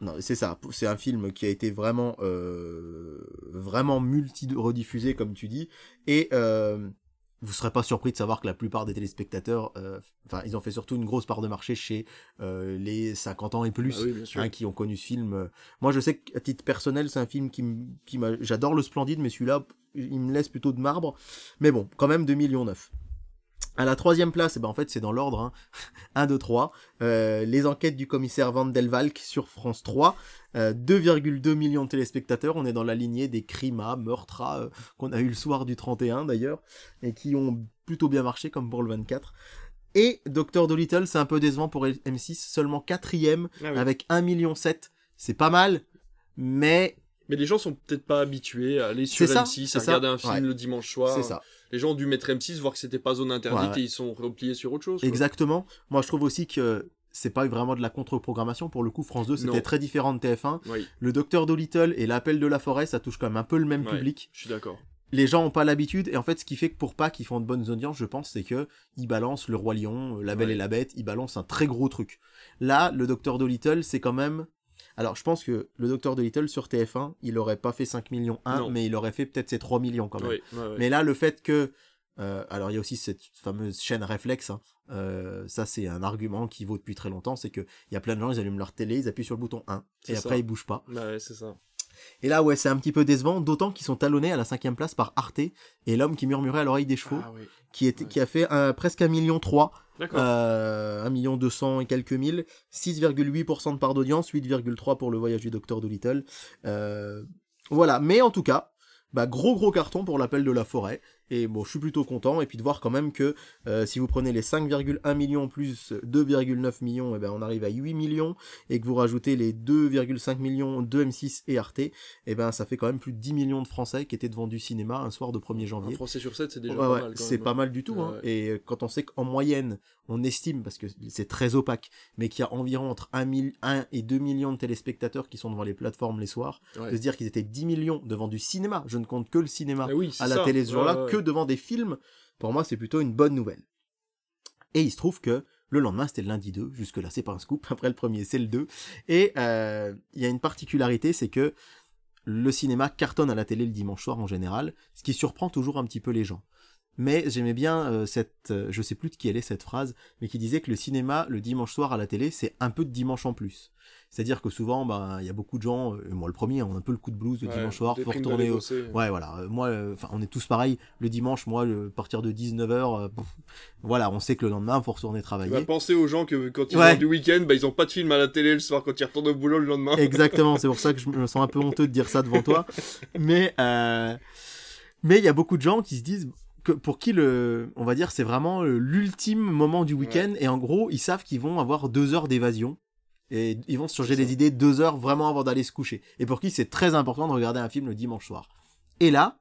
Speaker 2: Non, c'est ça. C'est un film qui a été vraiment, euh, vraiment multi-rediffusé, comme tu dis. Et euh, vous serez pas surpris de savoir que la plupart des téléspectateurs, euh, enfin, ils ont fait surtout une grosse part de marché chez euh, les 50 ans et plus.
Speaker 1: Ah oui,
Speaker 2: hein, qui ont connu ce film. Moi, je sais qu'à titre personnel, c'est un film qui, qui m'a. J'adore le Splendide, mais celui-là, il me laisse plutôt de marbre. Mais bon, quand même 2 millions 9. À la troisième place, eh ben en fait c'est dans l'ordre, hein. 1, 2, 3, euh, les enquêtes du commissaire Van Delvalk sur France 3, euh, 2,2 millions de téléspectateurs, on est dans la lignée des Crima, Meurtra, euh, qu'on a eu le soir du 31 d'ailleurs, et qui ont plutôt bien marché comme pour le 24. Et Dr. Dolittle, c'est un peu décevant pour M6, seulement quatrième,
Speaker 1: Ah oui.
Speaker 2: avec 1,7 million, c'est pas mal, mais
Speaker 1: Mais les gens sont peut-être pas habitués à aller sur
Speaker 2: C'est ça,
Speaker 1: M6,
Speaker 2: c'est
Speaker 1: à
Speaker 2: ça.
Speaker 1: regarder un film
Speaker 2: Ouais.
Speaker 1: le dimanche soir.
Speaker 2: c'est ça.
Speaker 1: Les gens ont dû mettre M6, voir que c'était pas zone interdite
Speaker 2: Ouais,
Speaker 1: et ils sont repliés sur autre chose. quoi.
Speaker 2: Exactement. Moi, je trouve aussi que c'est pas vraiment de la contre-programmation. Pour le coup, France 2, c'était très différent de TF1.
Speaker 1: Oui,
Speaker 2: Le Docteur Dolittle et l'appel de la forêt, ça touche quand même un peu le même
Speaker 1: Ouais.
Speaker 2: public.
Speaker 1: je suis d'accord.
Speaker 2: Les gens ont pas l'habitude. Et en fait, ce qui fait que pour pas qu'ils font de bonnes audiences, je pense, c'est que ils balancent le Roi Lion, euh, La Belle et la Bête. Ils balancent un très gros truc. Là, le Docteur Dolittle, c'est quand même. Alors, je pense que le Docteur Dolittle sur TF1, il aurait pas fait 5 millions 1,
Speaker 1: Non.
Speaker 2: mais il aurait fait peut-être ses 3 millions quand même.
Speaker 1: Oui, ouais, ouais.
Speaker 2: Mais là, le fait que. euh, alors, il y a aussi cette fameuse chaîne réflexe. hein. Euh, ça, c'est un argument qui vaut depuis très longtemps. C'est qu'il y a plein de gens, ils allument leur télé, ils appuient sur le bouton 1.
Speaker 1: C'est
Speaker 2: Et après, ils bougent pas.
Speaker 1: Bah ouais, c'est ça.
Speaker 2: Et là, ouais, c'est un petit peu décevant. D'autant qu'ils sont talonnés à la cinquième place par Arte et l'homme qui murmurait à l'oreille des chevaux,
Speaker 1: Ah oui.
Speaker 2: qui, était,
Speaker 1: ouais.
Speaker 2: qui a fait un- presque un million trois. Euh, un million deux cents et quelques mille, 6,8% de part d'audience, 8,3 pour le voyage du docteur Dolittle. Euh, voilà, mais en tout cas, bah, gros gros carton pour l'appel de la forêt. Et bon, je suis plutôt content. Et puis de voir quand même que euh, si vous prenez les 5,1 millions plus 2,9 millions, et ben on arrive à 8 millions. Et que vous rajoutez les 2,5 millions de M6 et Arte, et ben ça fait quand même plus de 10 millions de Français qui étaient devant du cinéma un soir de 1er
Speaker 1: Un
Speaker 2: janvier.
Speaker 1: Français sur 7, c'est déjà
Speaker 2: Ouais,
Speaker 1: pas
Speaker 2: ouais,
Speaker 1: mal.
Speaker 2: c'est pas mal du tout. hein. Et euh, quand on sait qu'en moyenne, on estime, parce que c'est très opaque, mais qu'il y a environ entre 1, mille- 1 et 2 millions de téléspectateurs qui sont devant les plateformes les soirs, de se dire qu'ils étaient 10 millions devant du cinéma, je ne compte que le cinéma
Speaker 1: oui,
Speaker 2: à la
Speaker 1: ça.
Speaker 2: télé ce jour-là,
Speaker 1: Ouais, ouais.
Speaker 2: Devant des films, pour moi c'est plutôt une bonne nouvelle. Et il se trouve que le lendemain c'était le lundi 2, jusque-là c'est pas un scoop, après le premier c'est le 2, et euh, il y a une particularité, c'est que le cinéma cartonne à la télé le dimanche soir en général, ce qui surprend toujours un petit peu les gens. Mais j'aimais bien euh, cette, euh, je sais plus de qui elle est cette phrase, mais qui disait que le cinéma le dimanche soir à la télé c'est un peu de dimanche en plus. C'est-à-dire que souvent, ben, il y a beaucoup de gens, euh, et moi le premier, on a un peu le coup de blues le
Speaker 1: Ouais,
Speaker 2: dimanche soir, faut retourner au. Ouais, voilà. Euh, moi, euh, enfin, on est tous pareils. Le dimanche, moi, le- partir de 19h, voilà, on sait que le lendemain, faut retourner
Speaker 1: Tu
Speaker 2: travailler.
Speaker 1: vas penser aux gens que quand ils
Speaker 2: Ouais.
Speaker 1: rentrent du week-end, bah, ils ont pas de film à la télé le soir quand ils retournent au boulot le lendemain.
Speaker 2: Exactement, c'est pour ça que je me sens un peu honteux de dire ça devant toi. Mais euh, mais il y a beaucoup de gens qui se disent que pour qui le, on va dire, c'est vraiment euh, l'ultime moment du week-end et en gros, ils savent qu'ils vont avoir deux heures d'évasion. Et ils vont se changer les idées deux heures vraiment avant d'aller se coucher. Et pour qui c'est très important de regarder un film le dimanche soir. Et là,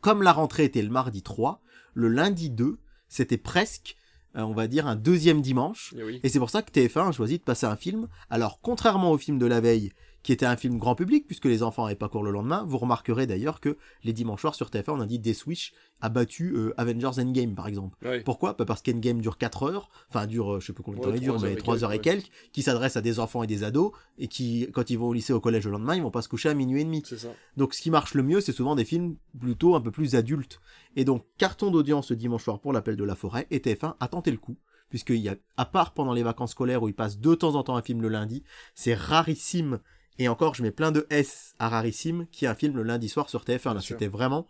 Speaker 2: comme la rentrée était le mardi 3, le lundi 2, c'était presque, euh, on va dire, un deuxième dimanche.
Speaker 1: Eh oui.
Speaker 2: Et c'est pour ça que TF1 a choisi de passer un film. Alors, contrairement au film de la veille, qui était un film grand public, puisque les enfants n'avaient pas cours le lendemain, vous remarquerez d'ailleurs que les dimanches soirs sur TF1, on a dit Death Wish a battu euh, Avengers Endgame, par exemple.
Speaker 1: Ouais.
Speaker 2: Pourquoi? Bah Parce qu'Endgame dure 4 heures, enfin dure, euh, je sais pas combien de
Speaker 1: Ouais,
Speaker 2: temps il dure, mais
Speaker 1: et
Speaker 2: 3
Speaker 1: quelques,
Speaker 2: heures et
Speaker 1: ouais.
Speaker 2: quelques, qui s'adresse à des enfants et des ados, et qui, quand ils vont au lycée, au collège le lendemain, ils vont pas se coucher à minuit et demi.
Speaker 1: C'est ça.
Speaker 2: Donc ce qui marche le mieux, c'est souvent des films plutôt un peu plus adultes. Et donc carton d'audience ce dimanche soir pour l'appel de la forêt, et TF1 a tenté le coup, puisqu'il y a, à part pendant les vacances scolaires où ils passent de temps en temps un film le lundi, c'est rarissime, et encore je mets plein de S à rarissime, qui est un film le lundi soir sur TF1. Là, c'était vraiment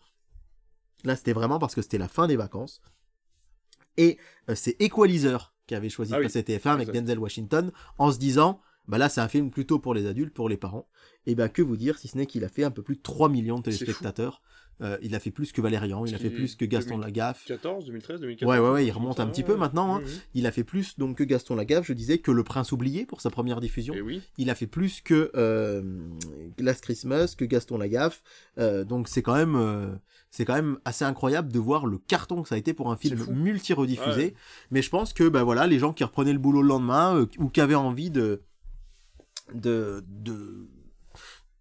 Speaker 2: Là, c'était vraiment parce que c'était la fin des vacances. Et euh, c'est Equalizer qui avait choisi
Speaker 1: Ah
Speaker 2: de
Speaker 1: oui,
Speaker 2: passer TF1 avec. Denzel Washington en se disant, bah là, c'est un film plutôt pour les adultes, pour les parents. Et ben que vous dire, si ce n'est qu'il a fait un peu plus de 3 millions de téléspectateurs. Euh, il a fait plus que Valérian, il a fait plus que Gaston
Speaker 1: 2000.
Speaker 2: Lagaffe.
Speaker 1: 14, 2013, 2014.
Speaker 2: Ouais, ouais, ouais, il remonte un petit peu maintenant, hein. Il a fait plus donc que Gaston Lagaffe, je disais, que Le Prince oublié pour sa première diffusion.
Speaker 1: Et oui.
Speaker 2: Il a fait plus que euh, Last Christmas, que Gaston Lagaffe. Euh, donc c'est quand même, euh, c'est quand même assez incroyable de voir le carton que ça a été pour un film multi-rediffusé.
Speaker 1: Ouais.
Speaker 2: Mais je pense que bah voilà, les gens qui reprenaient le boulot le lendemain ou qui avaient envie de de de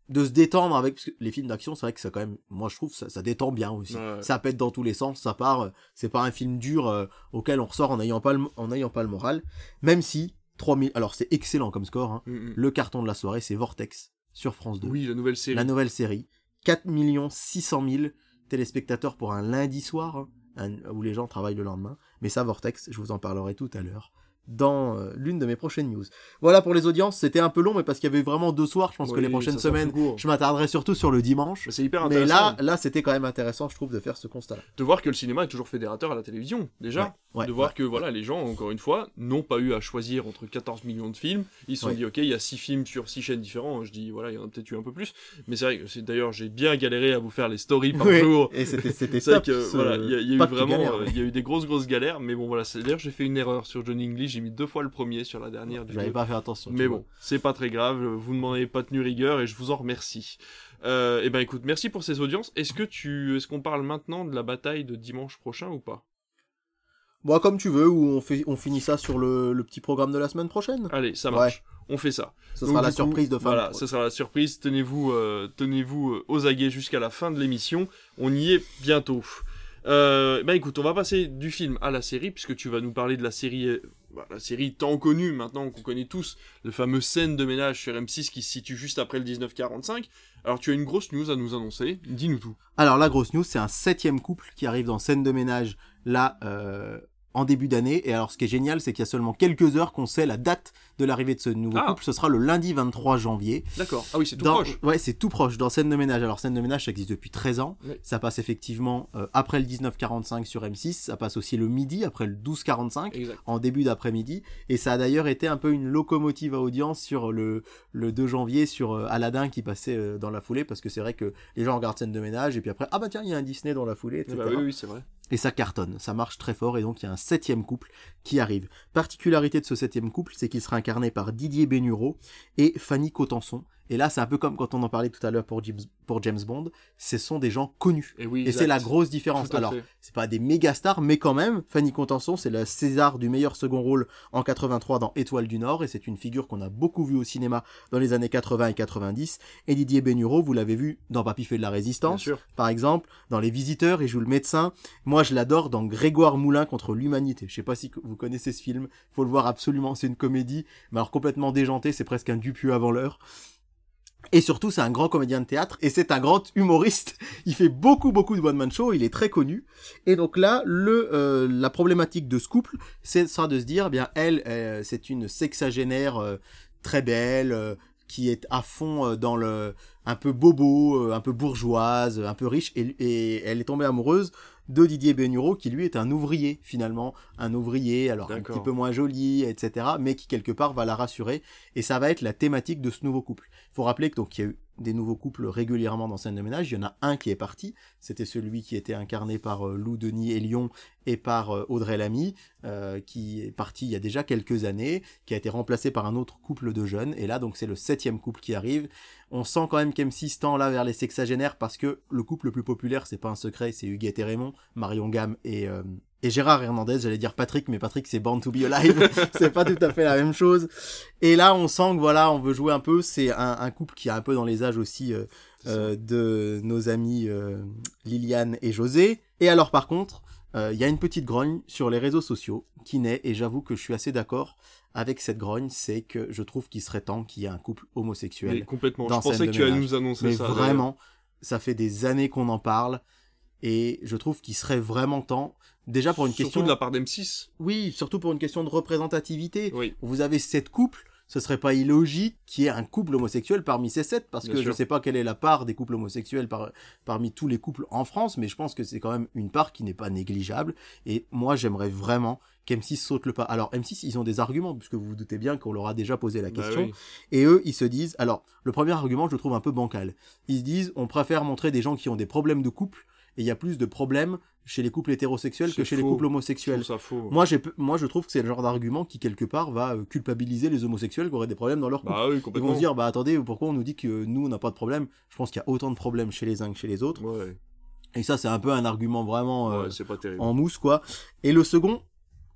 Speaker 2: de se détendre avec parce que les films d'action c'est vrai que ça quand même moi je trouve ça, ça détend bien aussi
Speaker 1: Ouais.
Speaker 2: ça pète dans tous les sens ça part euh, c'est pas un film dur euh, auquel on ressort en n'ayant pas le, en n'ayant pas le moral même si 3000 alors c'est excellent comme score hein.
Speaker 1: Mm, mm.
Speaker 2: le carton de la soirée c'est Vortex sur France 2
Speaker 1: Oui, la nouvelle série.
Speaker 2: la nouvelle série 4 600 000 téléspectateurs pour un lundi soir hein, où les gens travaillent le lendemain mais ça Vortex je vous en parlerai tout à l'heure dans euh, l'une de mes prochaines news. Voilà pour les audiences, c'était un peu long mais parce qu'il y avait vraiment deux soirs, je pense que les prochaines semaines, je m'attarderai surtout sur le dimanche.
Speaker 1: Mais C'est hyper
Speaker 2: Mais
Speaker 1: intéressant
Speaker 2: là, là, c'était quand même intéressant, je trouve, de faire ce constat.
Speaker 1: de voir que le cinéma est toujours fédérateur à la télévision, déjà.
Speaker 2: Ouais, ouais,
Speaker 1: de voir
Speaker 2: ouais.
Speaker 1: que voilà, les gens, encore une fois, n'ont pas eu à choisir entre 14 millions de films. Ils se sont dit, ok, il y a 6 films sur 6 chaînes différents. Je dis, voilà, il y en a peut-être eu un peu plus. Mais c'est vrai que d'ailleurs, j'ai bien galéré à vous faire les stories par jour.
Speaker 2: Et c'était, c'était
Speaker 1: C'est vrai
Speaker 2: top.
Speaker 1: que voilà, il y a, il y a eu vraiment,
Speaker 2: mais
Speaker 1: il y a eu des grosses grosses galères, mais bon voilà, c'est d'ailleurs j'ai fait une erreur sur Johnny English, j'ai mis deux fois le premier sur la dernière
Speaker 2: J'avais pas fait attention.
Speaker 1: Mais bon, c'est pas très grave, vous ne m'en avez pas tenu rigueur et je vous en remercie. Euh, et ben écoute, merci pour ces audiences. Est-ce que tu, est-ce qu'on parle maintenant de la bataille de dimanche prochain ou pas?
Speaker 2: Bon, comme tu veux, ou on, fait, on finit ça sur le, le petit programme de la semaine prochaine?
Speaker 1: Allez, ça marche. On fait ça.
Speaker 2: Ce
Speaker 1: Donc,
Speaker 2: sera la
Speaker 1: coup,
Speaker 2: surprise de fin.
Speaker 1: Voilà,
Speaker 2: de-
Speaker 1: ce sera la surprise. Tenez-vous, euh, tenez-vous euh, aux aguets jusqu'à la fin de l'émission. On y est bientôt. Euh, bah écoute, on va passer du film à la série puisque tu vas nous parler de la série, euh, bah, la série tant connue maintenant qu'on connaît tous, le fameux scène de ménage sur M6 qui se situe juste après le 1945. Alors tu as une grosse news à nous annoncer. Dis-nous tout.
Speaker 2: Alors, la grosse news, c'est un septième couple qui arrive dans scène de ménage, là, euh, en début d'année. Et alors, ce qui est génial, c'est qu'il y a seulement quelques heures qu'on sait la date de l'arrivée de ce nouveau
Speaker 1: Ah.
Speaker 2: couple. Ce sera le lundi 23 janvier.
Speaker 1: D'accord. Ah oui, c'est tout
Speaker 2: Dans-
Speaker 1: proche.
Speaker 2: Ouais, c'est tout proche dans scène de ménage. Alors scène de ménage, ça existe depuis 13 ans.
Speaker 1: Oui.
Speaker 2: Ça passe effectivement euh, après le 1945 sur M6. Ça passe aussi le midi après le 1245
Speaker 1: Exact.
Speaker 2: en début d'après-midi. Et ça a d'ailleurs été un peu une locomotive à audience sur le, le 2 janvier sur euh, Aladdin qui passait euh, dans la foulée parce que c'est vrai que les gens regardent scène de ménage et puis après ah bah tiens il y a un Disney dans la foulée etc.
Speaker 1: Bah oui, oui, c'est vrai.
Speaker 2: Et ça cartonne, ça marche très fort, et donc il y a un septième couple qui arrive. Particularité de ce septième couple, c'est qu'il sera incarné par Didier Bénureau et Fanny Cotenson. Et là, c'est un peu comme quand on en parlait tout à l'heure pour James, pour James Bond, ce sont des gens connus.
Speaker 1: Et oui.
Speaker 2: Et c'est la grosse différence. Alors, c'est pas des méga stars, mais quand même, Fanny Contenson, c'est le César du meilleur second rôle en 83 dans Étoile du Nord, et c'est une figure qu'on a beaucoup vue au cinéma dans les années 80 et 90. Et Didier Bénureau, vous l'avez vu dans Papy fait de la résistance, par exemple, dans Les Visiteurs, il joue le médecin. Moi, je l'adore dans Grégoire Moulin contre l'humanité. Je sais pas si vous connaissez ce film, faut le voir absolument, c'est une comédie, mais alors complètement déjantée, c'est presque un Dupieux avant l'heure. Et surtout, c'est un grand comédien de théâtre et c'est un grand humoriste. Il fait beaucoup, beaucoup de one-man show. Il est très connu. Et donc là, le, euh, la problématique de ce couple, c'est sera de se dire, eh bien, elle, euh, c'est une sexagénaire euh, très belle, euh, qui est à fond dans le, un peu bobo, un peu bourgeoise, un peu riche, et elle est tombée amoureuse de Didier Bénureau, qui lui est un ouvrier finalement, un ouvrier, alors un petit peu moins joli, etc., mais qui quelque part va la rassurer, et ça va être la thématique de ce nouveau couple. Il faut rappeler que donc il y a eu des nouveaux couples régulièrement dans scène de ménage. Il y en a un qui est parti. C'était celui qui était incarné par euh, Lou Denis et Lyon et par euh, Audrey Lamy, euh, qui est parti il y a déjà quelques années, qui a été remplacé par un autre couple de jeunes. Et là, donc, c'est le septième couple qui arrive. On sent quand même qu'M6 tend là vers les sexagénaires parce que le couple le plus populaire, c'est pas un secret, c'est Huguette et Raymond, Marion Gamme et, et Gérard Hernandez. J'allais dire Patrick, mais Patrick, c'est Born to be Alive. c'est pas tout à fait la même chose. Et là, on sent que voilà, on veut jouer un peu. C'est un, un couple qui est un peu dans les âges aussi euh, euh, de nos amis euh, Liliane et José. Et alors, par contre, il y a une petite grogne sur les réseaux sociaux qui naît, et j'avoue que je suis assez d'accord avec cette grogne, c'est que je trouve qu'il serait temps qu'il y ait un couple homosexuel.
Speaker 1: Mais complètement.
Speaker 2: dans
Speaker 1: Je pensais que tu allais nous annoncer
Speaker 2: Mais
Speaker 1: ça.
Speaker 2: vraiment, ça fait des années qu'on en parle, et je trouve qu'il serait vraiment temps, déjà pour une
Speaker 1: Surtout
Speaker 2: question...
Speaker 1: de la part d'M6.
Speaker 2: Oui, surtout pour une question de représentativité.
Speaker 1: Oui.
Speaker 2: Vous avez sept couples, ce serait pas illogique qu'il y ait un couple homosexuel parmi ces sept, parce
Speaker 1: Bien
Speaker 2: que
Speaker 1: sûr.
Speaker 2: je sais pas quelle est la part des couples homosexuels par- parmi tous les couples en France, mais je pense que c'est quand même une part qui n'est pas négligeable. Et moi, j'aimerais vraiment qu'M6 saute le pas. Alors, M6, ils ont des arguments, puisque vous vous doutez bien qu'on leur a déjà posé la
Speaker 1: Bah
Speaker 2: question.
Speaker 1: oui.
Speaker 2: Et eux, ils se disent, alors, le premier argument, je le trouve un peu bancal. Ils se disent, on préfère montrer des gens qui ont des problèmes de couple, et il y a plus de problèmes chez les couples hétérosexuels que chez les couples homosexuels.
Speaker 1: trouve ça faux.
Speaker 2: Moi, moi, je trouve que c'est le genre d'argument qui, quelque part, va euh, culpabiliser les homosexuels qui auraient des problèmes dans leur couple.
Speaker 1: Bah oui,
Speaker 2: Ils vont se dire, bah attendez, pourquoi on nous dit que nous, on n'a pas de problème? Je pense qu'il y a autant de problèmes chez les uns que chez les autres.
Speaker 1: Ouais,
Speaker 2: Et ça, c'est un peu un argument vraiment euh,
Speaker 1: ouais, pas
Speaker 2: en mousse, quoi. Et le second,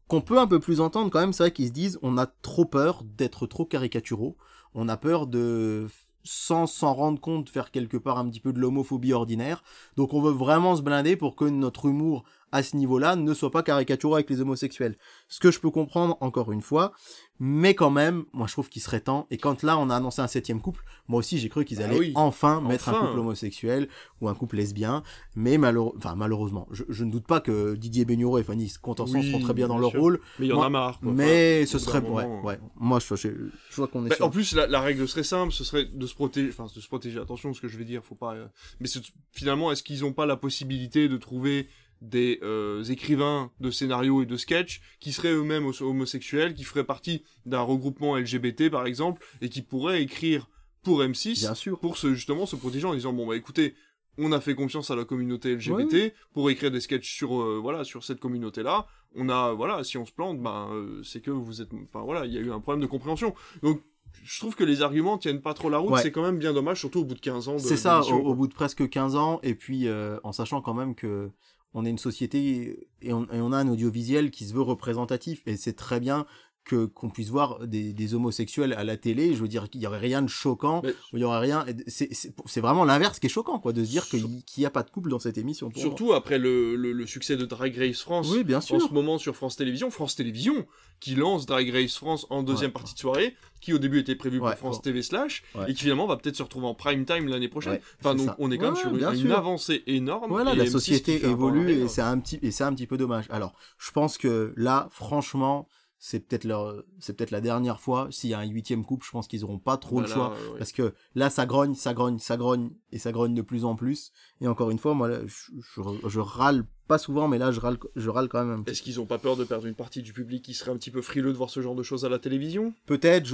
Speaker 2: qu'on peut un peu plus entendre quand même, c'est vrai qu'ils se disent, on a trop peur d'être trop caricaturaux. On a peur de, sans s'en rendre compte, faire quelque part un petit peu de l'homophobie ordinaire. Donc on veut vraiment se blinder pour que notre humour à ce niveau-là ne soit pas caricaturé avec les homosexuels. Ce que je peux comprendre, encore une fois, mais quand même, moi je trouve qu'il serait temps. Et quand là on a annoncé un septième couple, moi aussi j'ai cru qu'ils
Speaker 1: Bah
Speaker 2: allaient
Speaker 1: oui.
Speaker 2: enfin mettre un couple homosexuel ou un couple lesbien. Mais malheure- enfin, malheureusement, je, je ne doute pas que Didier Bénureau et Fanny Contenson
Speaker 1: Oui,
Speaker 2: seront très bien dans
Speaker 1: bien
Speaker 2: leur
Speaker 1: sûr.
Speaker 2: rôle.
Speaker 1: Mais il y en a marre. quoi.
Speaker 2: mais
Speaker 1: Enfin,
Speaker 2: ce serait
Speaker 1: d'un
Speaker 2: ouais, ouais. Moi je, je, je vois qu'on est
Speaker 1: Bah,
Speaker 2: sur.
Speaker 1: en plus, la, la règle serait simple, ce serait de se protéger, enfin, de se protéger. Attention, ce que je vais dire, faut pas. euh, Mais finalement, est-ce qu'ils ont pas la possibilité de trouver des euh, écrivains de scénarios et de sketchs qui seraient eux-mêmes homosexuels, qui feraient partie d'un regroupement LGBT par exemple, et qui pourraient écrire pour M6
Speaker 2: Bien sûr.
Speaker 1: pour se, justement se protéger en disant bon bah écoutez, on a fait confiance à la communauté LGBT pour écrire des sketchs sur euh, voilà sur cette communauté là. On a voilà si on se plante, ben euh, c'est que vous êtes, enfin voilà, il y a eu un problème de compréhension. Donc je trouve que les arguments tiennent pas trop la route,
Speaker 2: Ouais.
Speaker 1: c'est quand même bien dommage, surtout au bout de 15 ans.
Speaker 2: C'est ça, au, bout de presque 15 ans, et puis euh, en sachant quand même que on est une société et on, a un audiovisuel qui se veut représentatif, et c'est très bien que qu'on puisse voir des, des homosexuels à la télé. Je veux dire qu'il y aurait rien de choquant,
Speaker 1: Mais-
Speaker 2: il y aurait rien. C'est vraiment l'inverse qui est choquant, quoi, de se dire qu'il n'y a pas de couple dans cette émission. pour moi.
Speaker 1: Surtout après le, le, le succès de Drag Race France.
Speaker 2: Oui, bien
Speaker 1: En
Speaker 2: sûr.
Speaker 1: ce moment sur France Télévisions, France Télévisions, qui lance Drag Race France en deuxième
Speaker 2: Ouais.
Speaker 1: partie de soirée, qui au début était prévu pour
Speaker 2: Ouais,
Speaker 1: France
Speaker 2: ouais.
Speaker 1: TV slash,
Speaker 2: Ouais.
Speaker 1: et qui finalement va peut-être se retrouver en prime time l'année prochaine. Enfin, donc
Speaker 2: ça.
Speaker 1: on est quand même sur une, avancée énorme.
Speaker 2: Voilà, la
Speaker 1: M6 qui
Speaker 2: société
Speaker 1: en
Speaker 2: évolue et c'est un petit et c'est un petit peu dommage. Alors, je pense que là, franchement, c'est peut-être leur, c'est peut-être la dernière fois. S'il y a un huitième couple, je pense qu'ils auront pas trop le
Speaker 1: là,
Speaker 2: choix
Speaker 1: ouais.
Speaker 2: parce que là, ça grogne, ça grogne, ça grogne et ça grogne de plus en plus. Et encore une fois, moi, là, je, je, je râle pas souvent, mais là, je râle, je râle quand même.
Speaker 1: Est-ce qu'ils ont pas peur de perdre une partie du public qui serait un petit peu frileux de voir ce genre de choses à la télévision?
Speaker 2: Peut-être,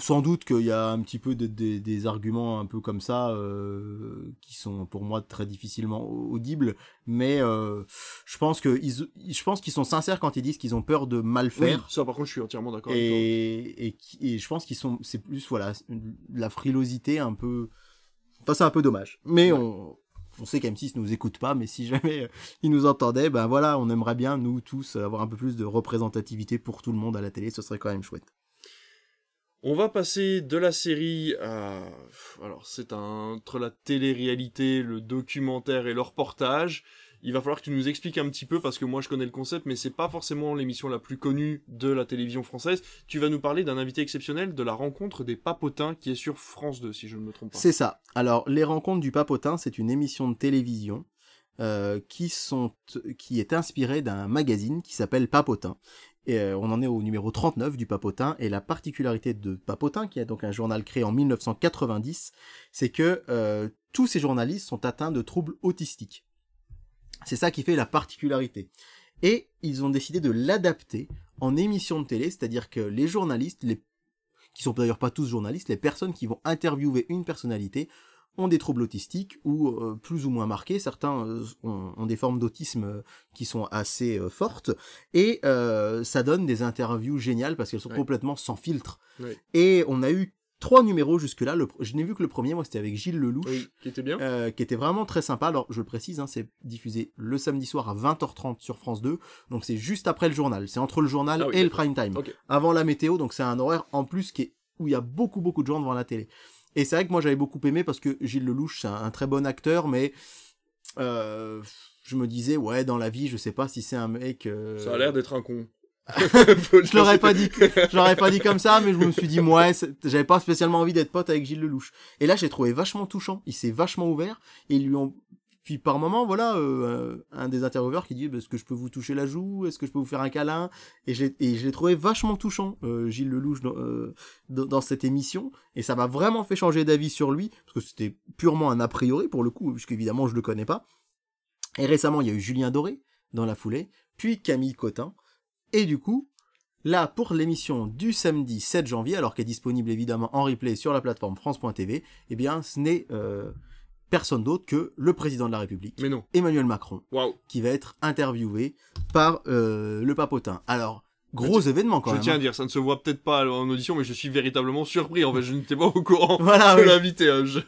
Speaker 2: sans doute qu'il y a un petit peu de- de- des arguments un peu comme ça euh, qui sont pour moi très difficilement audibles, mais euh, je pense que ils, je pense qu'ils sont sincères quand ils disent qu'ils ont peur de mal
Speaker 1: Oui,
Speaker 2: faire.
Speaker 1: ça par contre je suis entièrement d'accord.
Speaker 2: Et, et, et je pense qu'ils sont, c'est plus voilà la frilosité un peu. Enfin, c'est un peu dommage. Mais on, on sait qu'M6 nous écoute pas, mais si jamais euh, ils nous entendaient, ben voilà, on aimerait bien nous tous avoir un peu plus de représentativité pour tout le monde à la télé. Ce serait quand même chouette.
Speaker 1: On va passer de la série à... Alors c'est entre la télé-réalité, le documentaire et le reportage. Il va falloir que tu nous expliques un petit peu parce que moi je connais le concept mais c'est pas forcément l'émission la plus connue de la télévision française. Tu vas nous parler d'un invité exceptionnel de la rencontre des papotins qui est sur France 2 si je ne me trompe pas.
Speaker 2: C'est ça. Alors, Les Rencontres du Papotin, c'est une émission de télévision euh, qui, sont, qui est inspirée d'un magazine qui s'appelle Papotin. Et euh, on en est au numéro 39 du Papotin. Et la particularité de Papotin, qui est donc un journal créé en 1990, c'est que euh, tous ces journalistes sont atteints de troubles autistiques. C'est ça qui fait la particularité. Et ils ont décidé de l'adapter en émission de télé, c'est-à-dire que les journalistes, les qui sont d'ailleurs pas tous journalistes, les personnes qui vont interviewer une personnalité ont des troubles autistiques ou euh, plus ou moins marqués. Certains euh, ont, ont des formes d'autisme euh, qui sont assez fortes et ça donne des interviews géniales parce qu'elles sont
Speaker 1: Ouais.
Speaker 2: complètement sans filtre.
Speaker 1: Ouais.
Speaker 2: Et on a eu trois numéros jusque-là. Le Je n'ai vu que le premier, moi c'était avec Gilles Lelouch.
Speaker 1: Oui, qui était bien.
Speaker 2: Euh, qui était vraiment très sympa. Alors, je le précise, hein, c'est diffusé le samedi soir à 20h30 sur France 2. Donc, c'est juste après le journal. C'est entre le journal
Speaker 1: Ah oui,
Speaker 2: et le prime time. Avant la météo, donc c'est un horaire en plus qui est, où il y a beaucoup, beaucoup de gens devant la télé. Et c'est vrai que moi, j'avais beaucoup aimé parce que Gilles Lelouch, c'est un, un très bon acteur, mais euh, je me disais, ouais, dans la vie, je sais pas si c'est un mec... euh,
Speaker 1: Ça a l'air d'être un con.
Speaker 2: Je l'aurais pas dit, je l'aurais pas dit comme ça, mais je me suis dit, c'est- j'avais pas spécialement envie d'être pote avec Gilles Lelouch. Et là, j'ai trouvé vachement touchant. Il s'est vachement ouvert et ils lui ont, Puis par moment, voilà, euh, un des intervieweurs qui dit bah, est-ce que je peux vous toucher la joue? Est-ce que je peux vous faire un câlin? Et je l'ai- trouvé vachement touchant, euh, Gilles Lelouch, dans, euh, dans cette émission. Et ça m'a vraiment fait changer d'avis sur lui, parce que c'était purement un a priori pour le coup, puisqu'évidemment je le connais pas. Et récemment, il y a eu Julien Doré dans la foulée, puis Camille Cotin. Et du coup, là, pour l'émission du samedi 7 janvier, alors qu'elle est disponible évidemment en replay sur la plateforme France.tv, eh bien, ce n'est euh, personne d'autre que le président de la République,
Speaker 1: Mais non.
Speaker 2: Emmanuel Macron, qui va être interviewé par euh, le papotin. Alors, gros
Speaker 1: Je
Speaker 2: événement quand
Speaker 1: je
Speaker 2: même.
Speaker 1: tiens à
Speaker 2: hein.
Speaker 1: dire, ça ne se voit peut-être pas en audition, mais je suis véritablement surpris. En fait, je n'étais pas au courant
Speaker 2: Voilà,
Speaker 1: de
Speaker 2: oui.
Speaker 1: l'invité. hein, je-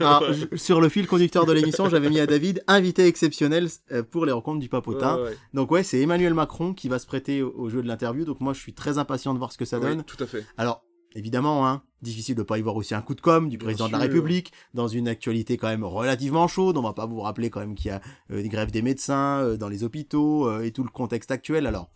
Speaker 2: je- sur le fil conducteur de l'émission, j'avais mis à David invité exceptionnel euh, pour les rencontres du papotin.
Speaker 1: Ouais, ouais.
Speaker 2: Donc ouais, c'est Emmanuel Macron qui va se prêter au, jeu de l'interview. Donc moi, je suis très impatient de voir ce que ça
Speaker 1: Oui,
Speaker 2: donne.
Speaker 1: tout à fait.
Speaker 2: Alors, évidemment, hein, difficile de pas y voir aussi un coup de com du
Speaker 1: Bien
Speaker 2: président de la. République dans une actualité quand même relativement chaude. On va pas vous rappeler quand même qu'il y a euh, des grèves des médecins euh, dans les hôpitaux euh, et tout le contexte actuel. Alors,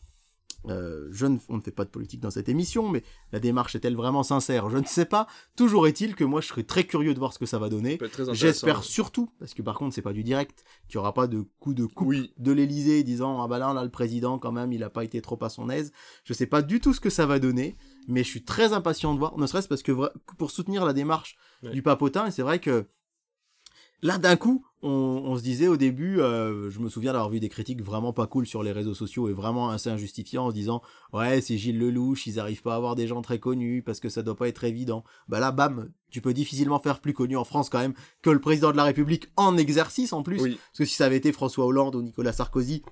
Speaker 2: euh, je ne, on ne fait pas de politique dans cette émission, mais la démarche est-elle vraiment sincère? Je ne sais pas. Toujours est-il que moi, je serais très curieux de voir ce que ça va donner. J'espère surtout, parce que par contre, c'est pas du direct, qu'il y aura pas de coup de coupe
Speaker 1: Oui.
Speaker 2: de l'Elysée disant ah bah là, là le président quand même il a pas été trop à son aise. Je sais pas du tout ce que ça va donner, mais je suis très impatient de voir, ne serait-ce parce que pour soutenir la démarche
Speaker 1: Ouais.
Speaker 2: du papotin, et c'est vrai que là d'un coup, on, on se disait au début, euh, je me souviens d'avoir vu des critiques vraiment pas cool sur les réseaux sociaux et vraiment assez injustifiants en se disant ouais c'est Gilles Lelouch, ils arrivent pas à avoir des gens très connus parce que ça doit pas être évident. Bah là bam, tu peux difficilement faire plus connu en France quand même que le président de la République en exercice en plus.
Speaker 1: Oui.
Speaker 2: Parce que si ça avait été François Hollande ou Nicolas Sarkozy,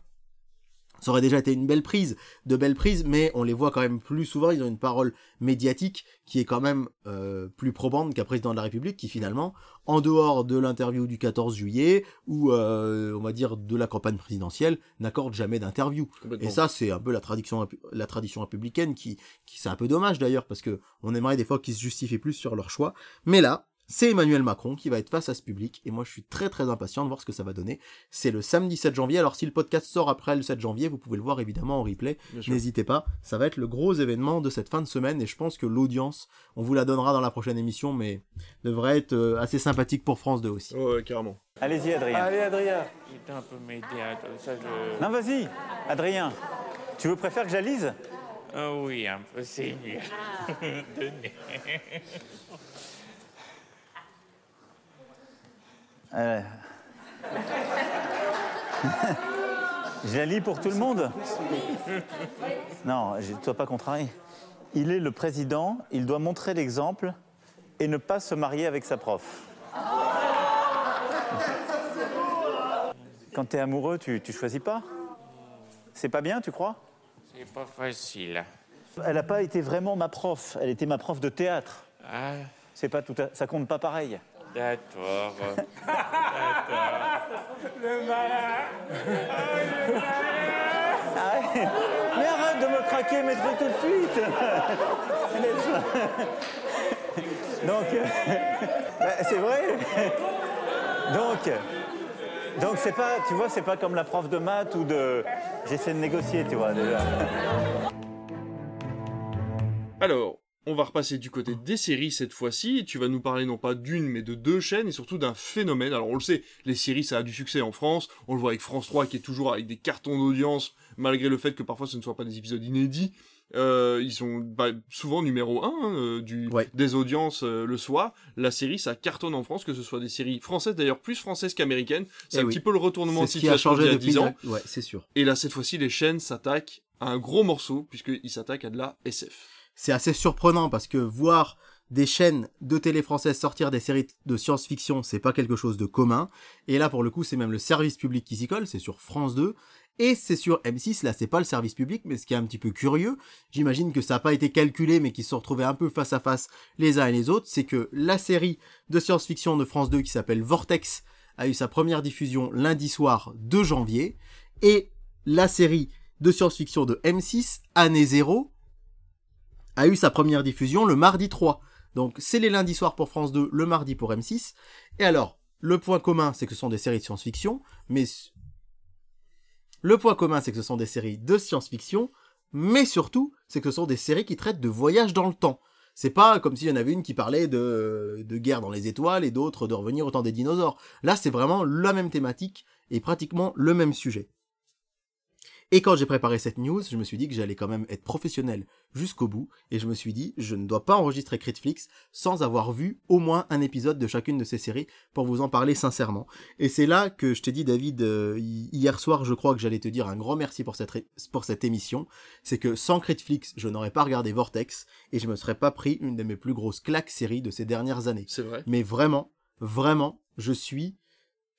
Speaker 2: ça aurait déjà été une belle prise, de belles prises, mais on les voit quand même plus souvent, ils ont une parole médiatique qui est quand même euh, plus probante qu'un président de la République qui finalement, en dehors de l'interview du 14 juillet, ou euh, on va dire de la campagne présidentielle, n'accorde jamais d'interview. Et ça, c'est un peu la tradition, la tradition républicaine qui, qui c'est un peu dommage d'ailleurs, parce que on aimerait des fois qu'ils se justifient plus sur leur choix. Mais là, c'est Emmanuel Macron qui va être face à ce public, et moi je suis très très impatient de voir ce que ça va donner. C'est le samedi 7 janvier, alors si le podcast sort après le 7 janvier, vous pouvez le voir évidemment en replay, n'hésitez pas, ça va être le gros événement de cette fin de semaine, et je pense que l'audience, on vous la donnera dans la prochaine émission, mais devrait être euh, assez sympathique pour France 2 aussi.
Speaker 1: Ouais, carrément.
Speaker 7: Allez-y, Adrien.
Speaker 3: Allez, Adrien.
Speaker 8: Putain, un peu ça, je...
Speaker 7: Non, vas-y, Adrien. Tu veux préfères que j'alise?
Speaker 8: Ah oui, un peu, c'est mieux.
Speaker 7: Euh. J'allie pour tout le monde Non, je ne sois pas contrarié. Il est le président, il doit montrer l'exemple et ne pas se marier avec sa prof. Quand tu es amoureux, tu, tu choisis pas? C'est pas bien, tu crois?
Speaker 8: C'est pas facile.
Speaker 7: Elle n'a pas été vraiment ma prof, elle était ma prof de théâtre.
Speaker 8: Ah,
Speaker 7: C'est pas tout à- ça compte pas pareil.
Speaker 8: D'accord.
Speaker 7: Ah ouais. Mais arrête de me craquer mes trucs tout de suite. Donc, bah, c'est vrai Donc, donc c'est pas, tu vois, c'est pas comme la prof de maths ou de... J'essaie de négocier, tu vois, déjà.
Speaker 1: Alors, on va repasser du côté des séries cette fois-ci. Tu vas nous parler non pas d'une, mais de deux chaînes et surtout d'un phénomène. Alors, on le sait, les séries, ça a du succès en France. On le voit avec France 3 qui est toujours avec des cartons d'audience, malgré le fait que parfois ce ne soit pas des épisodes inédits. Euh, ils sont bah, souvent numéro 1 du,
Speaker 2: Ouais.
Speaker 1: des audiences euh, le soir. La série, ça cartonne en France, que ce soit des séries françaises, d'ailleurs plus françaises qu'américaines. C'est
Speaker 2: Eh
Speaker 1: un
Speaker 2: oui.
Speaker 1: petit peu le retournement de situation d'il
Speaker 2: changé
Speaker 1: y a
Speaker 2: depuis
Speaker 1: 10 ans.
Speaker 2: la- Ouais, c'est sûr.
Speaker 1: Et là, cette fois-ci, les chaînes s'attaquent à un gros morceau, puisqu'ils s'attaquent à de la SF.
Speaker 2: C'est assez surprenant parce que voir des chaînes de télé françaises sortir des séries de science-fiction, c'est pas quelque chose de commun. Et là, pour le coup, c'est même le service public qui s'y colle, c'est sur France 2. Et c'est sur M6, là, c'est pas le service public, mais ce qui est un petit peu curieux, j'imagine que ça n'a pas été calculé, mais qu'ils se sont retrouvés un peu face à face les uns et les autres, c'est que la série de science-fiction de France 2 qui s'appelle Vortex a eu sa première diffusion lundi soir 2 janvier, et la série de science-fiction de M6, Année 0, a eu sa première diffusion le mardi 3. Donc c'est les lundis soirs pour France 2, le mardi pour M6. Et alors, le point commun, c'est que ce sont des séries de science-fiction, mais le point commun, c'est que ce sont des séries de science-fiction, mais surtout, c'est que ce sont des séries qui traitent de voyage dans le temps. C'est pas comme s'il y en avait une qui parlait de guerre dans les étoiles et d'autres de revenir au temps des dinosaures. Là, c'est vraiment la même thématique et pratiquement le même sujet. Et quand j'ai préparé cette news, je me suis dit que j'allais quand même être professionnel jusqu'au bout, et je me suis dit, je ne dois pas enregistrer Critflix sans avoir vu au moins un épisode de chacune de ces séries pour vous en parler sincèrement. Et c'est là que je t'ai dit, David, euh, hier soir, je crois que j'allais te dire un grand merci pour cette, pour cette émission. C'est que sans Critflix, je n'aurais pas regardé Vortex, et je me serais pas pris une de mes plus grosses claques séries de ces dernières années.
Speaker 1: C'est vrai.
Speaker 2: Mais vraiment, vraiment, je suis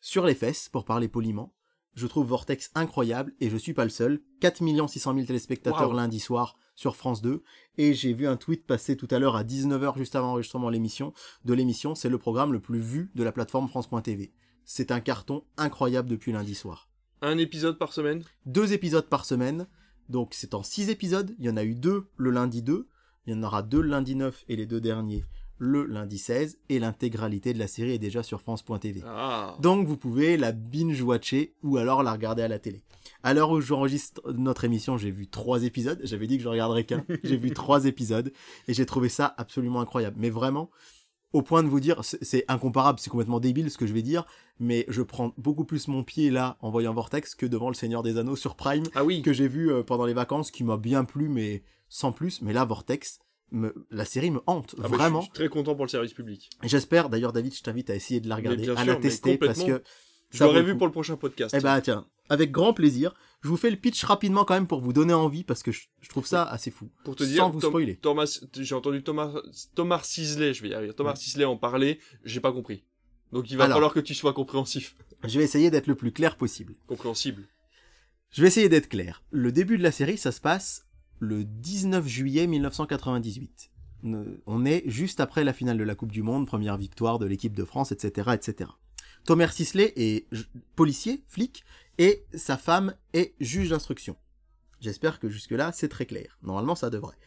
Speaker 2: sur les fesses, pour parler poliment. Je trouve Vortex incroyable et je suis pas le seul. 4 600 000 téléspectateurs
Speaker 1: Wow.
Speaker 2: lundi soir sur France 2 et j'ai vu un tweet passer tout à l'heure à 19h juste avant l'enregistrement de l'émission. De l'émission, c'est le programme le plus vu de la plateforme France.tv. C'est un carton incroyable depuis lundi soir.
Speaker 1: Un épisode par semaine?
Speaker 2: Deux épisodes par semaine, donc c'est en six épisodes. Il y en a eu deux le lundi 2, il y en aura deux le lundi 9 et les deux derniers le lundi 16 et l'intégralité de la série est déjà sur France.tv.
Speaker 1: Ah.
Speaker 2: Donc vous pouvez la binge-watcher ou alors la regarder à la télé. À l'heure où j'enregistre notre émission, j'ai vu trois épisodes. J'avais dit que je regarderais qu'un. j'ai vu trois épisodes et j'ai trouvé ça absolument incroyable. Mais vraiment, au point de vous dire, c'est incomparable, c'est complètement débile ce que je vais dire, mais je prends beaucoup plus mon pied là en voyant Vortex que devant le Seigneur des Anneaux sur Prime
Speaker 1: Ah oui.
Speaker 2: que j'ai vu euh, pendant les vacances, qui m'a bien plu, mais sans plus. Mais là, Vortex, me- la série me hante,
Speaker 1: Ah bah,
Speaker 2: vraiment.
Speaker 1: Je suis très content pour le service public.
Speaker 2: J'espère, d'ailleurs, David, je t'invite à essayer de la regarder,
Speaker 1: bien
Speaker 2: à
Speaker 1: sûr,
Speaker 2: la tester, parce que
Speaker 1: Je l'aurais vu pour le prochain podcast.
Speaker 2: Eh ben tiens, avec grand plaisir. Je vous fais le pitch rapidement quand même pour vous donner envie parce que je, je trouve ça assez fou.
Speaker 1: Pour te
Speaker 2: sans
Speaker 1: dire,
Speaker 2: vous
Speaker 1: Tom-
Speaker 2: spoiler.
Speaker 1: Thomas, j'ai entendu Thomas, Thomas Sisley, je vais y arriver. Thomas
Speaker 2: Ouais.
Speaker 1: Sisley en parler, j'ai pas compris. Donc il va
Speaker 2: Alors.
Speaker 1: falloir que tu sois compréhensif,
Speaker 2: Je vais essayer d'être le plus clair possible.
Speaker 1: compréhensible.
Speaker 2: Je vais essayer d'être clair. Le début de la série, ça se passe le 19 juillet 1998. Ne- On est juste après la finale de la Coupe du Monde, première victoire de l'équipe de France, etc., etc. Thomas Sisley est policier, flic, et sa femme est juge d'instruction. J'espère que jusque-là, c'est très clair. Normalement, ça devrait.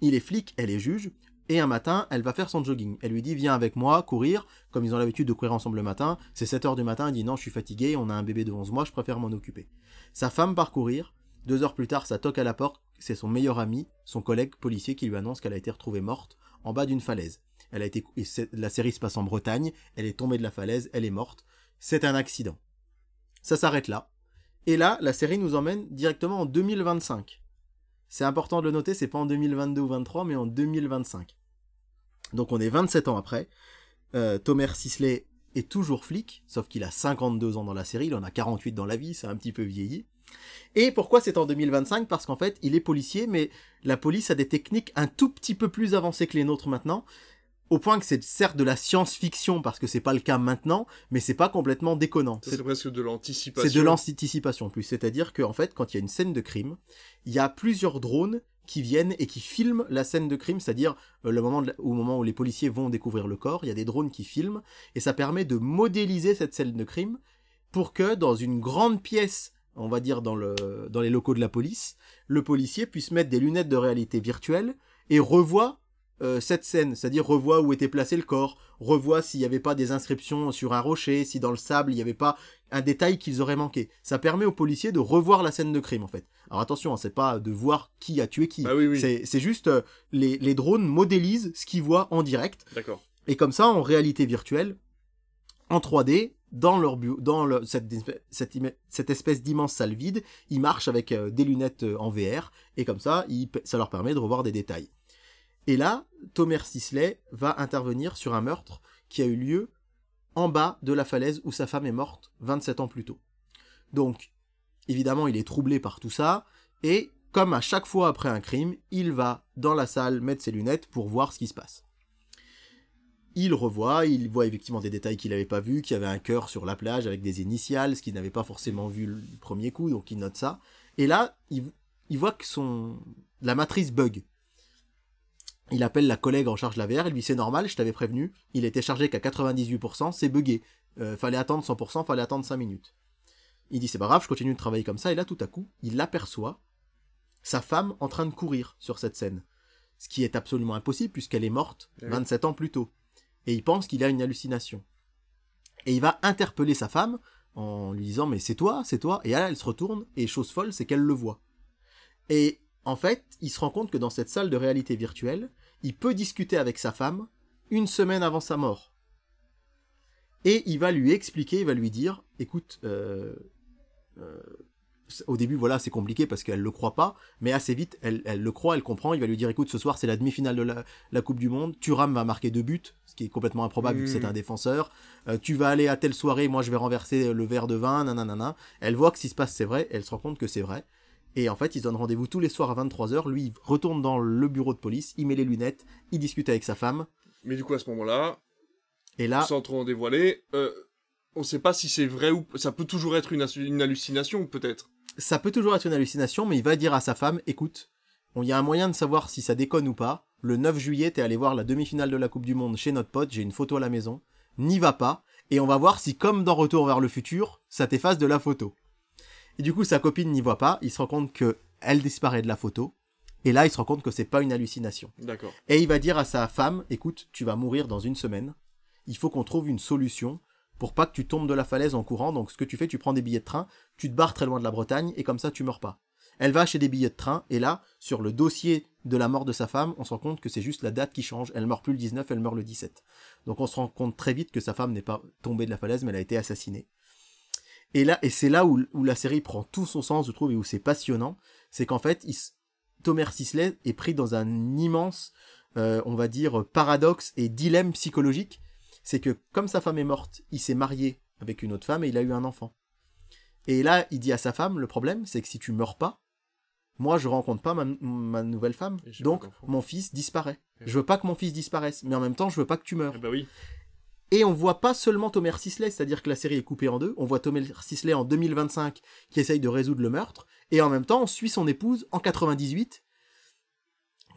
Speaker 2: Il est flic, elle est juge, et un matin, elle va faire son jogging. Elle lui dit, viens avec moi, courir, comme ils ont l'habitude de courir ensemble le matin. C'est 7 heures du matin, elle dit, non, je suis fatigué, on a un bébé de 11 mois, je préfère m'en occuper. Sa femme part courir, deux heures plus tard, ça toque à la porte, c'est son meilleur ami, son collègue policier qui lui annonce qu'elle a été retrouvée morte en bas d'une falaise. La série se passe en Bretagne, elle est tombée de la falaise, elle est morte. C'est un accident. Ça s'arrête là. Et là, la série nous emmène directement en 2025. C'est important de le noter, c'est pas en 2022 ou 23, mais en 2025. Donc on est 27 ans après. Euh, Thomas Sisley est toujours flic, sauf qu'il a 52 ans dans la série, il en a 48 dans la vie, c'est un petit peu vieilli. Et pourquoi c'est en 2025 Parce qu'en fait, il est policier, mais la police a des techniques un tout petit peu plus avancées que les nôtres maintenant, au point que c'est certes de la science-fiction, parce que c'est pas le cas maintenant, mais c'est pas complètement déconnant. C'est-
Speaker 1: presque de l'anticipation.
Speaker 2: c'est de l'anticipation plus, c'est-à-dire qu'en fait, quand il y a une scène de crime, il y a plusieurs drones qui viennent et qui filment la scène de crime, c'est-à-dire euh, le moment de la- au moment où les policiers vont découvrir le corps, il y a des drones qui filment et ça permet de modéliser cette scène de crime pour que dans une grande pièce, on va dire dans le dans les locaux de la police, le policier puisse mettre des lunettes de réalité virtuelle et revoit euh, cette scène, c'est-à-dire revoit où était placé le corps, revoit s'il n'y avait pas des inscriptions sur un rocher, si dans le sable il n'y avait pas un détail qu'ils auraient manqué. Ça permet aux policiers de revoir la scène de crime en fait. Alors attention, hein, c'est pas de voir qui a tué qui.
Speaker 1: Ah oui, oui.
Speaker 2: C'est c'est juste euh, les, les drones modélisent ce qu'ils voient en direct
Speaker 1: D'accord.
Speaker 2: et comme ça en réalité virtuelle, en 3D, dans leur bu- dans cette, espèce d'immense salle vide, ils marchent avec euh, des lunettes euh, en VR et comme ça, ça leur permet de revoir des détails. Et là, Thomas Sisley va intervenir sur un meurtre qui a eu lieu en bas de la falaise où sa femme est morte 27 ans plus tôt. Donc, évidemment, il est troublé par tout ça, et comme à chaque fois après un crime, il va dans la salle mettre ses lunettes pour voir ce qui se passe. Il revoit, il voit effectivement des détails qu'il n'avait pas vus, qu'il y avait un cœur sur la plage avec des initiales, ce qu'il n'avait pas forcément vu le premier coup, donc il note ça. Et là, il, il voit que son la matrice bug. Il appelle la collègue en charge de la VR, il lui dit c'est normal, je t'avais prévenu, il était chargé qu'à 98%, c'est buggé. Euh, fallait attendre 100%, fallait attendre 5 minutes. Il dit c'est pas grave, je continue de travailler comme ça, et là tout à coup, il aperçoit sa femme en train de courir sur cette scène. Ce qui est absolument impossible puisqu'elle est morte
Speaker 1: Oui.
Speaker 2: 27 ans plus tôt. Et il pense qu'il a une hallucination. Et il va interpeller sa femme en lui disant mais c'est toi, c'est toi. Et là elle se retourne et chose folle c'est qu'elle le voit. Et en fait il se rend compte que dans cette salle de réalité virtuelle il peut discuter avec sa femme une semaine avant sa mort. Et il va lui expliquer, il va lui dire, écoute, euh, euh, au début, voilà, c'est compliqué parce qu'elle le croit pas, mais assez vite, elle, elle le croit, elle comprend. Il va lui dire, écoute, ce soir, c'est la demi-finale de la, la Coupe du Monde. Thuram va marquer deux buts, ce qui est complètement improbable vu que c'est
Speaker 1: Mhm.
Speaker 2: un défenseur. Euh, tu vas aller à telle soirée, moi, je vais renverser le verre de vin, nanana. Elle voit que ce qui se passe, c'est vrai, elle se rend compte que c'est vrai. Et en fait, ils se donnent rendez-vous tous les soirs à 23h. Lui, il retourne dans le bureau de police, il met les lunettes, il discute avec sa femme.
Speaker 1: Mais du coup, à ce moment-là,
Speaker 2: Et là,
Speaker 1: sans trop en dévoiler, euh, on sait pas si c'est vrai ou ça peut toujours être une hallucination, peut-être.
Speaker 2: Ça peut toujours être une hallucination, mais il va dire à sa femme, écoute, il y a un moyen de savoir si ça déconne ou pas. Le 9 juillet, t'es allé voir la demi-finale de la Coupe du Monde chez notre pote, j'ai une photo à la maison. N'y va pas, et on va voir si, comme dans Retour vers le futur, ça t'efface de la photo. Et du coup, sa copine n'y voit pas, il se rend compte que elle disparaît de la photo, et là, il se rend compte que c'est pas une hallucination.
Speaker 1: D'accord.
Speaker 2: Et il va dire à sa femme, écoute, tu vas mourir dans une semaine. Il faut qu'on trouve une solution pour pas que tu tombes de la falaise en courant. Donc ce que tu fais, tu prends des billets de train, tu te barres très loin de la Bretagne et comme ça tu meurs pas. Elle va acheter des billets de train et là, sur le dossier de la mort de sa femme, on se rend compte que c'est juste la date qui change. Elle meurt plus le 19, elle meurt le 17. Donc on se rend compte très vite que sa femme n'est pas tombée de la falaise, mais elle a été assassinée. Et là, et c'est là où, la série prend tout son sens, je trouve, et où c'est passionnant, c'est qu'en fait, Thomas Sisley est pris dans un immense, euh, on va dire, paradoxe et dilemme psychologique. C'est que comme sa femme est morte, il s'est marié avec une autre femme et il a eu un enfant. Et là, il dit à sa femme, le problème, c'est que si tu meurs pas, moi, je rencontre pas ma, ma nouvelle femme,
Speaker 1: Et
Speaker 2: donc mon fils disparaît.
Speaker 1: Ouais.
Speaker 2: Je veux pas que mon fils disparaisse, mais en même temps, je veux pas que tu meurs.
Speaker 1: Eh bah oui.
Speaker 2: Et on voit pas seulement Thomas Sisley, c'est-à-dire que la série est coupée en deux. On voit Thomas Sisley en 2025 qui essaye de résoudre le meurtre, et en même temps, on suit son épouse en 98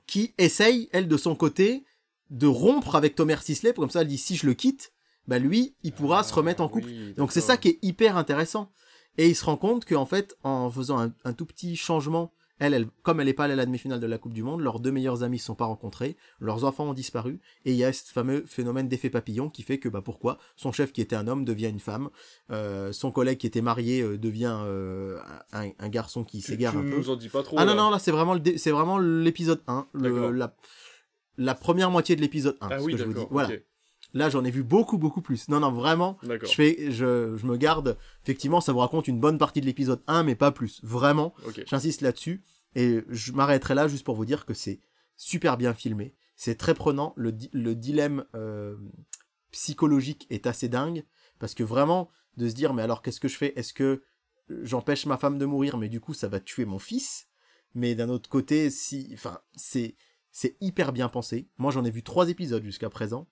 Speaker 2: qui essaye, elle, de son côté, de rompre avec Thomas Sisley. Comme ça, elle dit si je le quitte, bah lui, il pourra se remettre en couple.
Speaker 1: Ah Oui,
Speaker 2: Donc c'est ça qui est hyper intéressant. Et il se rend compte qu'en fait, en faisant un, un tout petit changement, elle, elle, comme elle n'est pas allée à la demi-finale de la Coupe du Monde, leurs deux meilleurs amis ne se sont pas rencontrés, leurs enfants ont disparu, et il y a ce fameux phénomène d'effet papillon qui fait que, bah pourquoi, son chef qui était un homme devient une femme, euh, son collègue qui était marié euh, devient euh, un, un garçon qui s'égare un peu.
Speaker 1: nous en dis pas trop.
Speaker 2: Ah
Speaker 1: là.
Speaker 2: non, non, là c'est vraiment le dé- c'est vraiment l'épisode 1, le- la, la première moitié de l'épisode 1,
Speaker 1: Ah
Speaker 2: ce
Speaker 1: oui,
Speaker 2: que je vous dis.
Speaker 1: d'accord.
Speaker 2: Voilà. Là j'en ai vu beaucoup, beaucoup plus. Non, non, vraiment, je fais, je, je me garde. Effectivement, ça vous raconte une bonne partie de l'épisode 1, mais pas plus. Vraiment, j'insiste là-dessus. Et je m'arrêterai là juste pour vous dire que c'est super bien filmé. C'est très prenant. Le, di- le dilemme euh, psychologique est assez dingue. Parce que vraiment, de se dire, mais alors qu'est-ce que je fais? Est-ce que j'empêche ma femme de mourir, mais du coup, ça va tuer mon fils? Mais d'un autre côté, si, enfin, c'est, c'est hyper bien pensé. Moi, j'en ai vu trois épisodes jusqu'à présent.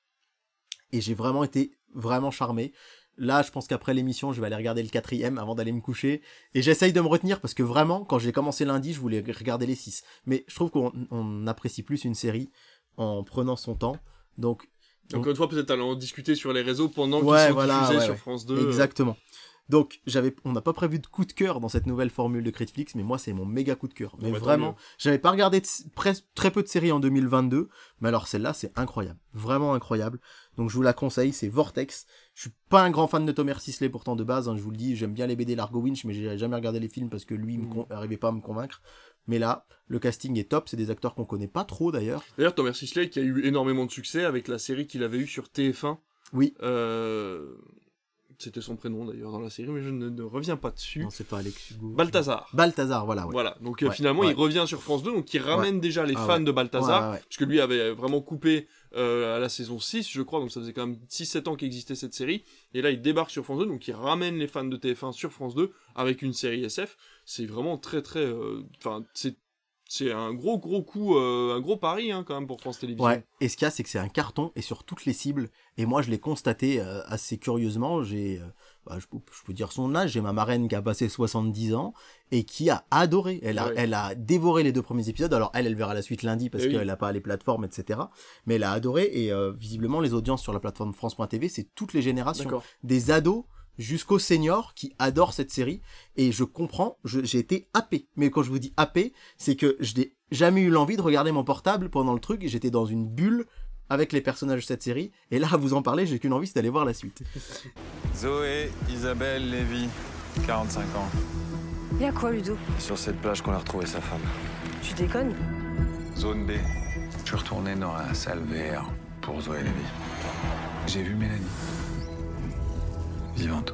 Speaker 2: Et j'ai vraiment été vraiment charmé. Là, je pense qu'après l'émission, je vais aller regarder le quatrième avant d'aller me coucher. Et j'essaye de me retenir parce que vraiment, quand j'ai commencé lundi, je voulais regarder les six. Mais je trouve qu'on on apprécie plus une série en prenant son temps. Donc,
Speaker 1: Encore une fois, peut-être aller en discuter sur les réseaux pendant qu'ils
Speaker 2: Ouais,
Speaker 1: sont
Speaker 2: voilà,
Speaker 1: diffusés
Speaker 2: ouais,
Speaker 1: sur. France 2.
Speaker 2: exactement. Donc, j'avais, on n'a pas prévu de coup de cœur dans cette nouvelle formule de Critflix, mais moi, c'est mon méga coup de cœur. Mais
Speaker 1: bah,
Speaker 2: vraiment, j'avais pas regardé de- très peu de séries en 2022, mais alors celle-là, c'est incroyable. Vraiment incroyable. Donc, je vous la conseille, c'est Vortex. Je suis pas un grand fan de Thomas Sisley pourtant de base, hein, je vous le dis, j'aime bien les BD Largo Winch, mais j'ai jamais regardé les films parce que lui,
Speaker 1: Mhm.
Speaker 2: con- arrivait pas à me convaincre. Mais là, le casting est top, c'est des acteurs qu'on connaît pas trop d'ailleurs.
Speaker 1: D'ailleurs, Thomas Sisley qui a eu énormément de succès avec la série qu'il avait eue sur TF1.
Speaker 2: Oui.
Speaker 1: Euh... C'était son prénom d'ailleurs dans la série, mais je ne, ne reviens pas dessus.
Speaker 2: Non, c'est pas Alex Hugo.
Speaker 1: Balthazar.
Speaker 2: Balthazar, voilà, ouais.
Speaker 1: Voilà, donc euh,
Speaker 2: Ouais,
Speaker 1: finalement
Speaker 2: ouais.
Speaker 1: il revient sur France 2, donc il ramène déjà les
Speaker 2: Ah
Speaker 1: fans de Balthazar, puisque lui avait vraiment coupé euh, à la saison 6, je crois, donc ça faisait quand même 6-7 ans qu'existait cette série, et là il débarque sur France 2, donc il ramène les fans de TF1 sur France 2 avec une série SF, c'est vraiment très très... euh, Enfin, c'est... C'est un gros gros coup, euh, un gros pari hein, quand même pour France Télévisions.
Speaker 2: Ouais, et ce qu'il y a, c'est que c'est un carton et sur toutes les cibles. Et moi, je l'ai constaté euh, assez curieusement. J'ai, euh, bah, je, peux- je peux dire son âge. J'ai ma marraine qui a passé 70 ans et qui a adoré. Elle a,
Speaker 1: Ouais.
Speaker 2: elle a dévoré les deux premiers épisodes. Alors elle, elle verra la suite lundi parce
Speaker 1: Eh oui.
Speaker 2: qu'elle n'a pas les plateformes, etc. Mais elle a adoré et visiblement les audiences sur la plateforme France.tv, c'est toutes les générations des ados jusqu'aux seniors qui adorent cette série et je comprends, j'ai été happé. Mais quand je vous dis happé, c'est que je n'ai jamais eu l'envie de regarder mon portable pendant le truc et j'étais dans une bulle avec les personnages de cette série et là à vous en parler, j'ai qu'une envie, c'est d'aller voir la suite.
Speaker 9: Zoé Isabelle Lévy, 45 ans.
Speaker 10: Y'a quoi, Ludo?
Speaker 9: Sur cette plage qu'on a retrouvé sa femme.
Speaker 10: Tu déconnes?
Speaker 9: Zone B. Je suis retourné dans la salle VR pour Zoé Lévy. J'ai vu Mélanie. Vivante.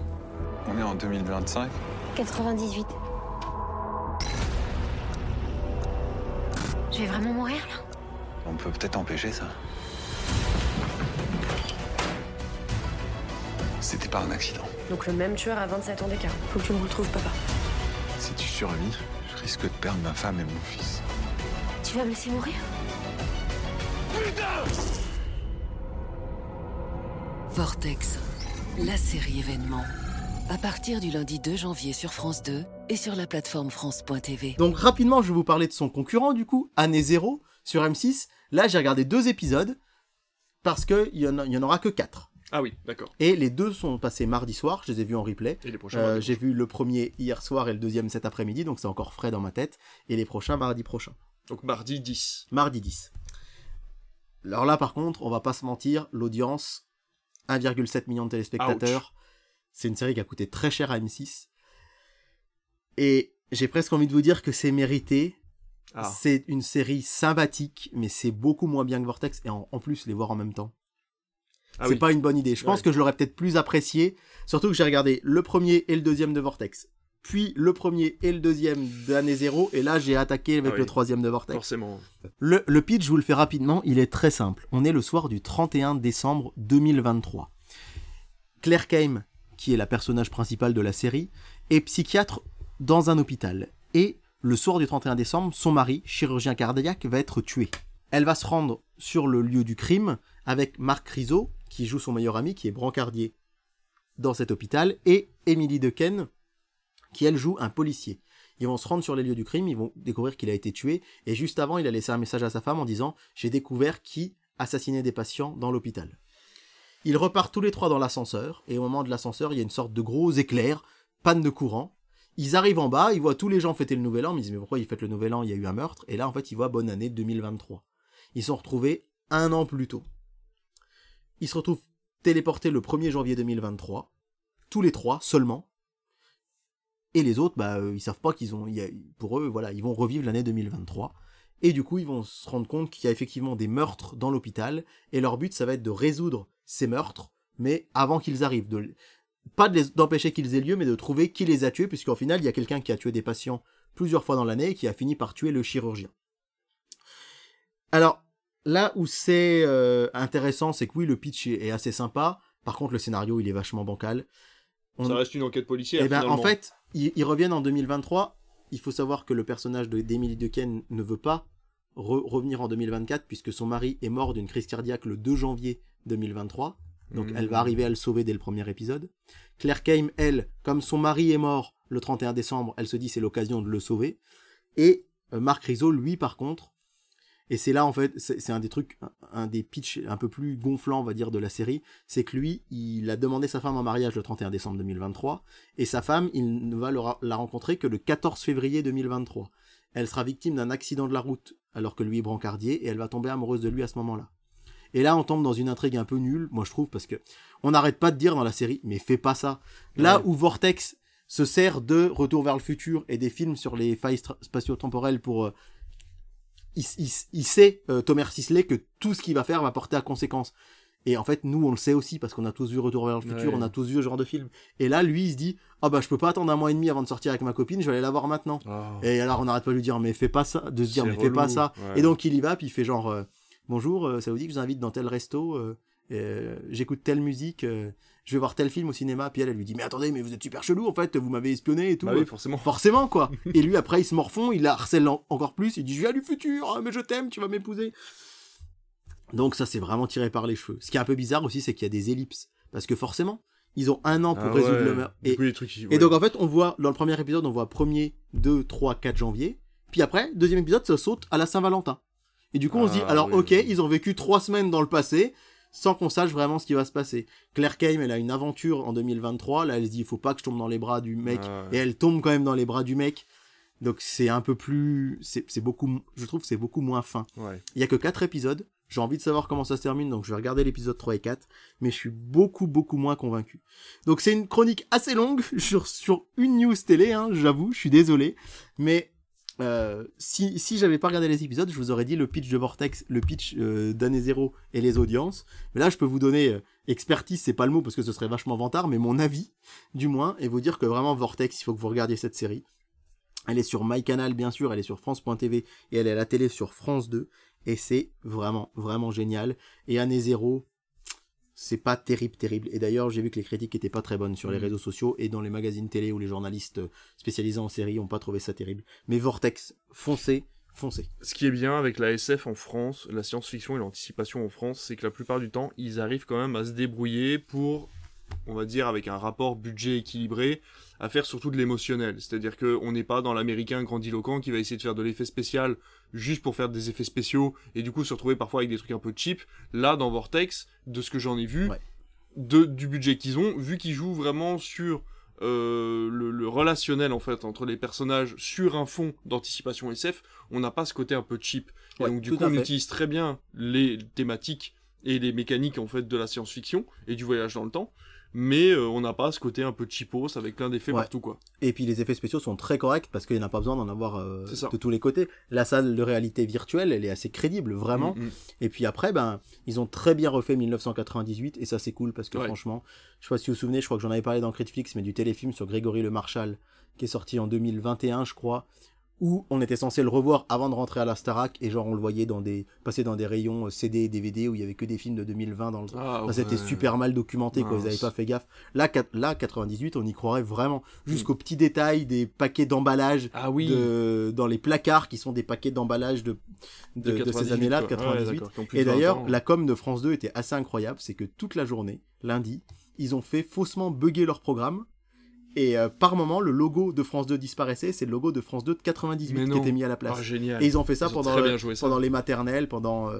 Speaker 9: On est en 2025
Speaker 10: 98. Je vais vraiment mourir là
Speaker 9: On peut peut-être empêcher ça. C'était pas un accident.
Speaker 10: Donc le même tueur à 27 ans d'écart. Faut que tu me retrouves, papa.
Speaker 9: Si tu survis, je risque de perdre ma femme et mon fils.
Speaker 10: Tu vas me laisser mourir?
Speaker 11: Vortex, la série événement. À partir du lundi 2 janvier sur France 2 et sur la plateforme France.tv.
Speaker 2: Donc rapidement, je vais vous parler de son concurrent du coup, Année Zéro, sur M6. Là, j'ai regardé deux épisodes, parce qu'il y, en y en aura que quatre.
Speaker 1: Ah oui, d'accord.
Speaker 2: Et les deux sont passés mardi soir, je les ai vus en replay.
Speaker 1: Et les prochains
Speaker 2: Euh,
Speaker 1: mardi
Speaker 2: j'ai vu le premier hier soir et le deuxième cet après-midi, donc c'est encore frais dans ma tête. Et les prochains mardi prochain.
Speaker 1: Donc mardi 10.
Speaker 2: Mardi 10. Alors là, par contre, on va pas se mentir, l'audience, 1,7 million de téléspectateurs. C'est une série qui a coûté très cher à M6. Et j'ai presque envie de vous dire que c'est mérité.
Speaker 1: Ah.
Speaker 2: C'est une série sympathique, mais c'est beaucoup moins bien que Vortex. Et en, en plus, les voir en même temps.
Speaker 1: Ah
Speaker 2: c'est
Speaker 1: oui.
Speaker 2: pas une bonne idée. Je pense
Speaker 1: Ouais.
Speaker 2: que je l'aurais peut-être plus apprécié. Surtout que j'ai regardé le premier et le deuxième de Vortex. Puis le premier et le deuxième d'année zéro. Et là, j'ai attaqué avec
Speaker 1: Ah oui.
Speaker 2: le troisième de Vortex.
Speaker 1: Forcément.
Speaker 2: Le, le pitch, je vous le fais rapidement, il est très simple. On est le soir du 31 décembre 2023. Claire Kame, qui est la personnage principale de la série, est psychiatre dans un hôpital. Et le soir du 31 décembre, son mari, chirurgien cardiaque, va être tué. Elle va se rendre sur le lieu du crime avec Marc Rizzo, qui joue son meilleur ami, qui est brancardier dans cet hôpital, et Emily Dequesne, qui elle joue un policier. Ils vont se rendre sur les lieux du crime, ils vont découvrir qu'il a été tué, et juste avant, il a laissé un message à sa femme en disant J'ai découvert qui assassinait des patients dans l'hôpital. Ils repartent tous les trois dans l'ascenseur, et au moment de l'ascenseur, il y a une sorte de gros éclair, panne de courant. Ils arrivent en bas, ils voient tous les gens fêter le nouvel an, ils disent Mais pourquoi ils fêtent le nouvel an? Il y a eu un meurtre, et là, en fait, ils voient Bonne année 2023. Ils sont retrouvés un an plus tôt. Ils se retrouvent téléportés le 1er janvier 2023, tous les trois seulement, et les autres, bah, euh, ils savent pas qu'ils ont, il y a- pour eux, voilà, ils vont revivre l'année 2023. Et du coup, ils vont se rendre compte qu'il y a effectivement des meurtres dans l'hôpital. Et leur but, ça va être de résoudre ces meurtres, mais avant qu'ils arrivent. De, pas de d'empêcher qu'ils aient lieu, mais de trouver qui les a tués, puisqu'en final, il y a quelqu'un qui a tué des patients plusieurs fois dans l'année et qui a fini par tuer le chirurgien. Alors, là où c'est euh, intéressant, c'est que oui, le pitch est, assez sympa. Par contre, le scénario, il est vachement bancal. On-
Speaker 1: Ça reste une enquête policière.
Speaker 2: eh ben, en fait, ils, ils reviennent en 2023. Il faut savoir que le personnage de d'Emily Dequesne ne veut pas re- revenir en 2024 puisque son mari est mort d'une crise cardiaque le 2 janvier 2023. Donc elle va arriver à le sauver dès le premier épisode. Claire Kame, elle, comme son mari est mort le 31 décembre, elle se dit c'est l'occasion de le sauver. Et euh, Marc Rizzo, lui, par contre, et c'est là en fait, c'est un des trucs, un, des pitchs un peu plus gonflants, on va dire, de la série, c'est que lui, il a demandé sa femme en mariage le 31 décembre 2023, et sa femme, il ne va le la rencontrer que le 14 février 2023. Elle sera victime d'un accident de la route alors que lui est brancardier, et elle va tomber amoureuse de lui à ce moment-là. Et là, on tombe dans une intrigue un peu nulle, moi je trouve, parce que on n'arrête pas de dire dans la série, mais fais pas ça. Là
Speaker 1: Ouais.
Speaker 2: où Vortex se sert de Retour vers le futur et des films sur les failles spatio-temporelles pour euh, il, il- il sait, euh, Thomas Sisley, que tout ce qu'il va faire va porter à conséquence. Et en fait, nous, on le sait aussi, parce qu'on a tous vu Retour vers le futur,
Speaker 1: Ouais.
Speaker 2: on a tous vu ce genre de film. Et là, lui, il se dit, ah bah, je peux pas attendre un mois et demi avant de sortir avec ma copine, je vais aller la voir maintenant.
Speaker 1: Ah.
Speaker 2: Et alors, on n'arrête pas de lui dire, mais fais pas ça, de se dire, mais fais pas ça.
Speaker 1: ouais.
Speaker 2: Et donc, il y va, puis il fait genre, euh, bonjour, euh, ça vous dit que je vous invite dans tel resto, euh, j'écoute telle musique, je vais voir tel film au cinéma, puis elle, elle lui dit, mais attendez, mais vous êtes super chelou, en fait, vous m'avez espionné et tout.
Speaker 1: Bah oui, forcément.
Speaker 2: Forcément, quoi. et lui, après, il se morfond, il la harcèle en- encore plus, il dit, je viens du futur, hein, mais je t'aime, tu vas m'épouser. Donc ça, c'est vraiment tiré par les cheveux. Ce qui est un peu bizarre aussi, c'est qu'il y a des ellipses. Parce que forcément, ils ont un an pour
Speaker 1: Ah
Speaker 2: résoudre
Speaker 1: ouais.
Speaker 2: le meurtre. Et,
Speaker 1: coup,
Speaker 2: donc, en fait, on voit, dans le premier épisode, on voit 1er, 2, 3, 4 janvier. Puis après, deuxième épisode, ça saute à la Saint-Valentin. Et du coup, on se dit,
Speaker 1: Ah,
Speaker 2: alors,
Speaker 1: oui,
Speaker 2: ok,
Speaker 1: oui.
Speaker 2: ils ont vécu trois semaines dans le passé, sans qu'on sache vraiment ce qui va se passer. Claire Kame, elle a une aventure en 2023. Là, elle se dit, il faut pas que je tombe dans les bras du mec.
Speaker 1: Ah ouais.
Speaker 2: Et elle tombe quand même dans les bras du mec. Donc, c'est un peu plus, c'est beaucoup, je trouve que c'est beaucoup moins fin.
Speaker 1: Ouais.
Speaker 2: Il y a que 4 épisodes. J'ai envie de savoir comment ça se termine, donc je vais regarder l'épisode 3 et 4. Mais je suis beaucoup, beaucoup moins convaincu. Donc c'est une chronique assez longue sur, sur une news télé, hein, j'avoue, je suis désolé. Mais euh, si, si j'avais pas regardé les épisodes, je vous aurais dit le pitch de Vortex, le pitch euh, zéro et les audiences. Mais là, je peux vous donner euh, expertise, c'est pas le mot parce que ce serait vachement vantard, mais mon avis, du moins, et vous dire que vraiment Vortex, il faut que vous regardiez cette série. Elle est sur MyCanal, bien sûr, elle est sur France.tv et elle est à la télé sur France 2. Et c'est vraiment, vraiment génial. Et année zéro, c'est pas terrible, terrible. Et d'ailleurs, j'ai vu que les critiques étaient pas très bonnes sur les
Speaker 1: Mhm.
Speaker 2: réseaux sociaux et dans les magazines télé où les journalistes euh, spécialisés en série ont pas trouvé ça terrible. Mais Vortex, foncez, foncez.
Speaker 1: Ce qui est bien avec la SF en France, la science-fiction et l'anticipation en France, c'est que la plupart du temps, ils arrivent quand même à se débrouiller pour, on va dire, avec un rapport budget équilibré, à faire surtout de l'émotionnel. C'est-à-dire qu'on n'est pas dans l'américain grandiloquent qui va essayer de faire de l'effet spécial juste pour faire des effets spéciaux et du coup se retrouver parfois avec des trucs un peu cheap. Là, dans Vortex, de ce que j'en ai vu,
Speaker 2: Ouais.
Speaker 1: de, du budget qu'ils ont, vu qu'ils jouent vraiment sur euh, le, le relationnel en fait entre les personnages sur un fond d'anticipation SF, on n'a pas ce côté un peu cheap. Et donc du coup on
Speaker 2: fait.
Speaker 1: utilise très bien les thématiques et les mécaniques en fait de la science-fiction et du voyage dans le temps, mais euh, on n'a pas ce côté un peu cheapos avec plein d'effets
Speaker 2: Ouais.
Speaker 1: partout quoi.
Speaker 2: Et puis les effets spéciaux sont très corrects parce qu'il n'y en a pas besoin d'en avoir euh, de tous les côtés. La salle de réalité virtuelle, elle est assez crédible, vraiment.
Speaker 1: Mm, mm.
Speaker 2: Et puis après, ben, ils ont très bien refait 1998 et ça c'est cool parce que
Speaker 1: Ouais.
Speaker 2: franchement, je sais pas si vous vous souvenez, je crois que j'en avais parlé dans Critiflix, mais du téléfilm sur Grégory Le Marchal qui est sorti en 2021, je crois, où on était censé le revoir avant de rentrer à la Starac et genre on le voyait dans des passer dans des rayons CD et DVD où il y avait que des films de 2020 dans le
Speaker 1: Ah,
Speaker 2: Enfin, c'était
Speaker 1: ouais.
Speaker 2: super mal documenté, quoi. Ils avaient pas fait gaffe. Là, là, 98, on y croirait vraiment. Jusqu'aux petits détails des paquets d'emballage
Speaker 1: Ah oui.
Speaker 2: de, dans les placards qui sont des paquets d'emballage de, de, de ces
Speaker 1: 98,
Speaker 2: années-là, de
Speaker 1: quoi. Ouais,
Speaker 2: 98.
Speaker 1: d'accord, qui ont plus
Speaker 2: Et
Speaker 1: de 20
Speaker 2: d'ailleurs, la com de France 2 était assez incroyable. C'est que toute la journée, lundi, ils ont fait faussement bugger leur programme. Et euh, par moment, le logo de France 2 disparaissait. C'est le logo de France 2 de 98
Speaker 1: Mais
Speaker 2: qui était mis à la place.
Speaker 1: Ah, génial.
Speaker 2: Et ils ont fait ça
Speaker 1: Ils
Speaker 2: pendant, le-
Speaker 1: bien joué ça.
Speaker 2: pendant les maternelles, pendant euh,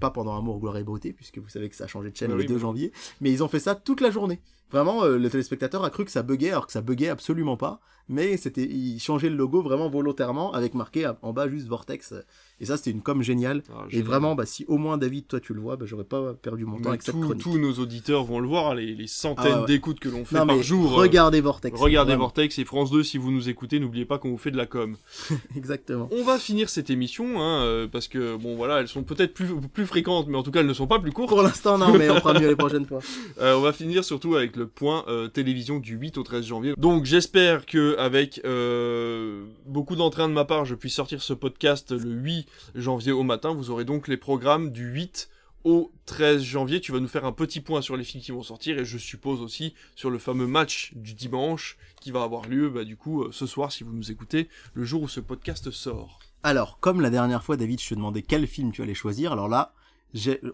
Speaker 2: pas pendant Amour, Gloire et Beauté, puisque vous savez que ça a changé de chaîne
Speaker 1: Bah
Speaker 2: le
Speaker 1: oui,
Speaker 2: 2
Speaker 1: bah oui.
Speaker 2: janvier. Mais ils ont fait ça toute la journée. Vraiment, euh, le téléspectateur a cru que ça buguait, alors que ça buguait absolument pas. Mais c'était, ils changeaient le logo vraiment volontairement, avec marqué en bas juste Vortex. Et ça, c'était une com géniale.
Speaker 1: Ah,
Speaker 2: et vraiment, bah, si au moins David, toi tu le vois, bah, j'aurais pas perdu mon temps avec cette
Speaker 1: tous-
Speaker 2: chronique.
Speaker 1: tous nos auditeurs vont le voir, les, les centaines
Speaker 2: Ah ouais.
Speaker 1: d'écoutes que l'on fait
Speaker 2: Non,
Speaker 1: par jour. euh,
Speaker 2: regardez Vortex.
Speaker 1: Regardez
Speaker 2: Vraiment.
Speaker 1: Vortex et France 2 si vous nous écoutez, n'oubliez pas qu'on vous fait de la com.
Speaker 2: Exactement.
Speaker 1: On va finir cette émission, hein, euh, parce que, bon voilà, elles sont peut-être plus, plus fréquentes, mais en tout cas elles ne sont pas plus courtes.
Speaker 2: Pour l'instant, non, mais on fera mieux les prochaines fois.
Speaker 1: Euh, on va finir surtout avec le point euh, télévision du 8 au 13 janvier. Donc j'espère que avec euh, beaucoup d'entrain de ma part, je puisse sortir ce podcast le 8 janvier au matin. Vous aurez donc les programmes du 8 au 13 janvier. Tu vas nous faire un petit point sur les films qui vont sortir et je suppose aussi sur le fameux match du dimanche qui va avoir lieu bah, du coup euh, ce soir si vous nous écoutez le jour où ce podcast sort.
Speaker 2: Alors, comme la dernière fois, David, je te demandais quel film tu allais choisir. Alors là,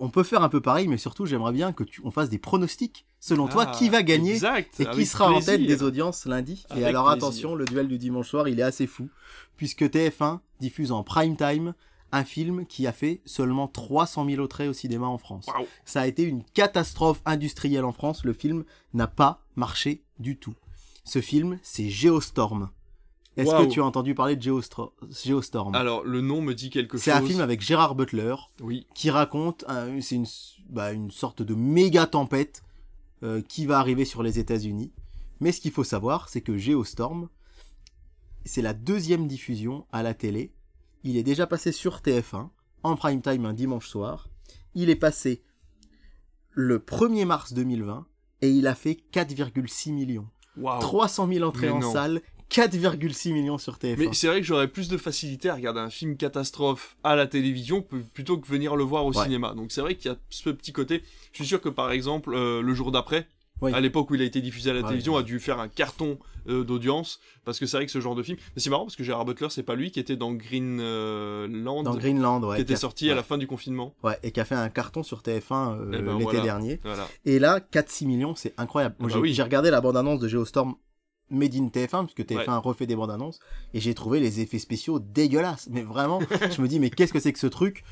Speaker 2: on peut faire un peu pareil, mais surtout, j'aimerais bien que tu, on fasse des pronostics. Selon toi,
Speaker 1: Ah,
Speaker 2: qui va gagner
Speaker 1: exact,
Speaker 2: et qui sera en tête des audiences lundi.
Speaker 1: Avec
Speaker 2: et alors,
Speaker 1: plaisir.
Speaker 2: attention, le duel du dimanche soir, il est assez fou, puisque TF1 diffuse en prime time un film qui a fait seulement 300 000 entrées au cinéma en France. Ça a été une catastrophe industrielle en France. Le film n'a pas marché du tout. Ce film, c'est Geostorm. Est-ce que tu as entendu parler de Geostorm?
Speaker 1: Alors le nom me dit quelque chose.
Speaker 2: c'est un film avec Gérard Butler
Speaker 1: Oui.
Speaker 2: qui raconte, un- c'est une, bah, une sorte de méga tempête euh, qui va arriver sur les États-Unis. Mais ce qu'il faut savoir, c'est que Geostorm, c'est la deuxième diffusion à la télé. Il est déjà passé sur TF1 en prime time un dimanche soir. Il est passé le 1er mars 2020 et il a fait 4,6 millions.
Speaker 1: Waouh.
Speaker 2: 300 000 entrées
Speaker 1: Mais
Speaker 2: en
Speaker 1: non.
Speaker 2: salle, 4,6 millions sur TF1.
Speaker 1: Mais c'est vrai que j'aurais plus de facilité à regarder un film catastrophe à la télévision plutôt que venir le voir au
Speaker 2: Ouais.
Speaker 1: cinéma. Donc c'est vrai qu'il y a ce petit côté. Je suis sûr que par exemple euh, le jour d'après,
Speaker 2: Oui.
Speaker 1: à l'époque où il a été diffusé à la
Speaker 2: Ouais.
Speaker 1: télévision, a dû faire un carton euh, d'audience parce que c'est vrai que ce genre de film. Mais c'est marrant parce que Gérard Butler, c'est pas lui qui était dans Greenland,
Speaker 2: Dans Greenland, ouais.
Speaker 1: qui était
Speaker 2: a-
Speaker 1: sorti à
Speaker 2: ouais.
Speaker 1: la fin du confinement.
Speaker 2: Ouais, et qui a fait un carton sur TF1 euh,
Speaker 1: Eh ben,
Speaker 2: l'été
Speaker 1: voilà.
Speaker 2: dernier.
Speaker 1: Voilà.
Speaker 2: Et là, 4-6 millions, c'est incroyable. Moi,
Speaker 1: Ah bah
Speaker 2: j'ai
Speaker 1: oui.
Speaker 2: j'ai regardé la bande-annonce de Geostorm Made in TF1, puisque TF1
Speaker 1: Ouais.
Speaker 2: refait des bandes annonces, et j'ai trouvé les effets spéciaux dégueulasses. Mais vraiment, je me dis, mais qu'est-ce que c'est que ce truc?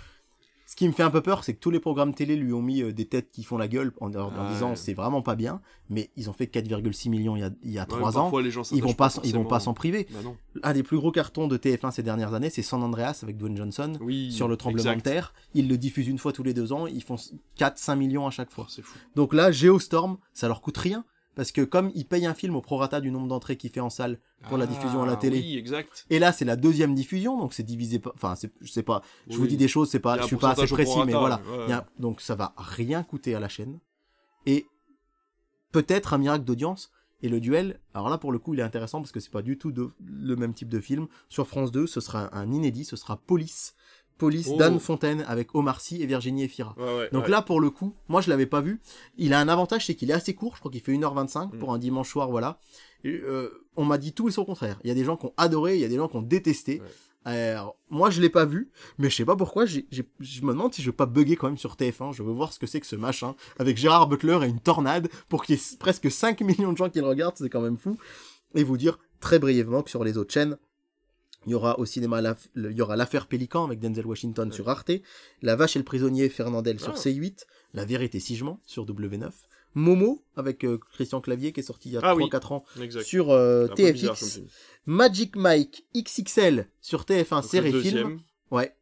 Speaker 2: Ce qui me fait un peu peur, c'est que tous les programmes télé lui ont mis euh, des têtes qui font la gueule en, en
Speaker 1: Ouais.
Speaker 2: disant c'est vraiment pas bien, mais ils ont fait 4,6 millions il y a, il y a
Speaker 1: Ouais,
Speaker 2: 3 ans.
Speaker 1: les gens
Speaker 2: Ils vont pas,
Speaker 1: pas
Speaker 2: ils vont pas s'en priver.
Speaker 1: Bah.
Speaker 2: Un des plus gros cartons de TF1 ces dernières années, c'est San Andreas avec Dwayne Johnson
Speaker 1: Oui.
Speaker 2: sur le tremblement
Speaker 1: exact.
Speaker 2: de terre. Ils le diffusent une fois tous les deux ans, ils font 4-5 millions à chaque fois.
Speaker 1: Oh, fou.
Speaker 2: Donc là, Geostorm, ça leur coûte rien. Parce que comme ils payent un film au prorata du nombre d'entrées qu'il fait en salle pour la diffusion à la
Speaker 1: Ah,
Speaker 2: télé.
Speaker 1: Oui, exact.
Speaker 2: Et là, c'est la deuxième diffusion, donc c'est divisé pas. Enfin, je sais pas. Je vous dis des choses, c'est
Speaker 1: Il
Speaker 2: pas. Je suis pas assez précis, mais voilà.
Speaker 1: ouais.
Speaker 2: Il a- donc ça va rien coûter à la chaîne. Et peut-être un miracle d'audience. Et le duel, alors là pour le coup, il est intéressant parce que c'est pas du tout de- le même type de film. Sur France 2, ce sera un inédit, ce sera Police. Police
Speaker 1: Oh.
Speaker 2: d'Anne Fontaine avec Omar Sy et Virginie Efira.
Speaker 1: Ouais, ouais,
Speaker 2: Donc
Speaker 1: ouais.
Speaker 2: là, pour le coup, moi je l'avais pas vu. Il a un avantage, c'est qu'il est assez court. Je crois qu'il fait 1h25
Speaker 1: Mm.
Speaker 2: pour un dimanche soir, voilà. Et, euh, on m'a dit tout et son contraire. Il y a des gens qui ont adoré, il y a des gens qui ont détesté. Alors, moi je l'ai pas vu, mais je sais pas pourquoi. je me demande si je veux pas bugger quand même sur TF1. Je veux voir ce que c'est que ce machin avec Gérard Butler et une tornade pour qu'il y ait presque 5 millions de gens qui le regardent. C'est quand même fou. Et vous dire très brièvement que sur les autres chaînes, il y aura au cinéma, la- le- il y aura l'affaire Pélican avec Denzel Washington sur Arte, La Vache et le prisonnier Fernandel sur
Speaker 1: Ah.
Speaker 2: C8, La Vérité si je mens sur W9, Momo avec euh, Christian Clavier qui est sorti il y a
Speaker 1: Ah oui,
Speaker 2: 3-4 ans
Speaker 1: exact.
Speaker 2: sur euh,
Speaker 1: bizarre
Speaker 2: TFX. Magic Mike XXL sur TF1
Speaker 1: Donc, le
Speaker 2: série film, ouais.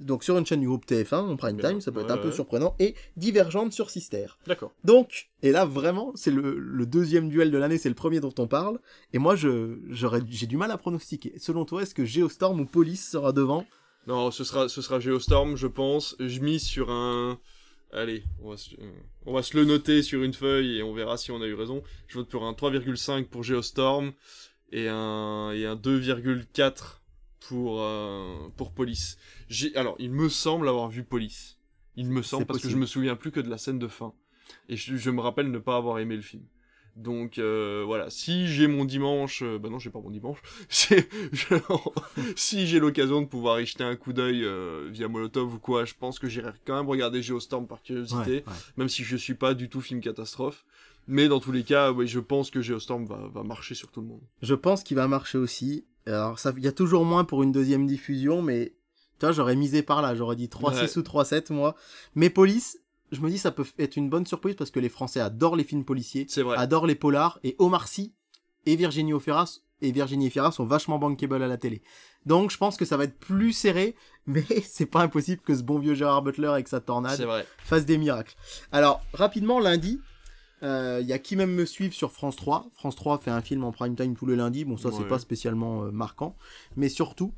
Speaker 2: Donc sur une chaîne du groupe TF1 en prime
Speaker 1: Bien,
Speaker 2: time, ça peut être
Speaker 1: ouais,
Speaker 2: un peu surprenant et Divergente sur Sister.
Speaker 1: D'accord.
Speaker 2: Donc, et là vraiment, c'est le, le deuxième duel de l'année, c'est le premier dont on parle. Et moi, je j'aurais j'ai du mal à pronostiquer. Selon toi, est-ce que Geostorm ou Police sera devant?
Speaker 1: Non, ce sera, ce sera Geostorm, je pense. Je mise sur un. Allez, on va, se... on va se le noter sur une feuille et on verra si on a eu raison. Je vote pour un 3,5 pour Geostorm et un, et un 2,4 pour, euh, pour Police. J'ai... Alors, il me semble avoir vu Police. Il me semble parce que je me souviens plus que de la scène de fin. Et je, je me rappelle ne pas avoir aimé le film. Donc euh, voilà, si j'ai mon dimanche, euh, bah non j'ai pas mon dimanche, si j'ai l'occasion de pouvoir y jeter un coup d'œil euh, via Molotov ou quoi, je pense que j'irai quand même regarder Geostorm par curiosité,
Speaker 2: Ouais, ouais.
Speaker 1: même si je suis pas du tout film catastrophe. Mais dans tous les cas, oui, je pense que Geostorm va, va marcher sur tout le monde.
Speaker 2: Je pense qu'il va marcher aussi. Alors, ça, il y a toujours moins pour une deuxième diffusion, mais tu vois, j'aurais misé par là. J'aurais dit 3-6 ou 3-7, moi. Mais Police, je me dis, ça peut être une bonne surprise parce que les Français adorent les films policiers,
Speaker 1: C'est vrai.
Speaker 2: adorent les polars, et Omar Sy et Virginie Efira et Virginie Efira sont vachement bankable à la télé. Donc, je pense que ça va être plus serré, mais c'est pas impossible que ce bon vieux Gérard Butler avec sa tornade fasse des miracles. Alors, rapidement, lundi, euh, il y a qui même me suivre sur France 3. France 3 fait un film en prime time tous les lundis. Bon, ça, c'est pas spécialement euh, marquant. Mais surtout,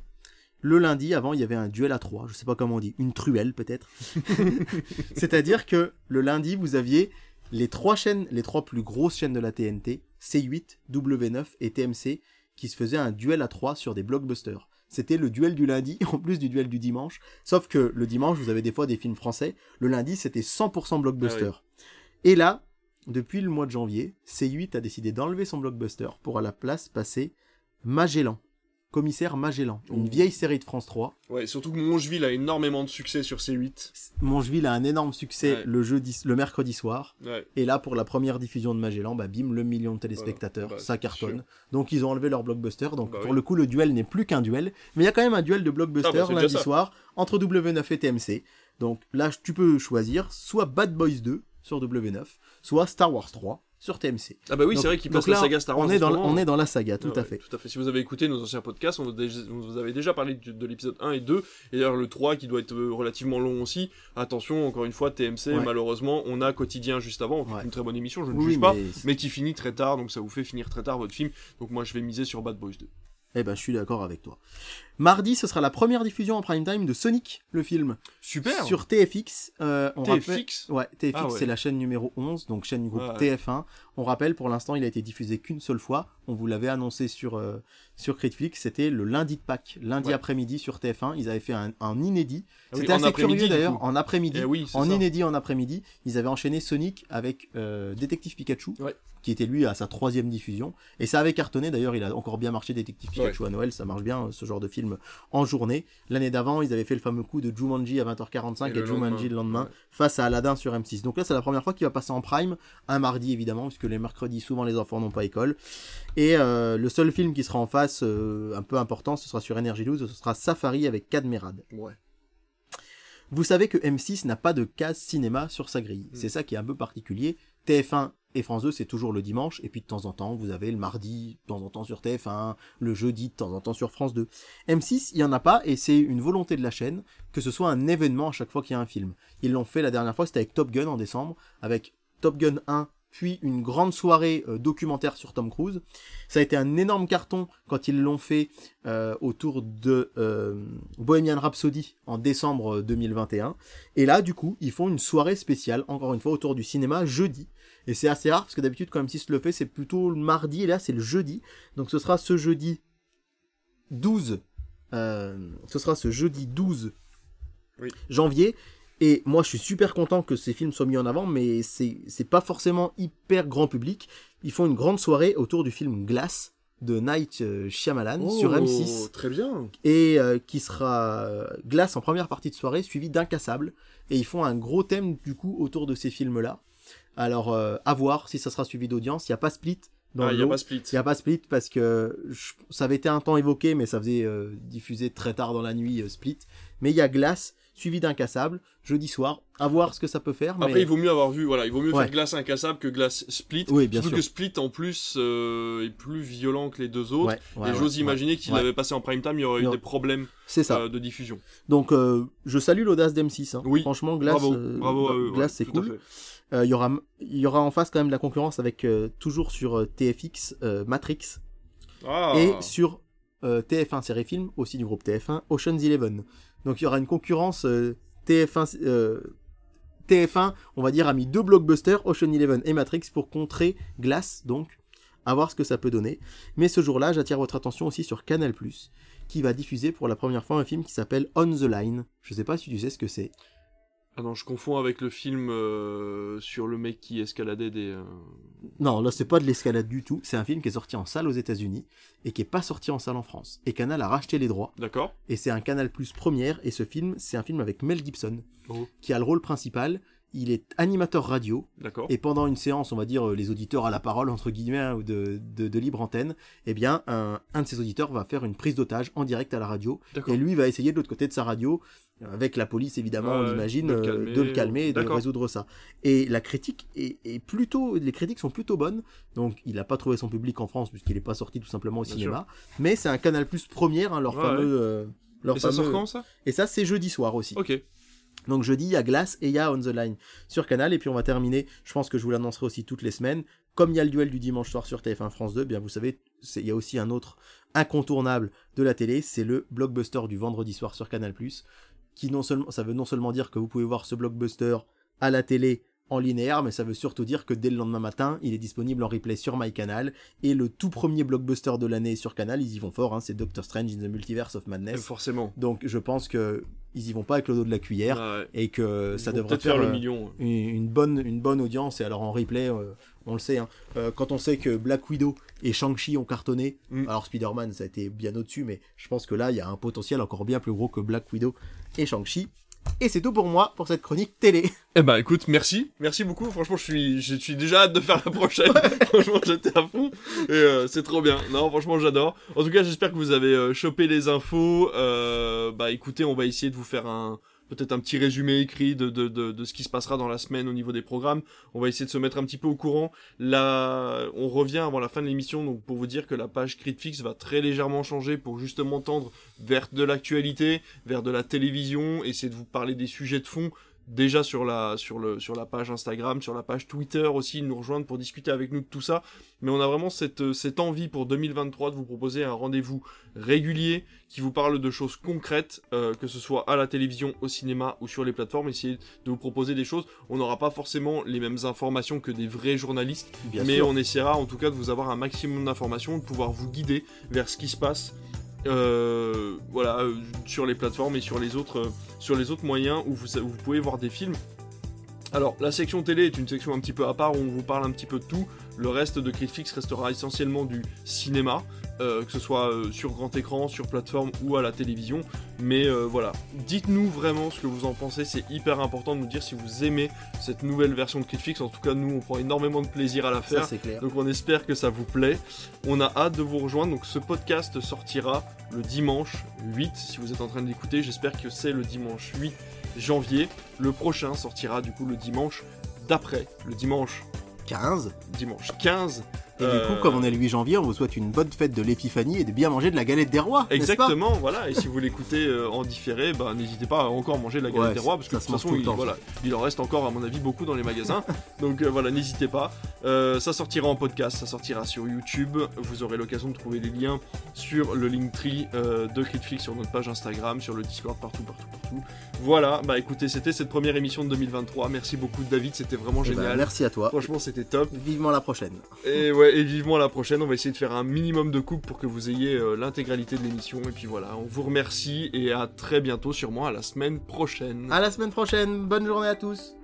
Speaker 2: le lundi, avant, il y avait un duel à 3. Je sais pas comment on dit. Une truelle, peut-être. C'est-à-dire que le lundi, vous aviez les trois chaînes, les trois plus grosses chaînes de la TNT, C8, W9 et TMC, qui se faisaient un duel à 3 sur des blockbusters. C'était le duel du lundi, en plus du duel du dimanche. Sauf que le dimanche, vous avez des fois des films français. Le lundi, c'était 100% blockbuster. Et là, depuis le mois de janvier, C8 a décidé d'enlever son blockbuster pour à la place passer Magellan. Commissaire Magellan. Une
Speaker 1: Oh.
Speaker 2: vieille série de France 3.
Speaker 1: Ouais, surtout que Mongeville a énormément de succès sur C8.
Speaker 2: Mongeville a un énorme succès
Speaker 1: Ouais.
Speaker 2: le jeudi, le mercredi soir.
Speaker 1: Ouais.
Speaker 2: Et là, pour la première diffusion de Magellan, bah, bim, le million de téléspectateurs,
Speaker 1: Voilà. Bah,
Speaker 2: ça cartonne.
Speaker 1: sûr.
Speaker 2: Donc ils ont enlevé leur blockbuster. Donc
Speaker 1: Bah
Speaker 2: pour
Speaker 1: oui.
Speaker 2: le coup, le duel n'est plus qu'un duel. Mais il y a quand même un duel de blockbuster
Speaker 1: Ah bah,
Speaker 2: lundi soir entre W9 et TMC. Donc là, tu peux choisir soit Bad Boys 2 sur W9, soit Star Wars 3 sur TMC.
Speaker 1: Ah bah oui, c'est vrai qu'il passe la
Speaker 2: là,
Speaker 1: saga Star Wars
Speaker 2: On est, dans, on est dans la saga, tout
Speaker 1: Ouais,
Speaker 2: à fait.
Speaker 1: Tout à fait. Si vous avez écouté nos anciens podcasts, on, vous avait déjà parlé de, de l'épisode 1 et 2, et d'ailleurs le 3 qui doit être euh, relativement long aussi. Attention, encore une fois, TMC,
Speaker 2: Ouais.
Speaker 1: malheureusement, on a quotidien juste avant,
Speaker 2: Ouais.
Speaker 1: une très bonne émission, je ne
Speaker 2: Oui,
Speaker 1: juge pas,
Speaker 2: mais-
Speaker 1: mais qui finit très tard, donc ça vous fait finir très tard votre film. Donc moi je vais miser sur Bad Boys 2.
Speaker 2: Eh ben, je suis d'accord avec toi. Mardi, ce sera la première diffusion en prime time de Sonic, le film.
Speaker 1: Super
Speaker 2: Sur TFX. euh, on
Speaker 1: TFX?
Speaker 2: rappelle- Ouais, TFX,
Speaker 1: Ah ouais.
Speaker 2: c'est la chaîne numéro 11, donc chaîne du groupe
Speaker 1: Ouais, ouais.
Speaker 2: TF1. On rappelle, pour l'instant, il a été diffusé qu'une seule fois. On vous l'avait annoncé sur, euh, sur Critflix. C'était le lundi de Pâques, lundi
Speaker 1: Ouais.
Speaker 2: après-midi sur TF1. Ils avaient fait un, un inédit.
Speaker 1: Ah oui,
Speaker 2: C'était
Speaker 1: en
Speaker 2: assez curieux d'ailleurs, en après-midi.
Speaker 1: Eh oui,
Speaker 2: en
Speaker 1: ça.
Speaker 2: inédit en après-midi, ils avaient enchaîné Sonic avec euh, Détective Pikachu,
Speaker 1: Ouais.
Speaker 2: Qui était lui à sa troisième diffusion. Et ça avait cartonné, d'ailleurs, il a encore bien marché Détective Pikachu à Noël, ça marche bien, ce genre de film en journée. L'année d'avant, ils avaient fait le fameux coup de Jumanji à 20h45
Speaker 1: Et
Speaker 2: et,
Speaker 1: le
Speaker 2: Jumanji
Speaker 1: lendemain.
Speaker 2: le lendemain
Speaker 1: Ouais.
Speaker 2: face à Aladdin sur M6. Donc là, c'est la première fois qu'il va passer en prime, un mardi évidemment, puisque les mercredis, souvent les enfants n'ont pas école. Et euh, le seul film qui sera en face, euh, un peu important, ce sera sur Energy 12, ce sera Safari avec Cadmerade.
Speaker 1: Ouais.
Speaker 2: Vous savez que M6 n'a pas de case cinéma sur sa grille.
Speaker 1: Mm.
Speaker 2: C'est ça qui est un peu particulier. TF1 et France 2, c'est toujours le dimanche, et puis de temps en temps, vous avez le mardi, de temps en temps sur TF1, le jeudi, de temps en temps sur France 2. M6, il y en a pas, et c'est une volonté de la chaîne que ce soit un événement à chaque fois qu'il y a un film. Ils l'ont fait la dernière fois, c'était avec Top Gun en décembre, avec Top Gun 1 puis une grande soirée euh, documentaire sur Tom Cruise. Ça a été un énorme carton quand ils l'ont fait euh, autour de euh, Bohemian Rhapsody en décembre 2021. Et là, du coup, ils font une soirée spéciale, encore une fois, autour du cinéma, jeudi. Et c'est assez rare, parce que d'habitude, quand M6 le fait, c'est plutôt le mardi, et là, c'est le jeudi. Donc ce sera ce jeudi 12... euh, ce sera ce jeudi 12
Speaker 1: Oui.
Speaker 2: janvier. Et moi, je suis super content que ces films soient mis en avant, mais c'est c'est pas forcément hyper grand public. Ils font une grande soirée autour du film Glass de Night euh, Shyamalan sur
Speaker 1: Oh,
Speaker 2: M6
Speaker 1: Très bien.
Speaker 2: et euh, qui sera euh, Glass en première partie de soirée suivi d'Incassable et ils font un gros thème du coup autour de ces films là alors euh, à voir si ça sera suivi d'audience il y a pas Split dans
Speaker 1: Ah, il y a
Speaker 2: lot.
Speaker 1: pas Split.
Speaker 2: il y a pas Split parce que je- ça avait été un temps évoqué mais ça faisait euh, diffuser très tard dans la nuit euh, Split mais il y a Glass suivi d'Incassable jeudi soir à voir ce que ça peut faire
Speaker 1: Après, il vaut mieux avoir vu, voilà, il vaut mieux
Speaker 2: Ouais.
Speaker 1: faire glace incassable que glace split.
Speaker 2: Oui, bien
Speaker 1: Surtout
Speaker 2: sûr.
Speaker 1: que split, en plus, euh, est plus violent que les deux autres.
Speaker 2: Ouais, ouais,
Speaker 1: et j'ose imaginer qu'il avait passé en prime time, il y aurait eu
Speaker 2: Non.
Speaker 1: des problèmes
Speaker 2: ça
Speaker 1: euh, de diffusion.
Speaker 2: donc euh, je salue l'audace d'M6 hein.
Speaker 1: Oui.
Speaker 2: franchement Glass
Speaker 1: bravo, bravo à eux,
Speaker 2: Glass
Speaker 1: ouais,
Speaker 2: c'est cool Il y, aura, y aura en face quand même de la concurrence avec euh, toujours sur euh, TFX euh, Matrix
Speaker 1: Ah.
Speaker 2: et sur euh, TF1 série film aussi du groupe TF1 Ocean's Eleven. Donc il y aura une concurrence euh, TF1 euh, TF1, on va dire a mis deux blockbusters Ocean Eleven et Matrix pour contrer Glass donc à voir ce que ça peut donner. Mais ce jour-là, j'attire votre attention aussi sur Canal+, qui va diffuser pour la première fois un film qui s'appelle On the Line. Je sais pas si tu sais ce que c'est.
Speaker 1: Ah non, je confonds avec le film euh, sur le mec qui escaladait des. euh,
Speaker 2: Non, là c'est pas de l'escalade du tout. C'est un film qui est sorti en salle aux États-Unis et qui est pas sorti en salle en France. Et Canal a racheté les droits.
Speaker 1: D'accord.
Speaker 2: Et c'est un Canal Plus première. Et ce film, c'est un film avec Mel Gibson
Speaker 1: Oh.
Speaker 2: qui a le rôle principal. Il est animateur radio.
Speaker 1: D'accord.
Speaker 2: Et pendant une séance, on va dire euh, les auditeurs à la parole entre guillemets hein, ou de, de, de libre antenne, eh bien un, un de ces auditeurs va faire une prise d'otage en direct à la radio.
Speaker 1: D'accord.
Speaker 2: Et lui va essayer de l'autre côté de sa radio, avec la police évidemment,
Speaker 1: Ouais,
Speaker 2: on imagine,
Speaker 1: de le
Speaker 2: euh,
Speaker 1: calmer,
Speaker 2: de le calmer et de résoudre ça. Et la critique est, est plutôt, les critiques sont plutôt bonnes. Donc il n'a pas trouvé son public en France puisqu'il n'est pas sorti tout simplement au
Speaker 1: Bien
Speaker 2: cinéma. Mais c'est un Canal Plus première, hein, leur
Speaker 1: Ouais,
Speaker 2: fameux. euh, leur
Speaker 1: Et ça sort quand ça?
Speaker 2: Et ça c'est jeudi soir aussi.
Speaker 1: Ok.
Speaker 2: Donc jeudi, il y a Glass et il y a On the Line sur Canal. Et puis on va terminer, je pense que je vous l'annoncerai aussi toutes les semaines. Comme il y a le duel du dimanche soir sur TF1 France 2, eh bien vous savez, il y a aussi un autre incontournable de la télé, c'est le blockbuster du vendredi soir sur Canal+. Qui non seulement, ça veut non seulement dire que vous pouvez voir ce blockbuster à la télé en linéaire, mais ça veut surtout dire que dès le lendemain matin, il est disponible en replay sur MyCanal. Et le tout premier blockbuster de l'année sur Canal, ils y vont fort, hein, c'est Doctor Strange in the Multiverse of Madness.
Speaker 1: forcément.
Speaker 2: Donc je pense que ils y vont pas avec le dos de la cuillère
Speaker 1: Ouais.
Speaker 2: et que
Speaker 1: Ils
Speaker 2: ça devrait
Speaker 1: faire le
Speaker 2: euh,
Speaker 1: million.
Speaker 2: une, une bonne une bonne audience et alors en replay euh, on le sait hein, euh, quand on sait que Black Widow et Shang-Chi ont cartonné
Speaker 1: Mm.
Speaker 2: alors Spider-Man ça a été bien au-dessus mais je pense que là il y a un potentiel encore bien plus gros que Black Widow et Shang-Chi et c'est tout pour moi pour cette chronique télé
Speaker 1: Eh ben écoute, merci, merci beaucoup. Franchement, je suis, je suis déjà hâte de faire la prochaine. franchement, j'étais à fond et euh, c'est trop bien. Non, franchement, j'adore. En tout cas, j'espère que vous avez euh, chopé les infos. Euh, bah écoutez, on va essayer de vous faire un peut-être un petit résumé écrit de, de, de, ce qui se passera dans la semaine au niveau des programmes. On va essayer de se mettre un petit peu au courant. Là, on revient avant la fin de l'émission, donc pour vous dire que la page Critfix va très légèrement changer pour justement tendre vers de l'actualité, vers de la télévision, essayer de vous parler des sujets de fond déjà sur la sur le sur la page Instagram, sur la page Twitter aussi, nous rejoindre pour discuter avec nous de tout ça. Mais on a vraiment cette euh, cette envie pour 2023 de vous proposer un rendez-vous régulier qui vous parle de choses concrètes, euh, que ce soit à la télévision, au cinéma ou sur les plateformes. Essayer de vous proposer des choses. On n'aura pas forcément les mêmes informations que des vrais journalistes,
Speaker 2: Bien
Speaker 1: mais
Speaker 2: sûr.
Speaker 1: on essaiera en tout cas de vous avoir un maximum d'informations, de pouvoir vous guider vers ce qui se passe. Euh, voilà, euh, sur les plateformes et sur les autres, euh, sur les autres moyens où vous, où vous pouvez voir des films. Alors, la section télé est une section un petit peu à part où on vous parle un petit peu de tout. Le reste de Critfix restera essentiellement du cinéma, euh, que ce soit euh, sur grand écran, sur plateforme ou à la télévision. Mais euh, voilà, dites-nous vraiment ce que vous en pensez. C'est hyper important de nous dire si vous aimez cette nouvelle version de Critfix. En tout cas, nous, on prend énormément de plaisir à la faire.
Speaker 2: ça c'est clair
Speaker 1: Donc on espère que ça vous plaît. On a hâte de vous rejoindre. Donc ce podcast sortira le dimanche 8. Si vous êtes en train de l'écouter, j'espère que c'est le dimanche 8 janvier. Le prochain sortira du coup le dimanche d'après, le dimanche
Speaker 2: 15
Speaker 1: dimanche 15
Speaker 2: Et du
Speaker 1: Euh,
Speaker 2: coup, comme on est le 8 janvier, on vous souhaite une bonne fête de l'épiphanie et de bien manger de la galette des rois. n'est-ce pas
Speaker 1: Exactement, voilà. Et si vous l'écoutez euh, en différé, bah, n'hésitez pas à encore manger de la galette
Speaker 2: Ouais,
Speaker 1: des rois parce que de toute façon, il,
Speaker 2: temps,
Speaker 1: voilà, il en reste encore à mon avis beaucoup dans les magasins. Donc euh, voilà, n'hésitez pas. Euh, ça sortira en podcast, ça sortira sur YouTube. Vous aurez l'occasion de trouver les liens sur le Linktree euh, de Critflix sur notre page Instagram, sur le Discord, partout, partout, partout. Voilà, bah écoutez, c'était cette première émission de 2023. Merci beaucoup David, c'était vraiment
Speaker 2: Eh ben,
Speaker 1: génial.
Speaker 2: merci à toi.
Speaker 1: Franchement, c'était top.
Speaker 2: Vivement la prochaine.
Speaker 1: Et et vivement la prochaine. On va essayer de faire un minimum de coupes pour que vous ayez euh, l'intégralité de l'émission. Et puis voilà, on vous remercie et à très bientôt, sûrement à la semaine prochaine.
Speaker 2: À la semaine prochaine. Bonne journée à tous.